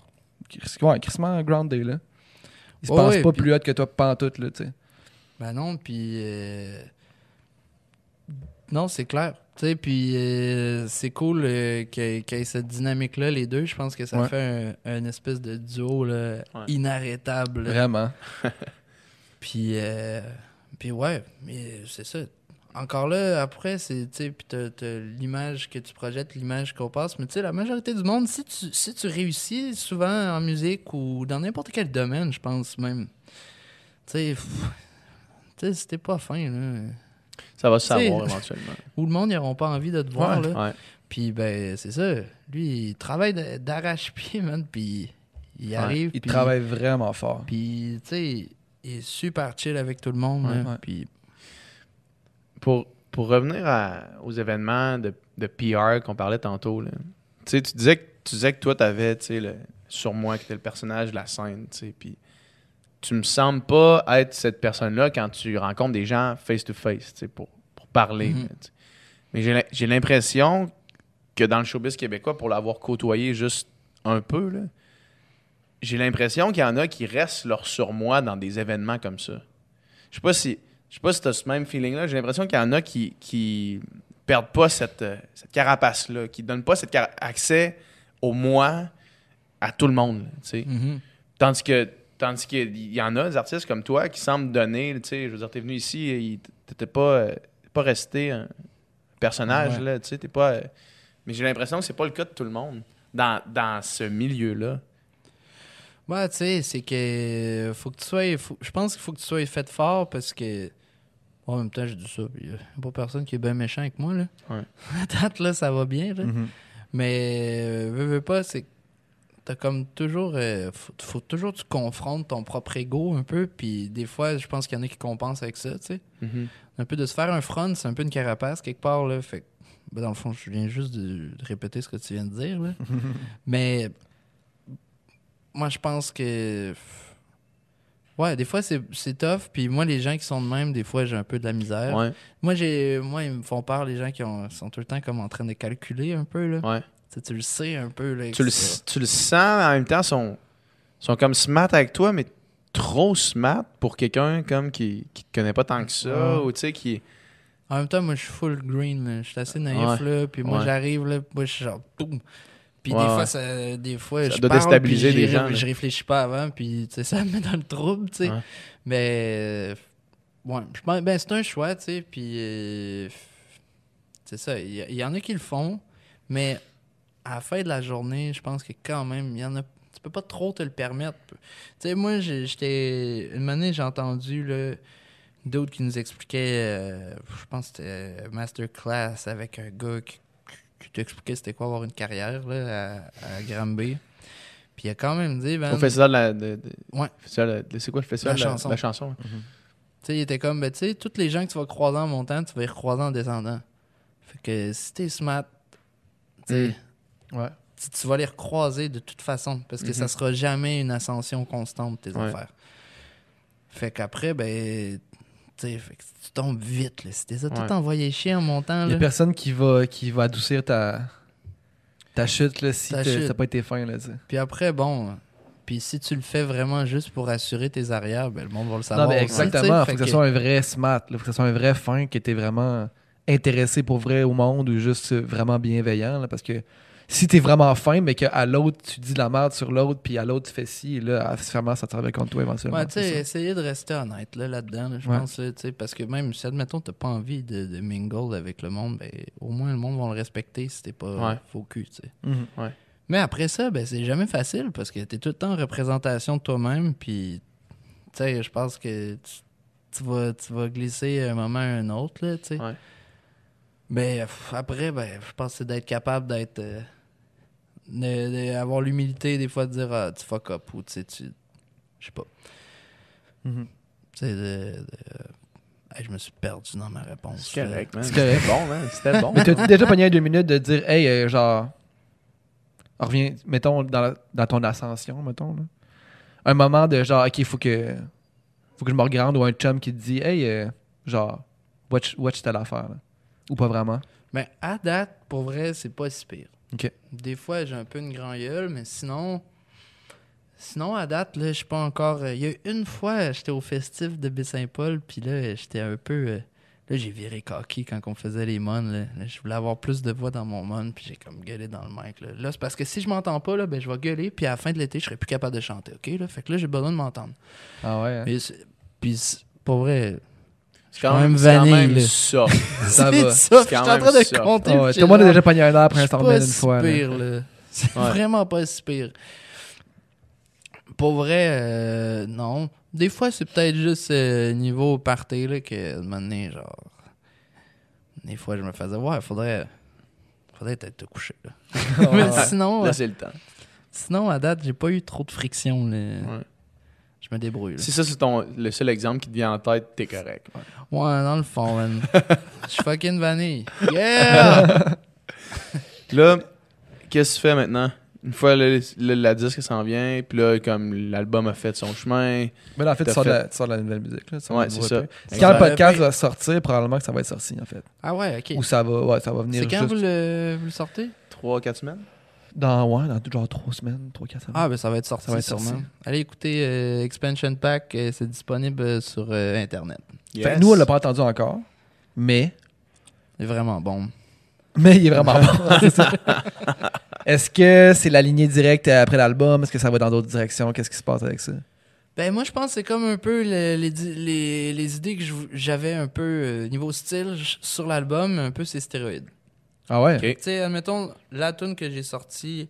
Ouais, crissement grounded, là. Il se Ouais, pense ouais, pas plus haut que toi, pantoute, là, tu sais. Ben non, puis. euh, Non, c'est clair. Tu sais, puis euh, c'est cool euh, qu'il y ait- qu'il y ait cette dynamique-là, les deux. Je pense que ça Ouais. fait un, un espèce de duo là, Ouais. inarrêtable. là. Vraiment. Puis, euh, puis ouais, mais c'est ça. Encore là, après, c'est, tu sais, l'image que tu projettes, l'image qu'on passe, mais tu sais, la majorité du monde, si tu, si tu réussis souvent en musique ou dans n'importe quel domaine, je pense même, tu sais, c'était pas fin, là. Ça va se savoir éventuellement. Ou le monde, ils n'auront pas envie de te voir, Ouais. là. Ouais. Puis, ben, c'est ça. Lui, il travaille d'arrache-pied, man, puis il arrive. Il travaille vraiment fort. Puis, tu sais, il est super chill avec tout le monde. Puis, Pour, pour revenir à- aux événements de, de PR qu'on parlait tantôt, là. Tu sais, tu disais que tu disais que toi, t'avais, tu sais, le surmoi qui était le personnage de la scène, tu puis tu me sembles pas être cette personne-là quand tu rencontres des gens face-to-face, tu pour, pour parler. Mhm. tu sais. Mais j'ai l'im- j'ai l'impression que dans le showbiz québécois, pour l'avoir côtoyé juste un peu, j'ai l'impression qu'il y en a qui restent leur surmoi dans des événements comme ça. Je sais pas si je sais pas si tu as ce même feeling-là. J'ai l'impression qu'il y en a qui, qui perdent pas cette, euh, cette carapace-là, qui donnent pas cet accès au moi à tout le monde. Mhm. Tandis que tandis qu'il y en a des artistes comme toi qui semblent donner, tu sais, je veux dire, t'es venu ici, et t'étais pas, euh, pas resté un personnage, Ouais. là, tu sais, t'es pas... euh, mais j'ai l'impression que c'est pas le cas de tout le monde dans, dans ce milieu-là. Ouais, tu sais, c'est que faut que tu sois. faut- je pense qu'il faut que tu sois fait fort parce que. En même temps, je dis ça, puis y a pas personne qui est bien méchant avec moi, là. Ouais. Date, là, ça va bien, là. Mhm. Mais, euh, veux, veux pas, c'est que t'as comme toujours. euh, faut, faut toujours que tu confrontes ton propre ego un peu, puis des fois, je pense qu'il y en a qui compensent avec ça, tu sais. Un peu de se faire un front, c'est un peu une carapace quelque part, là. Fait ben, dans le fond, je viens juste de, de répéter ce que tu viens de dire, là. Mais moi, je pense que. Ouais, des fois, c'est tough. Puis moi, les gens qui sont de même, des fois, j'ai un peu de la misère. Ouais, Moi, j'ai moi, ils me font peur, les gens qui ont, sont tout le temps comme en train de calculer un peu. Là. ouais. Tu sais, tu le sais un peu. Là, Tu le, tu sens, mais en même temps, ils sont, sont comme smart avec toi, mais trop smart pour quelqu'un comme qui, qui te connaît pas tant que ça, Ouais. ou tu sais, qui... En même temps, moi, je suis full green. là. Je suis assez naïf. Là, puis moi, j'arrive, là, moi, je suis genre. boum. Puis Ouais, des, fois, ça, des fois, Ça je parle, déstabiliser puis des j'y gens, ré- là. Je réfléchis pas avant, puis ça me met dans le trouble, tu sais. Ouais. Mais, euh, ouais, je pense- ben, c'est un choix, tu sais, puis euh, c'est ça. Il y, en a qui le font, mais à la fin de la journée, je pense que quand même, il y en a. Tu peux pas trop te le permettre. Tu sais, moi, j'étais. Une année, j'ai entendu, là, d'autres qui nous expliquaient, euh, je pense que c'était Masterclass avec un gars qui t'expliquait c'était quoi avoir une carrière là, à, à Granby. Puis il a quand même dit, ben, Au festival de la... de- de- Ouais. festival de- c'est quoi le festival? La de chanson. La chanson. tu sais, il était comme, ben, tu sais, tous les gens que tu vas croiser en montant, tu vas les recroiser en descendant. Fait que si t'es smart, tu sais, Ouais. tu, tu vas les recroiser de toute façon, parce que ça Mhm. sera jamais une ascension constante, tes Ouais. affaires. Fait qu'après, ben, fait que tu tombes vite, là. Si t'es ça tout envoyé chier en montant, Il y là. a personne qui va, qui va adoucir ta, ta chute là, si Ta chute. t'as pas été fin. Là, tu sais. Puis après, bon, puis si tu le fais vraiment juste pour assurer tes arrières, ben, le monde va le savoir. non, mais exactement. Il faut que que- ce soit un vrai smart. Il faut que ce soit un vrai fin qui était vraiment intéressé pour vrai au monde ou juste vraiment bienveillant. là, parce que si t'es vraiment fin, mais qu'à l'autre, tu dis de la merde sur l'autre, puis à l'autre, tu fais ci, et là, sûrement, ça te servait contre toi éventuellement. Ouais, tu sais, essayer de rester honnête là, là-dedans, là, je Ouais. pense, tu sais, parce que même si, admettons, t'as pas envie de, de mingle avec le monde, ben, au moins le monde va le respecter si t'es pas Ouais. faux cul, tu sais. Mhm. Mais après ça, ben, c'est jamais facile parce que t'es tout le temps en représentation de toi-même, puis, tu sais, je pense que tu, tu vas, tu vas glisser un moment à un autre, là, tu sais. Mais après, ben, je pense que c'est d'être capable d'être. euh, de- de- avoir l'humilité des fois de dire ah, tu fuck up ou tu sais, tu. Je sais pas. Mhm. Tu sais, de. de- Hey, je me suis perdu dans ma réponse. C'est correct, man. C'était bon, man. C'était bon. Mais t'as déjà pogné deux minutes de dire, hey, euh, genre, reviens, mettons, dans, la- dans ton ascension, mettons, là. Un moment de genre, ok, faut que, faut que je me regarde ou un chum qui te dit, hey, euh, genre, watch, watch telle affaire, là. Ou pas vraiment? Mais à date, pour vrai, c'est pas si pire. Ok. Des fois, j'ai un peu une grand gueule, mais sinon. Sinon, à date, là, je suis pas encore. euh, Il y a une fois, j'étais au festif de Baie-Saint-Paul, puis là, j'étais un peu. euh, Là, j'ai viré cocky quand on faisait les mon. Là. Là, je voulais avoir plus de voix dans mon mon, puis j'ai comme gueulé dans le mic. Là, Là, c'est parce que si je m'entends pas, là, ben, je vais gueuler, puis à la fin de l'été, je serai plus capable de chanter. OK? Là? Fait que là, j'ai besoin de m'entendre. Ah ouais. hein? Puis, pour vrai, C'est quand même c'est quand vanille, même là. ça. Ça c'est ça. C'est Je suis en train de compter. Puis Tout le monde a j'ai déjà pogné un air après un stormel une fois. là. pire, là. C'est vraiment pas si pire. Pour vrai, euh, non. Des fois, c'est peut-être juste euh, niveau party, là, que, moment donné, genre... Des fois, je me faisais, ouais, faudrait... Faudrait peut-être te coucher, là. Mais sinon, Là, euh, c'est le temps. sinon, à date, j'ai pas eu trop de friction, là. Ouais. Je me débrouille, là. Si ça, c'est ton, le seul exemple qui te vient en tête, t'es correct. Ouais, dans le fond, man. Je suis fucking vanille. Yeah! Là, qu'est-ce que tu fais maintenant? Une fois le, le- la disque s'en vient, puis là, comme l'album a fait son chemin. Mais là, en fait, tu sors, de fait- la, tu sors de la nouvelle musique. Là, Ouais, c'est ça. Quand le podcast va sortir, probablement que ça va être sorti, en fait. Ah ouais, ok. Ou ça va, ouais, ça va venir C'est quand juste... vous le, vous le sortez? 3-4 semaines? Dans, ouais, dans genre trois semaines, trois, quatre semaines. Ah, ben ça va être sorti Ça va être sûrement. sorti. Allez écouter euh, Expansion Pack, euh, c'est disponible euh, sur euh, Internet. Fait que Yes. nous, on l'a pas entendu encore, mais, C'est vraiment bon. mais il est vraiment bon. c'est ça. Est-ce que c'est la lignée directe après l'album? Est-ce que ça va dans d'autres directions? Qu'est-ce qui se passe avec ça? Ben moi je pense que c'est comme un peu le- les, les, les idées que j'avais un peu euh, niveau style sur l'album, un peu c'est stéroïdes. Ah ouais? Ok. Tu sais, admettons, la tune que j'ai sortie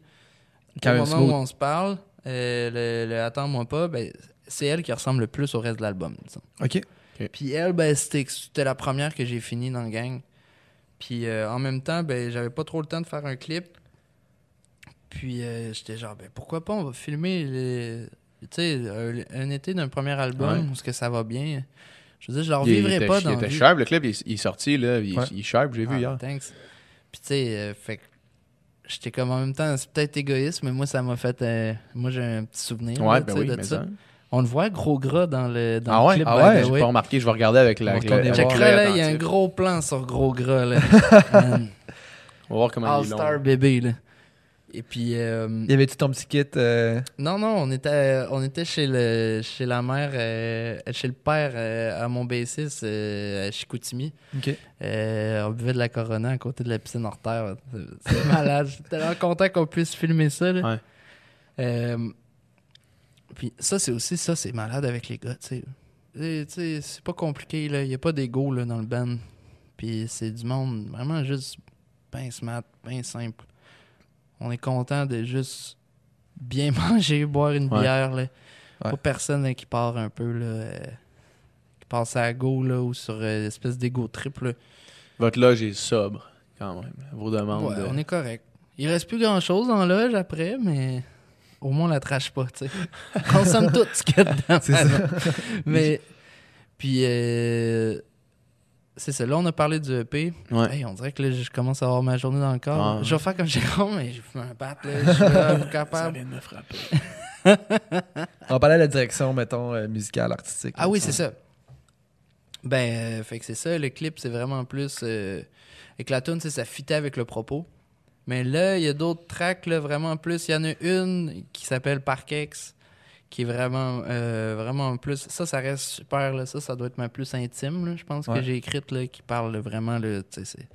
au moment smooth. où on se parle, euh, le, le Attends-moi pas, ben, c'est elle qui ressemble le plus au reste de l'album, disons. OK. Puis elle, ben, c'était c'était la première que j'ai fini dans le gang. Puis euh, en même temps, ben, j'avais pas trop le temps de faire un clip. Puis euh, j'étais genre, ben, pourquoi pas, on va filmer les- un, un été d'un premier album, Ouais. où est-ce que ça va bien. Je veux dire, je leur vivrai pas il dans était sharp, le clip, il, il est sorti, là. Il, Ouais. il est sharp, j'ai vu Ah, hier. thanks. Puis tu sais, euh, fait que j'étais comme en même temps, c'est peut-être égoïste, mais moi, ça m'a fait. euh, moi, j'ai un petit souvenir Ouais, là, ben oui, de ça. On le voit gros gras dans le, dans Ah le ouais? clip. Ah ouais? J'ai pas remarqué, je vais regarder avec la. Là, il y a un gros plan sur gros gras. Là. On va voir comment il est long. All-Star bébé. Là. Et puis, euh, Y avait-tu ton petit kit? euh, non, non, on était, on était chez, le, chez la mère, euh, chez le père euh, à mon bassiste euh, à Chicoutimi. OK. Euh, on buvait de la Corona à côté de la piscine hors terre. C'est- malade. Je suis tellement content qu'on puisse filmer ça. là. Ouais. Euh, puis ça, c'est aussi ça, c'est malade avec les gars. tu sais. Et, tu sais, C'est pas compliqué. Il n'y a pas d'ego là, dans le band. Puis c'est du monde vraiment juste bien smart, bien simple. On est content de juste bien manger, boire une Ouais. bière. Là. Ouais. Pas personne là, qui part un peu. Là, euh, qui passe à go là, ou sur euh, espèce d'ego trip. là. Votre loge est sobre, quand même. Vos demandes. Ouais, de- on est correct. Il reste plus grand chose dans la loge après, mais au moins on la trache pas, tu sais. On consomme tout ce qu'il y a dedans. Mais, puis, euh, c'est ça. Là, on a parlé du EP. Ouais. Hey, on dirait que là, je commence à avoir ma journée dans le corps. Ah. Je vais faire comme Jérôme, mais je fais un bat, là. Je suis là, Ça capable. vient de me frapper. On parlait de la direction, mettons, euh, musicale, artistique. Ah oui, c'est ça. Ben, euh, fait que c'est ça. Le clip, c'est vraiment plus. Euh, avec la tune, ça fitait avec le propos. Mais là, il y a d'autres tracks, là, vraiment plus. Il y en a une qui s'appelle Parkex, qui est vraiment, euh, vraiment plus. Ça, ça reste super. Là. Ça, ça doit être ma plus intime, là, je pense, Ouais. que j'ai écrite, là, qui parle vraiment. Là, tu sais,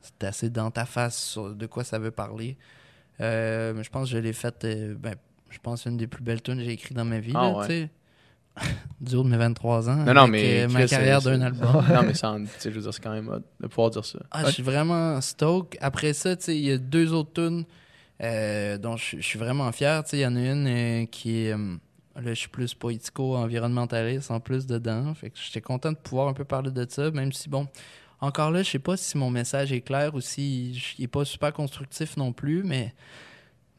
c'est, assez dans ta face sur de quoi ça veut parler. Euh, je pense que je l'ai faite. euh, ben, je pense une des plus belles tunes que j'ai écrites dans ma vie. Ah ouais. du haut de mes 23 ans. Non, non, mais. ma carrière d'un album. non, mais ça, en- tu sais, je veux dire, c'est quand même hot de pouvoir dire ça. Ah, je suis vraiment stoked. Après ça, tu sais, il y a deux autres tunes euh, dont je je suis vraiment fier. Tu sais, il y en a une euh, qui est. euh, là, je suis plus poético-environnementaliste en plus dedans. Fait que j'étais content de pouvoir un peu parler de ça, même si, bon, encore là, je sais pas si mon message est clair ou si il est pas super constructif non plus, mais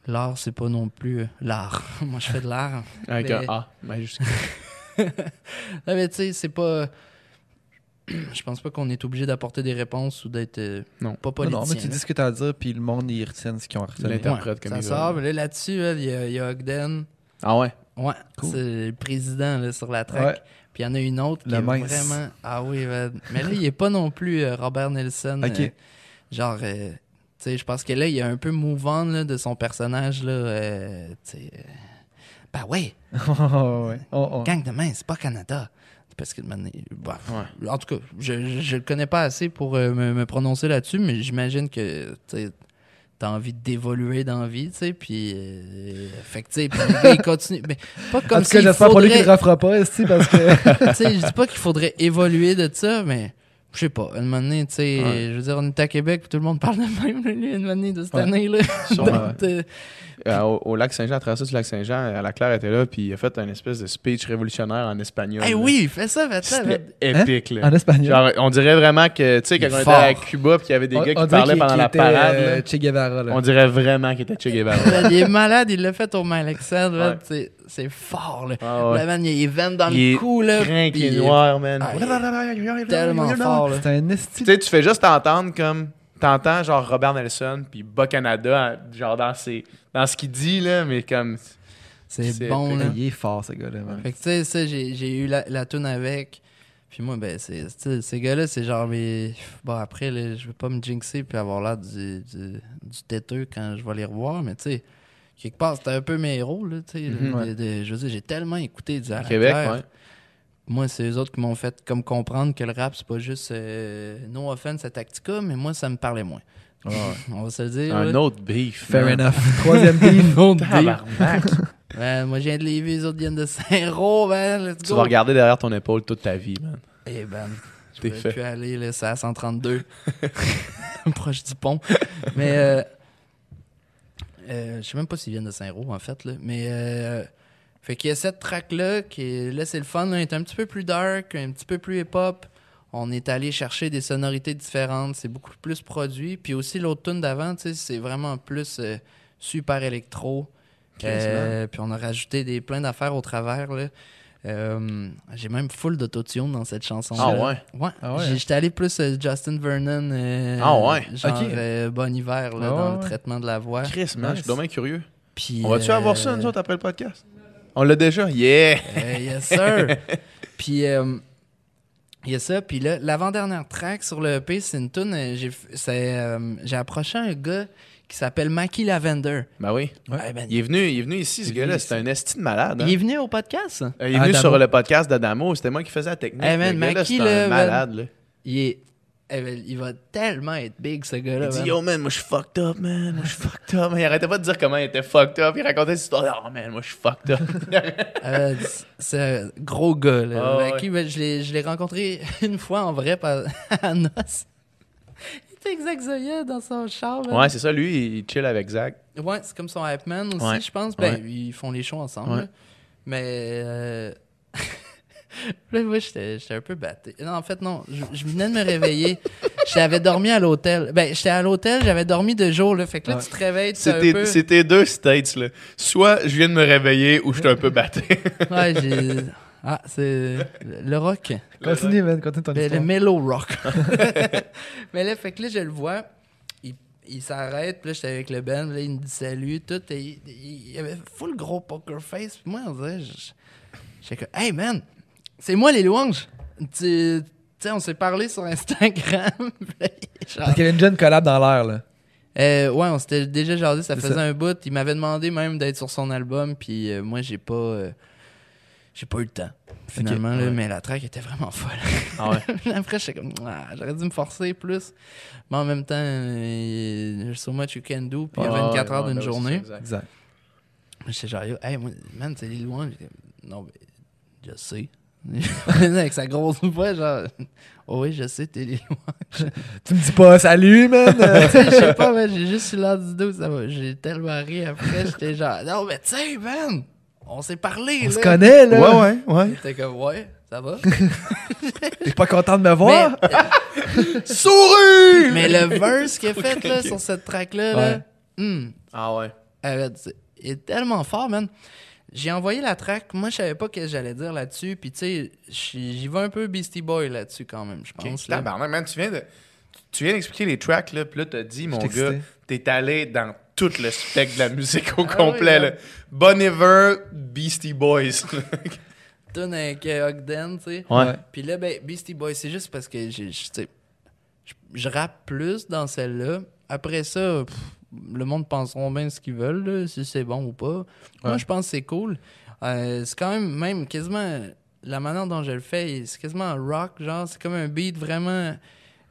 l'art, c'est pas non plus l'art. Moi, je fais de l'art. Avec Mais- un A. Ah, mais tu sais, c'est pas. Je pense pas qu'on est obligé d'apporter des réponses ou d'être euh, Non. pas Non, politicien. non, mais tu dis ce que tu as à dire, puis le monde, ils retiennent ce qu'ils ont retenu. L'inter- interprète comme ça il sort, veut. mais là, là-dessus, là, il y, a- il y a Ogden. Ah ouais? Ouais, Cool. c'est le président là, sur la track. Ouais. Puis il y en a une autre qui Le est mince. vraiment. Ah oui, mais là, il est pas non plus euh, Robert Nelson. Ok. euh, genre, euh, tu sais, je pense que là, il est un peu on là, de son personnage. Là, euh, tu sais. Ben ouais, ouais. On- on- gang de main, c'est pas Canada. Parce que maintenant, bah, en tout cas, je, je, le connais pas assez pour euh, me, me prononcer là-dessus, mais j'imagine que tu as envie d'évoluer dans la vie, tu sais, puis euh, fait que tu sais, il continue, mais pas comme en tout cas, j'espère pour lui qu'il faudrait, refera pas, parce que. tu sais, je dis pas qu'il faudrait évoluer de ça, mais je sais pas, une année, tu sais, Ouais. je veux dire, on est à Québec, puis tout le monde parle de même, lui, une année de cette Ouais. année, là. Sûrement, Donc, euh, Euh, au, au lac Saint-Jean, à travers ça du lac Saint-Jean, à la Claire était là, puis il a fait un espèce de speech révolutionnaire en espagnol. hey, là. oui, fais ça, fais ça. C'était épique, là. En espagnol? Genre, on dirait vraiment que, tu sais, quand Il on était à. Cuba, puis qu'il y avait des On- gars qui parlaient pendant la était, parade, euh, là. Che Guevara, là. on dirait vraiment qu'il était Che Guevara. Il est malade, il l'a fait au Malexand, Ouais. c'est c'est fort, là. Ah ouais. Là, man, il y a les veines dans Il le cou, là. Crinque, puis il est noir, man. Ah, tellement fort, là. C'est un esti. Tu sais, tu fais juste t'entendre comme. T'entends genre Robert Nelson, puis Bas Canada, genre dans, ses, dans ce qu'il dit, là, mais comme. C'est bon, là. Il est fort, ce gars-là. man. Fait que, tu sais, ça, j'ai j'ai eu la, la tune avec. Puis moi, ben, c'est, ces gars-là, c'est genre mes. Bon, après, là, je veux pas me jinxer puis avoir l'air du, du, du têteux quand je vais les revoir, mais tu sais, quelque part, c'était un peu mes héros, là, tu sais. Mhm. Ouais. je veux dire, j'ai tellement écouté du Québec, ouais. Moi, c'est eux autres qui m'ont fait comme comprendre que le rap, c'est pas juste euh, no offense à Tactica, mais moi, ça me parlait moins. On va se le dire. Un là. autre beef. Fair enough. Troisième beef. Un autre beef. Ouais, moi, je viens de Lévis, les autres viennent de Saint-Roch, man. Let's tu go. vas regarder derrière ton épaule toute ta vie, man. Eh ben, je peux plus aller, là, c'est à 132. Proche du pont. Mais, euh, euh, je sais même pas s'ils viennent de Saint-Roch, en fait, là. Mais, euh, fait qu'il y a cette track-là qui, est- là, c'est le fun, là, elle est un petit peu plus dark, un petit peu plus hip-hop. On est allé chercher des sonorités différentes, c'est beaucoup plus produit. Puis aussi, l'autre tune d'avant, c'est vraiment plus euh, super électro. Euh, puis on a rajouté des, plein d'affaires au travers, là. Euh, J'ai même full d'autotune dans cette chanson. Ah ouais? Ouais. Ah ouais, hein? J'étais allé plus euh, Justin Vernon. euh, Ah ouais? Genre euh, Bon Hiver là, Ah dans ouais, le traitement de la voix. Chris, man, je suis dommage curieux. Puis, On va-tu euh, avoir ça, nous autres, après le podcast? On l'a déjà? Yeah! euh, yes, sir. Puis, euh, il y a ça. Puis là, l'avant-dernière track sur le EP, c'est une tune. j'ai approché un gars qui s'appelle Mackie Lavender. Ben oui. Ouais, ben, Il est venu, il est venu ici, ce gars-là. C'est un esti de malade. hein. il est venu au podcast. Euh, il est venu Adamo. sur le podcast d'Adamo. C'était moi qui faisais la technique. Hey, man, le Mackie, c'est là, un malade. Là. Il est. eh il va tellement être big, ce gars-là. Il dit man. Yo, man, moi je suis fucked up, man. Moi je suis fucked up. Il arrêtait pas de dire comment il était fucked up. Il racontait cette histoire. Oh, man, moi je suis fucked up. Euh, c'est un gros gars. Là. Ah, Mackie, je l'ai- je l'ai rencontré une fois en vrai par- à Noce. Était exact Zoya dans son char. ouais, c'est ça. Lui, il chill avec Zach. Ouais, c'est comme son hype man aussi, Ouais. je pense. Ben, Ouais. ils font les shows ensemble. Ouais. Mais. euh, Là, moi, j'étais j'étais un peu batté. Non, en fait, non. Je, je venais de me réveiller. J'avais dormi à l'hôtel. Ben, j'étais à l'hôtel, j'avais dormi deux jours. Là. Fait que là, Ouais. tu te réveilles, tu un C'était peu... c'était deux states, là. Soit je viens de me réveiller ou je suis un peu batté. Ouais, j'ai... Ah, c'est le rock. Continue, man. Continue ton Le, le histoire. mellow rock. Mais là, fait que là, je le vois. Il, il s'arrête. Puis là, j'étais avec le band. Là, il me dit salut. Tout. Et il, avait full gros poker face. Puis moi, on dirait. J'étais comme, hey man, c'est moi les louanges. Tu sais, on s'est parlé sur Instagram. Genre- Parce qu'il y avait une jeune collab dans l'air, là. euh, ouais, on s'était déjà jasé, ça faisait ça. un bout. Il m'avait demandé même d'être sur son album, puis euh, moi, j'ai pas. euh, j'ai pas eu le temps, finalement, là, ouais. mais la track était vraiment folle. Ah ouais. Après, j'étais comme, ah, j'aurais dû me forcer plus. Mais en même temps, euh, there's so much you can do, puis il y a 24 heures d'une journée. Exact. J'étais genre, hey, moi, man, c'est. J'étais, Non, mais je sais. Avec sa grosse voix, genre, oh oui, je sais, t'es les louanges. Tu me dis pas salut, man. Je sais pas, man, j'ai juste eu l'air du dos. J'ai tellement ri après, j'étais genre, non, mais tu sais, man, on s'est parlé, on là. se connaît, là. Ouais, ouais, ouais. T'es comme, ouais, ça va. T'es pas content de me mais, voir? Souris! mais le verse qu'il a fait, là, sur cette track-là, là, hum, Ah ouais. arrête, c'est- il est tellement fort, man. J'ai envoyé la track, moi, je savais pas ce que j'allais dire là-dessus, puis tu sais, j'y vais un peu Beastie Boy là-dessus quand même, je pense. là. Tabarnak, man, tu viens de. Tu viens d'expliquer les tracks, là, puis là, t'as dit, mon gars, t'es allé dans tout le spectre de la musique au Ah complet, oui, là. Bon Iver, Beastie Boys. Tune avec euh, Ogden, tu sais. Ouais. Puis là, ben, Beastie Boy, c'est juste parce que je, rappe plus dans celle-là. Après ça, pff, le monde penseront bien ce qu'ils veulent, là, si c'est bon ou pas. Moi, je pense que c'est cool. Euh, c'est quand même, même quasiment, la manière dont je le fais, c'est quasiment un rock, genre, c'est comme un beat vraiment,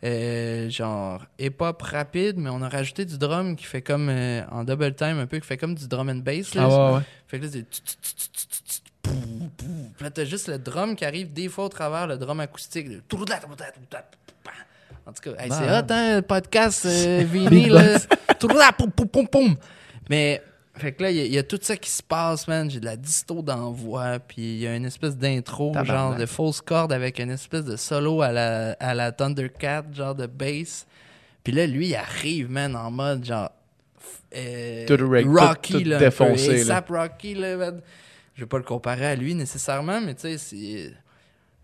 euh, genre, hip-hop rapide, mais on a rajouté du drum qui fait comme, euh, en double time, un peu, qui fait comme du drum and bass, là. Ah ouais, ouais. Fait que là, c'est. là, t'as juste le drum qui arrive des fois au travers, le drum acoustique. En tout cas, hey, c'est Malade. hot, hein, le podcast euh, vinyle. poum. Mais, fait que là, il y, a- il y a tout ça qui se passe, man. J'ai de la disto voix, puis il y a une espèce d'intro, genre de fausse corde avec une espèce de solo à la, à la Thundercat, genre de bass. Puis là, lui, il arrive, man, en mode genre. euh, Tout reg- tout- Rocky, tout là. défoncé, là. Rocky, là, man. Je vais pas le comparer à lui nécessairement, mais tu sais, c'est.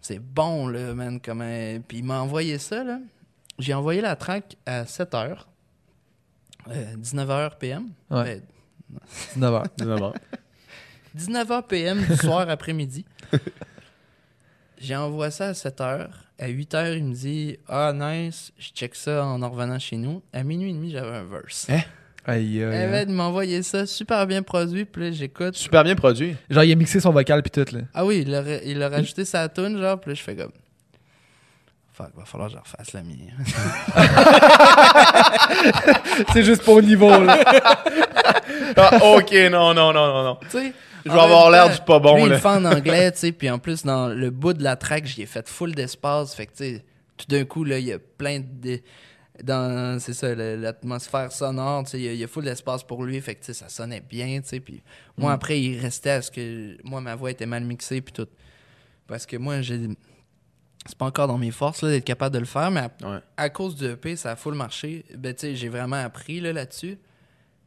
C'est bon, là, man. Comme un- Puis il m'a envoyé ça, là. J'ai envoyé la track à 7h. 19h PM. Ouais. Ben, 19h. 19h PM du soir après-midi. j'ai envoyé ça à 7 h. À 8 h, il me dit Ah, nice, je check ça en en revenant chez nous. À minuit et demi, j'avais un verse. Hein? Aïe, aïe, Eh aïe. ben, il m'a envoyé ça, super bien produit. Puis là, j'écoute. Super bien produit. Genre, il a mixé son vocal puis tout, là. Ah oui, il a, il a rajouté sa tune, genre. Puis là, je fais comme. Fuck, va falloir que je refasse la mienne. C'est juste pour le niveau, là. Ah, ok, non, non, non, non, non. tu sais. Je vais avoir l'air du pas bon, lui, il là. le fait en anglais, tu sais, puis en plus, dans le bout de la track, j'y ai fait full d'espace, fait que, tu sais, tout d'un coup, là, il y a plein de... Dans, c'est ça, l'atmosphère sonore, tu sais, il y a- il y, a full d'espace pour lui, fait que, tu sais, ça sonnait bien, tu sais, puis moi, Mm. après, il restait à ce que... Moi, ma voix était mal mixée, puis tout. Parce que moi, j'ai... C'est pas encore dans mes forces, là, d'être capable de le faire, mais à, Ouais. à cause du EP, ça a full marché. Ben, j'ai vraiment appris, là, là-dessus.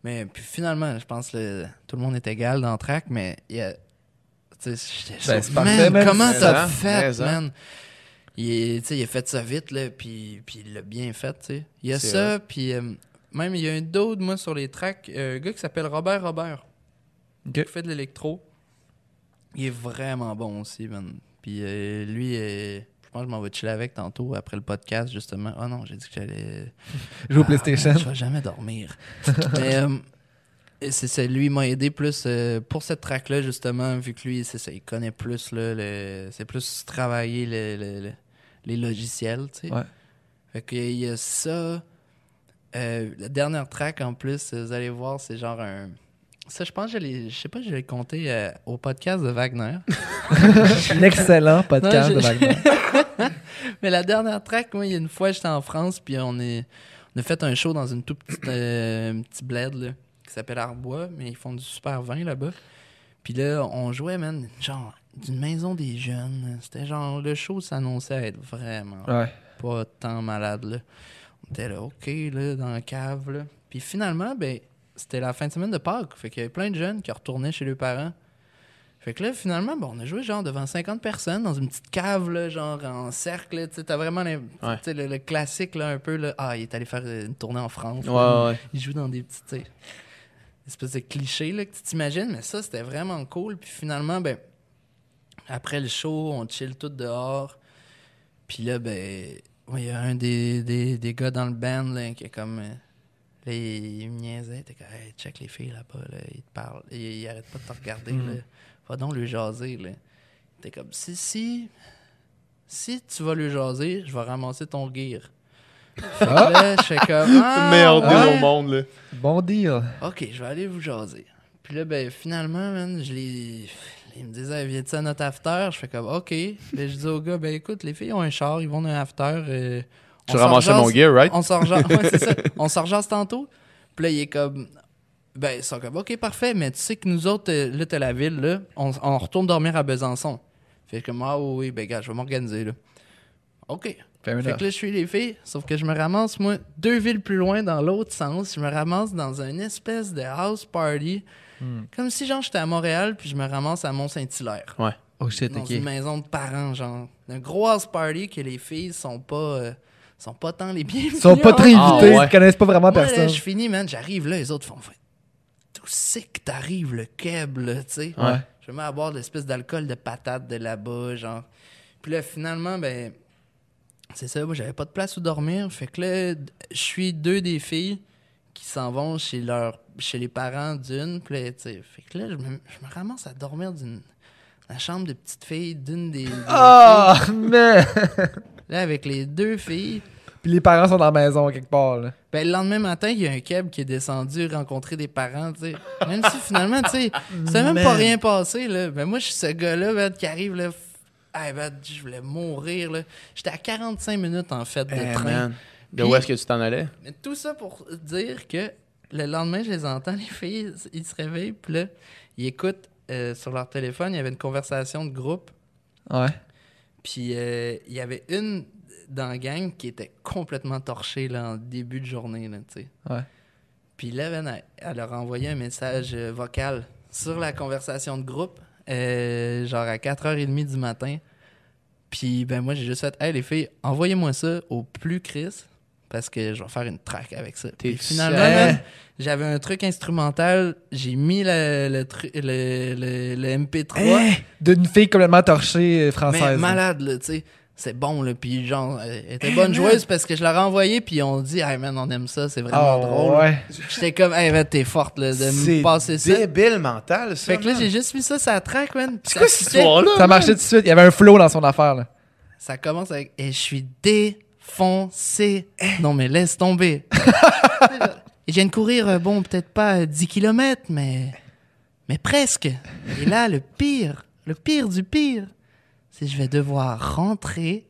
Mais puis finalement, je pense que tout le monde est égal dans le track, mais il y a. Ben, c'est man, comment t'as fait, man? Il, il a fait ça vite, là, puis, puis il l'a bien fait, tu sais. Il y a ça, puis euh, même il y a un d'autre, moi, sur les tracks, euh, un gars qui s'appelle Robert Robert, Ok. qui fait de l'électro. Il est vraiment bon aussi, man. Puis euh, lui, euh, je pense que je m'en vais chiller avec tantôt après le podcast, justement. Ah non, j'ai dit que j'allais. Joue au Ah, PlayStation. man, je vais jamais dormir. Mais euh, c'est ça, lui m'a aidé plus euh, pour cette track là justement vu que lui c'est ça, il connaît plus là, le, c'est plus travailler le- le- le- les logiciels, tu sais. Ouais. Fait que il y a ça. Euh, la dernière track en plus, vous allez voir, c'est genre un. Ça, je pense que je je sais pas, je l'ai compté euh, au podcast de Wagner. L'excellent podcast Non, de Wagner. Mais la dernière track, moi, il y a une fois, j'étais en France, puis on, est, on a fait un show dans une toute petite euh, petit bled là, qui s'appelle Arbois, mais ils font du super vin là-bas. Puis là, on jouait, man, genre, d'une maison des jeunes. C'était genre, le show s'annonçait à être vraiment Ouais. pas tant malade, là. On était là, OK, là, dans la cave, là. Puis finalement, ben, c'était la fin de semaine de Pâques. Fait qu'il y avait plein de jeunes qui retournaient chez leurs parents. Fait que là, finalement, ben, on a joué genre devant 50 personnes dans une petite cave, là, genre en cercle. Tu sais, t'as vraiment les- Ouais. le, le classique, là, un peu. Là, ah, il est allé faire une tournée en France. Ouais, là. ouais. Il joue dans des sais, espèces de clichés là, que tu t'imagines. Mais ça, c'était vraiment cool. Puis finalement, ben, après le show, on chill tout dehors. Puis là, ben, il y a un des, des, des gars dans le band là, qui est comme. euh, là, il, il me niaisait. T'es comme, hey, check les filles là-bas. Là, ils te parlent. Il, il arrête pas de te regarder. Mhm. Là. Va donc lui jaser. Là. T'es comme, si, si. Si tu vas lui jaser, je vais ramasser ton gear. Fait que là, je fais comme. Ah, deal ouais. au monde, là. Bon deal. Ok, je vais aller vous jaser. Puis là, ben, finalement, man, je les. Ils me disaient, viens-tu à notre after? Je fais comme, ok. Ben, je dis au gars, ben écoute, les filles ont un char, ils vont dans un after. euh, Tu s'en mon gear, right? On s'en ouais, c'est ça. On s'en tantôt. Puis là, il est comme. Ben, ils sont comme, ok, parfait, mais tu sais que nous autres, euh, là, t'as la ville, là, on, on retourne dormir à Besançon. Fait comme, ah oui, oui, ben, gars, je vais m'organiser, là. Ok. Fair Fait enough. que là, je suis les filles, sauf que je me ramasse, moi, deux villes plus loin dans l'autre sens. Je me ramasse dans une espèce de house party. Hmm. Comme si, genre, j'étais à Montréal, puis je me ramasse à Mont-Saint-Hilaire. Oh shit, Dans une maison de parents, genre. Un gros house party que les filles sont pas. euh, sont pas tant les bienvenues. Ils sont pas très Ah, invités, ouais. ils connaissent pas vraiment Moi, là, personne. je finis, man, j'arrive là, les autres font. D'où c'est que t'arrives, le keb, là, tu sais? Ouais. Je me mets à boire de l'espèce d'alcool de patate de là-bas, genre. Puis là, finalement, ben. C'est ça, moi, j'avais pas de place où dormir. Fait que là, je suis deux des filles qui s'en vont chez leur chez les parents d'une. Puis là, tu sais, Fait que là, je me, je me ramasse à dormir d'une. dans la chambre de petite fille d'une des. des Ah, mais. Là, avec les deux filles. Puis les parents sont dans la maison quelque part, là. Ben, le lendemain matin, il y a un keb qui est descendu rencontrer des parents, tu sais. Même si finalement, tu sais, c'est même pas rien passé, là. Ben, moi, je suis ce gars-là, man, qui arrive, là. f- Hey, man, je voulais mourir, là. J'étais à 45 minutes, en fait, de Eh, train. man. De Puis- où est-ce que tu t'en allais? Mais tout ça pour dire que le lendemain, je les entends, les filles, ils se réveillent, puis là, ils écoutent euh, sur leur téléphone, il y avait une conversation de groupe, Ouais. puis euh, il y avait une dans la gang qui était complètement torchée, là, en début de journée, là, tu sais. Ouais. Puis là, elle, elle leur a envoyé un message euh, vocal sur la conversation de groupe, euh, genre à 4h30 du matin. Puis ben moi, j'ai juste fait Hey les filles, envoyez-moi ça au plus Chris. parce que je vais faire une track avec ça. Puis finalement, j'avais un truc instrumental, j'ai mis le, le, le, le- le MP3. Hein? D'une fille complètement torchée euh, Mais française. malade, là, tu sais. C'est bon, là. Puis, genre, elle était bonne joueuse parce que je leur ai envoyé, puis on dit, hey man, on aime ça, c'est vraiment Ah, drôle. ouais. J'étais comme, hey man, t'es forte, là, de C'est me passer ça. débile mental, ça. Fait que là, j'ai juste mis ça la track, man. C'est ça quoi cette fitait. histoire-là? Ça marchait tout de suite. Il y avait un flow dans son affaire. Là. Ça commence avec, et je suis défoncé. Non, mais laisse tomber. Et je viens de courir, euh, bon, peut-être pas euh, 10 km, mais, mais presque. Et là, le pire, le pire du pire, que je vais devoir rentrer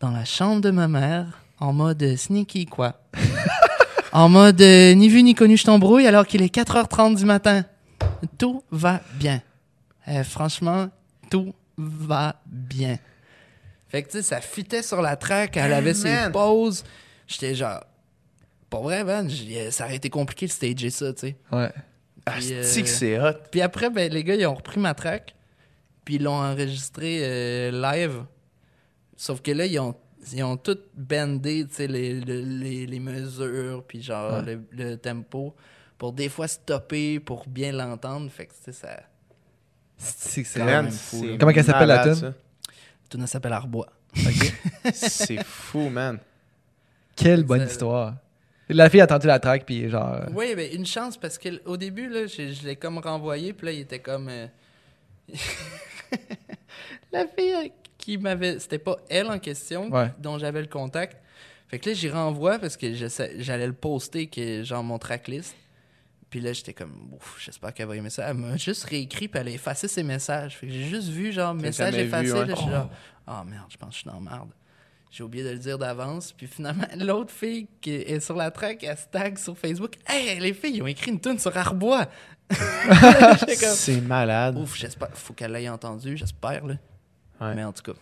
dans la chambre de ma mère en mode euh, sneaky, quoi. en mode euh, ni vu ni connu, je t'embrouille alors qu'il est 4h30 du matin. Tout va bien. Euh, franchement, tout va bien. Fait que, tu sais, ça fitait sur la track, elle avait ses man. pauses. J'étais genre... Pour vrai, man, j'ai- ça aurait été compliqué de stager ça, tu sais. Ouais. Puis, euh, que c'est hot. Puis après, ben, les gars, ils ont repris ma track, puis ils l'ont enregistré euh, live. Sauf que là, ils ont, ils ont tout bandé, tu sais, les, le- les, les mesures, puis genre Ouais. le, le tempo, pour des fois stopper, pour bien l'entendre. Fait que, tu sais, ça... C'est là. Comment qu'elle s'appelle, la tune? Tout ne s'appelle Arbois. C'est fou, man. Quelle bonne histoire. La fille a tenté la track, puis genre. euh, Oui, ben une chance parce qu'au début, là, je, je l'ai comme renvoyé, puis là, il était comme. euh, la fille qui m'avait. C'était pas elle en question Ouais. dont j'avais le contact. Fait que là, j'y renvoie parce que j'allais le poster, que, genre mon tracklist. Puis là, j'étais comme, j'espère qu'elle va aimer ça. Elle m'a juste réécrit, puis elle a effacé ses messages. Fait que j'ai juste vu, genre, message effacé. vu, ouais. là, je suis genre, ah merde, je pense que je suis dans la merde. J'ai oublié de le dire d'avance. Puis finalement, l'autre fille qui est sur la track, elle se tag sur Facebook. Hey, les filles, ils ont écrit une tune sur Arbois. C'est malade. ouf, j'espère. Faut qu'elle l'ait entendu, j'espère, là. Ouais. Mais en tout cas.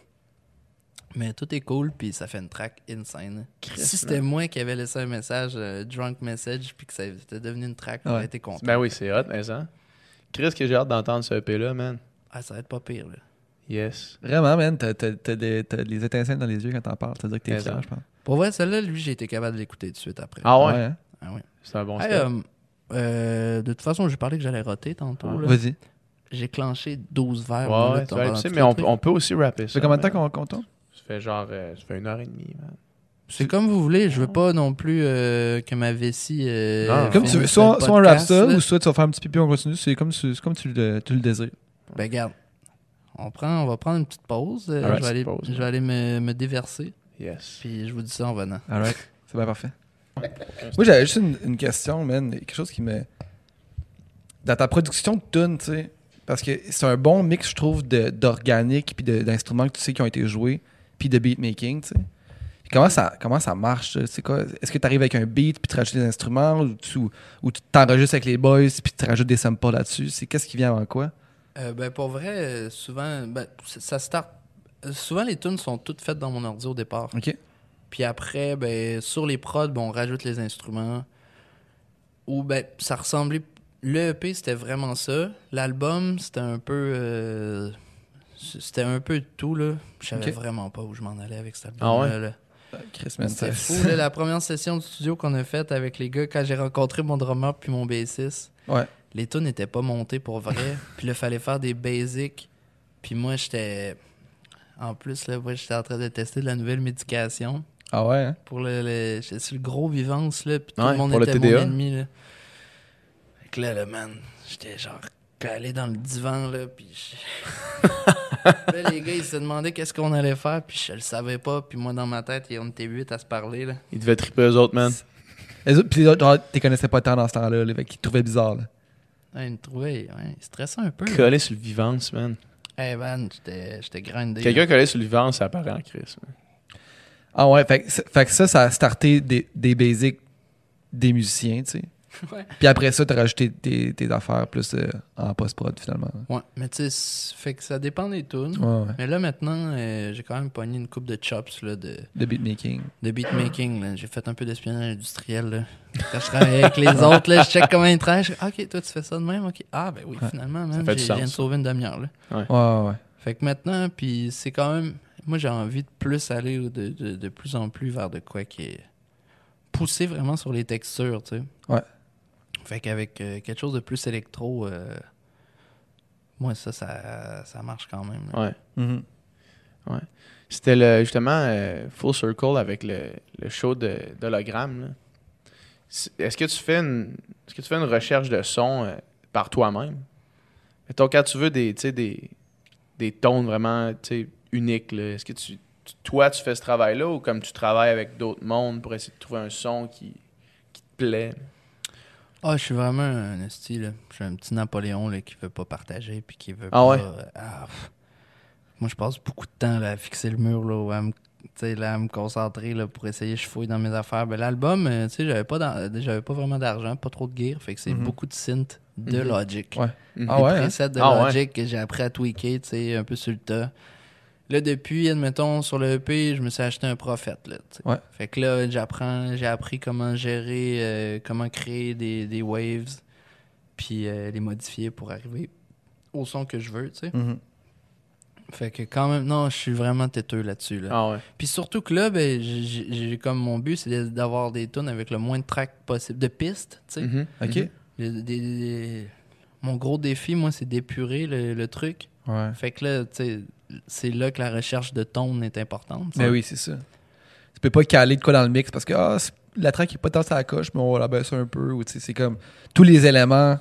Mais tout est cool, puis ça fait une track insane. Christ, si c'était moi qui avais laissé un message, euh, drunk message, puis que ça était devenu une track, j'aurais été content. Ben oui, c'est hot, mais ça. Chris, que j'ai hâte d'entendre ce EP-là, man. Ah, ça va être pas pire, là. Yes. Vraiment, man, t'as t'as- t'as des, t'as des étincelles dans les yeux quand t'en parles. Ça veut dire que t'es fier, je pense. Pour vrai, celle-là, lui, j'ai été capable de l'écouter tout de suite après. Ah ouais? hein? Ah ouais. C'est un bon Hey, step. euh, euh, de toute façon, j'ai parlé que j'allais roter tantôt. Là. Vas-y. J'ai clenché 12 verres. Ouais, moi, là, ouais, tu vas pendant le sais, tout mais le on, truc. on peut aussi rapper ça. Ça fait combien de temps man. qu'on qu'on tourne? Ça fait genre, euh, ça fait une heure et demie, man. C'est comme vous voulez. Je veux pas non plus euh, que ma vessie. euh, Non. Comme tu finisse veux. le Soit, soit on rap podcast, ça, là. ou soit tu vas faire un petit pipi, on continue. C'est comme, tu- c'est comme tu, le, tu le désires. Ben, regarde. On, prend, on va prendre une petite pause. euh, je vais aller, pause, je vais aller me, me déverser. Yes. Puis je vous dis ça en venant. Alright. C'est bien parfait. Moi, j'avais juste une, une question, man. Quelque chose qui me. Dans ta production de tunes, tu sais. Parce que c'est un bon mix, je trouve, de- d'organique puis de- d'instruments que tu sais qui ont été joués, puis de beatmaking, tu sais. Puis Comment ça, comment ça marche? ça? C'est quoi? Est-ce que tu arrives avec un beat puis tu rajoutes des instruments ou tu ou tu t'enregistres avec les boys puis tu rajoutes des samples là-dessus? C'est qu'est-ce qui vient avant quoi? Euh, ben, pour vrai, souvent, ben, ça- start. Souvent, les tunes sont toutes faites dans mon ordi au départ. OK. Puis après, ben, sur les prods, ben, on rajoute les instruments. Ou ben, ça ressemblait. Le EP, c'était vraiment ça. L'album, c'était un peu. euh, C'était un peu de tout, là. Je savais vraiment pas où je m'en allais avec cet Ah album-là. ouais? là. Chris, man, C'était fou, là, la première session de studio qu'on a faite avec les gars, quand j'ai rencontré mon drummer puis mon bassiste. Ouais. Les tunes n'étaient pas montées pour vrai. puis là, fallait faire des basics. Puis moi, j'étais. En plus, là, moi, j'étais en train de tester de la nouvelle médication. Ah ouais, hein? Pour le. le J'étais sur le gros vivance, là. Puis tout Ouais, le monde le était TDA. mon ennemi, là. Fait que là, le man, j'étais genre calé dans le divan, là. Puis. là, les gars, ils se demandaient qu'est-ce qu'on allait faire. Puis je le savais pas. Puis moi, dans ma tête, on était huit à se parler, là. Ils devaient triper eux autres, man. Les autres, puis les autres, genre, t'es connaissais pas tant dans ce temps-là, là, fait qu'ils trouvaient bizarre, là. Ils me trouvaient. Ouais, ils stressaient un peu. Collé sur le vivance, man. Hey, man, j'étais j'étais grindé. Quelqu'un collé sur le vivance, ça apparaît en Chris. man. Ah ouais, fait, que ça- fait que ça, ça a starté des, des basics des musiciens, tu sais. Ouais. Puis après ça, t'as rajouté tes, tes affaires plus euh, en post-prod, finalement. Ouais, mais tu sais, c'est- fait que ça dépend des tunes. Ouais, ouais. Mais là, maintenant, euh, j'ai quand même pogné une coupe de chops là, de, De beatmaking. de beatmaking. là. J'ai fait un peu d'espionnage industriel. Là. Quand je travaillais avec les autres, là, je check comment ils travaillent. Je fais, ok, toi, tu fais ça de même? ok Ah, ben oui, Ouais. finalement, du j'ai- je viens de sauver une demi-heure. là. Ouais, ouais, ouais. Fait que maintenant, puis c'est quand même. Moi, j'ai envie de plus aller de, de, de plus en plus vers de quoi qui est pousser vraiment sur les textures, tu sais. Ouais. Fait qu'avec euh, quelque chose de plus électro, euh, moi, ça, ça, ça marche quand même. là. Ouais. Mhm. C'était le, justement euh, Full Circle avec le, le show de- d'hologramme. Est-ce que tu fais une est-ce que tu fais une recherche de son euh, par toi-même? Mettons, quand tu veux des, tu sais, des, des tones vraiment tu sais, uniques, là, est-ce que tu, tu- toi tu fais ce travail-là ou comme tu travailles avec d'autres mondes pour essayer de trouver un son qui, qui te plaît? Ah, je suis vraiment un esti, là. Je suis un petit Napoléon, là, qui veut pas partager, puis qui veut Ah pas... ouais? euh, ah, moi, je passe beaucoup de temps, là, à fixer le mur, là, ou à me, là, à me concentrer, là, pour essayer, je fouille dans mes affaires. Ben, l'album, euh, tu sais, j'avais pas, j'avais pas vraiment d'argent, pas trop de gear, fait que c'est Mhm. beaucoup de synth de Mhm. Logic. Ouais. Mhm. Ah hein? presets de Ah ouais. Logic que j'ai appris à tweaker, tu sais, un peu sur le tas. Là, depuis, admettons, sur le EP, je me suis acheté un prophète, là. Ouais. Fait que là, j'apprends, j'ai appris comment gérer, euh, comment créer des, des waves, puis euh, les modifier pour arriver au son que je veux, tu sais. Mhm. Fait que quand même, non, je suis vraiment têteux là-dessus, là. Ah ouais. Puis surtout que là, ben, j'ai- comme mon but, c'est d'avoir des tunes avec le moins de tracks possible, de pistes, tu sais. Mhm. OK. Des- Mon gros défi, moi, c'est d'épurer le, le truc. Ouais. Fait que là, tu sais, c'est là que la recherche de tone est importante. Mais oui, c'est ça. Tu peux pas caler de quoi dans le mix parce que ah, la track est pas tant à la coche, mais on va la baisser un peu. ou C'est comme tous les éléments.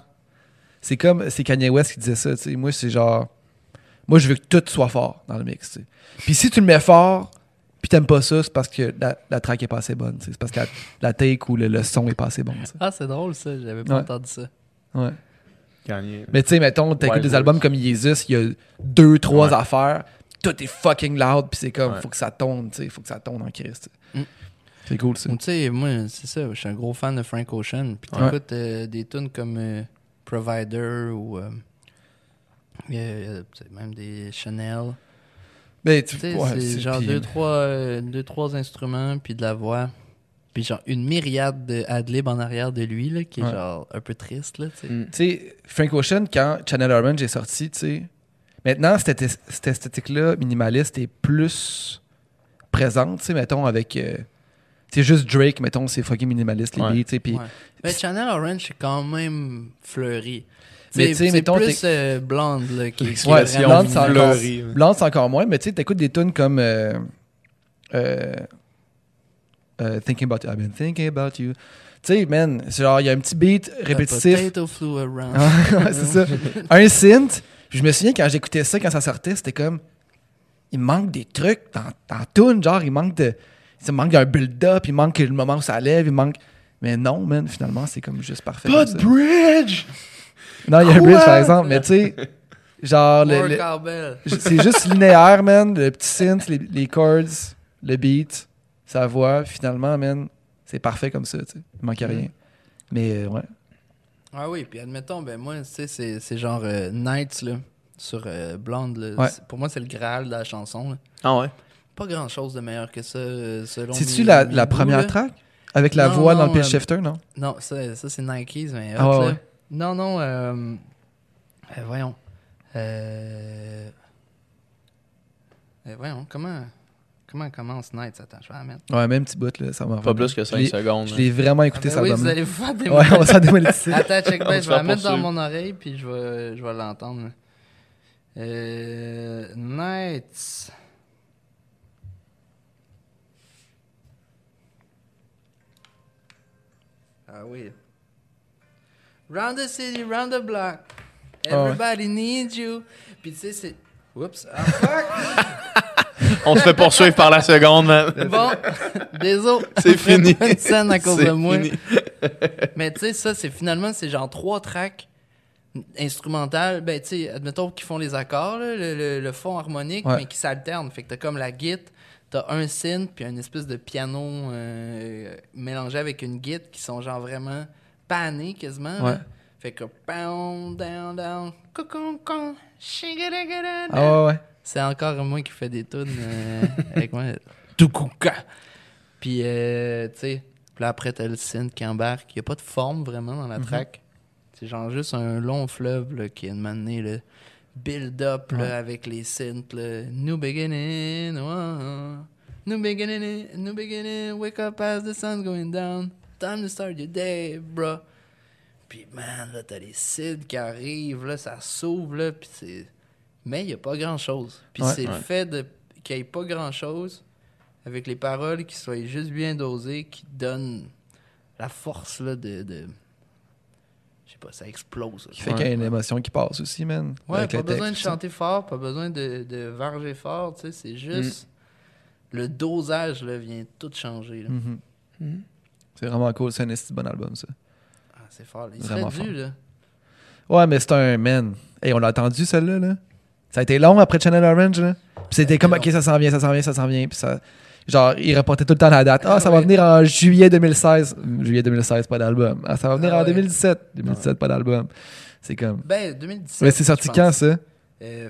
C'est comme c'est Kanye West qui disait ça. Moi, c'est genre. Moi, je veux que tout soit fort dans le mix. tu sais. Puis si tu le mets fort, puis t'aimes pas ça, c'est parce que la, la track est pas assez bonne. C'est parce que la, la take ou le, le son est pas assez bon. Ah, c'est drôle ça, j'avais pas Ouais. entendu ça. Ouais. Gagné. Mais tu sais, mettons, t'écoutes Wild des albums comme Jesus, il y a deux, trois Ouais. affaires, tout est fucking loud, puis c'est comme, Ouais. faut que ça tourne, tu sais, faut que ça tourne en Christ. Mm. C'est cool, ça. Tu sais, moi, c'est ça, je suis un gros fan de Frank Ocean. Puis Ouais. t'écoutes euh, des tunes comme euh, Provider ou euh, euh, même des Chanel. Mais tu Tu sais, ouais, c'est genre deux trois, euh, deux, trois instruments, puis de la voix. Puis genre une myriade de adlib en arrière de lui, là, qui est Ouais. genre un peu triste, là, tu sais. Mm. Tu sais, Frank Ocean, quand Channel Orange est sorti, tu sais, maintenant, cette, cette esthétique-là, minimaliste, est plus présente, tu sais, mettons, avec. euh, tu sais, juste Drake, mettons, c'est fucking minimaliste, les Ouais. beats, tu sais, puis. Ouais. Mais Channel Orange, c'est quand même fleuri. Mais C'est tu sais, c'est mettons, plus euh, blonde, là, qui, qui est Ouais, vraiment- Blonde, c'est encore. Blonde, c'est encore moins, mais tu sais, t'écoutes des tunes comme euh, euh, Thinking About You. I've been thinking about you. Tu sais, man, c'est genre, il y a un petit beat répétitif. potato flew around. Ouais, c'est ça. Un synth. Je me souviens, quand j'écoutais ça, quand ça sortait, c'était comme. Il manque des trucs dans, dans tune, genre, il manque de. Il manque d'un build-up, il manque le moment où ça lève, il manque. Mais non, man, finalement, c'est comme juste parfait. Pas de bridge! Non, il y a un bridge, par exemple, mais tu sais, genre, le- le- c'est juste linéaire, man. Le petit synth, les, les chords, le beat, sa voix. Finalement, man, c'est parfait comme ça, tu sais. Il manque rien. Mais euh, ouais. Ah oui, puis admettons, ben moi, tu sais, c'est, c'est genre euh, Nights, là, sur euh, Blonde. là. Ouais. C'est- Pour moi, c'est le Graal de la chanson. là. Ah ouais? Pas grand-chose de meilleur que ça, euh, selon C'est-tu mes- la, mes la goûts, première là. track? Avec la Non, voix dans le non, pitch euh, shifter, non? Non, ça, ça c'est Nikes, mais Ah hot, ouais, là. ouais. Non, non, euh, euh, voyons. Euh, euh, voyons, comment, comment commence? Attends, je vais la mettre. Ouais, même petit bout, là, ça m'a Pas plus que 5 Je l'ai- secondes. Je l'ai vraiment Ah, écouté, ben ça oui, vous allez vous faire des Ouais, on va s'en démonétiser. Attends, check bien, va je vais la mettre dans mon oreille, puis je vais, je vais l'entendre. Euh, Nights. Ah oui. Round the city, round the block. Ah. Everybody needs you. Puis tu sais, c'est. Oups. Ah, fuck. On se fait poursuivre par la seconde, man. bon, désolé. C'est fini. Une scène à cause C'est de moi. fini. Mais tu sais, ça, c'est finalement, c'est genre trois tracks instrumentales. Ben, tu sais, admettons qu'ils font les accords, là, le, le- le fond harmonique, Ouais. mais qui s'alternent. Fait que t'as comme la guitare, t'as un synth, puis une espèce de piano euh, mélangé avec une guitare qui sont genre vraiment panés quasiment. là. Ouais. Fait que pound, down, down, coucou, con. Ah ouais, ouais. C'est encore moi qui fais des tunes euh, avec moi. Tukuka. Puis, euh, tu sais, puis là après, t'as le synth qui embarque. Il n'y a pas de forme vraiment dans la Mhm. track. C'est genre juste un long fleuve là, qui est année, là, build-up Ouais. avec les synths. Là. New beginning. ouais. New beginning, new beginning, wake up as the sun's going down. Time to start your day, bro. Puis, man, là, t'as les cides qui arrivent, là, ça s'ouvre, là, puis c'est... Mais il n'y a pas grand-chose. Puis Ouais. c'est le fait de qu'il n'y ait pas grand-chose, avec les paroles qui soient juste bien dosées, qui donnent la force, là, de... de... Je sais pas, ça explose. Qui fait Ouais. qu'il y a une émotion qui passe aussi, man. Ouais, pas besoin de ça. chanter fort, pas besoin de, de varger fort, tu sais, c'est juste... Le dosage, là, vient tout changer, là. Mhm. Mhm. C'est vraiment cool. C'est un esti bon album, ça. Ah, c'est fort. là. Il Vraiment serait dû, fort. là. Ouais, mais c'est un man. Hey, on l'a attendu, celle-là, là? Ça a été long après Channel Orange, là. Puis c'était été comme, long. ok, ça s'en vient, ça s'en vient, ça s'en vient. Puis ça. Genre, il reportait tout le temps la date. Ah, Ah ça va venir en juillet 2016. Juillet 2016, pas d'album. Ah, ça va venir Ah en ouais. 2017. 2017, pas d'album. C'est comme. Ben, 2017. Mais c'est sorti quand, pense. ça Euh,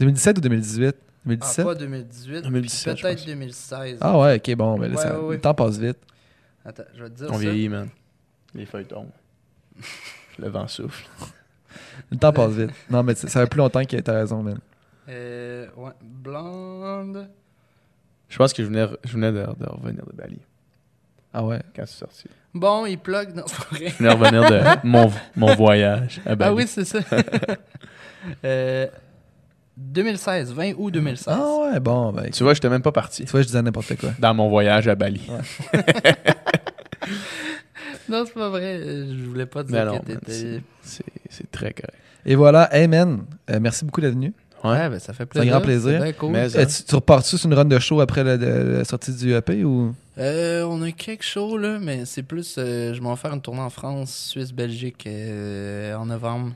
2017 ou 2018 ah, 2017 pas 2018. 2017, je Peut-être pense. 2016. Ah ouais, ok, bon, mais là, Ouais, ça- ouais, ouais. le temps passe vite. Attends, je vais te dire On ça. vieillit, man. Les feuilles tombent. Le vent souffle. Le temps passe vite. Non, mais ça fait plus longtemps que t'as raison, man. Euh, ouais, Blonde. Je pense que je venais, je venais de, de revenir de Bali Ah ouais? quand c'est sorti. Bon, il plug. Non, c'est pas vrai. Je venais de revenir de mon, mon voyage à Bali. Ah oui, c'est ça. euh, 2016, 20 août 2016. Ah ouais, bon, ben. Tu vois, j'étais même pas parti Tu vois, je disais n'importe quoi. dans mon voyage à Bali. Non, c'est pas vrai. euh, Je voulais pas dire non, que man, t'étais. c'est- très correct. Et voilà, hey man, euh, merci beaucoup d'être venu. Ouais, ben ça fait C'est un plaisir. grand plaisir. Cool. Mais- Euh, tu, tu repars-tu sur une run de show après la, la- la sortie du EP ou? Euh, on a quelques shows, là, mais c'est plus. euh, je vais en faire une tournée en France, Suisse, Belgique euh, en novembre.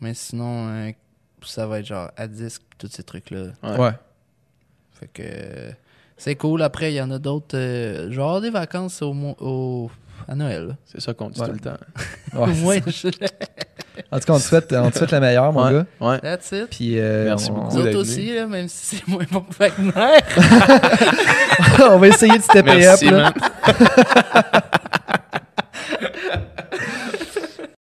Mais sinon, euh, ça va être genre à disque, tous ces trucs-là. Ouais. Fait que. c'est cool. Après, il y en a d'autres. euh, genre des vacances au, mo- au, à Noël. C'est ça qu'on dit ouais. tout le temps. Ouais, je... en tout cas, on te souhaite, on te la meilleure, mon gars. Ouais. That's it. Euh, Merci beaucoup. Nous autres aussi, même si c'est moins bon que Wagner. on va essayer de stepper up. Là.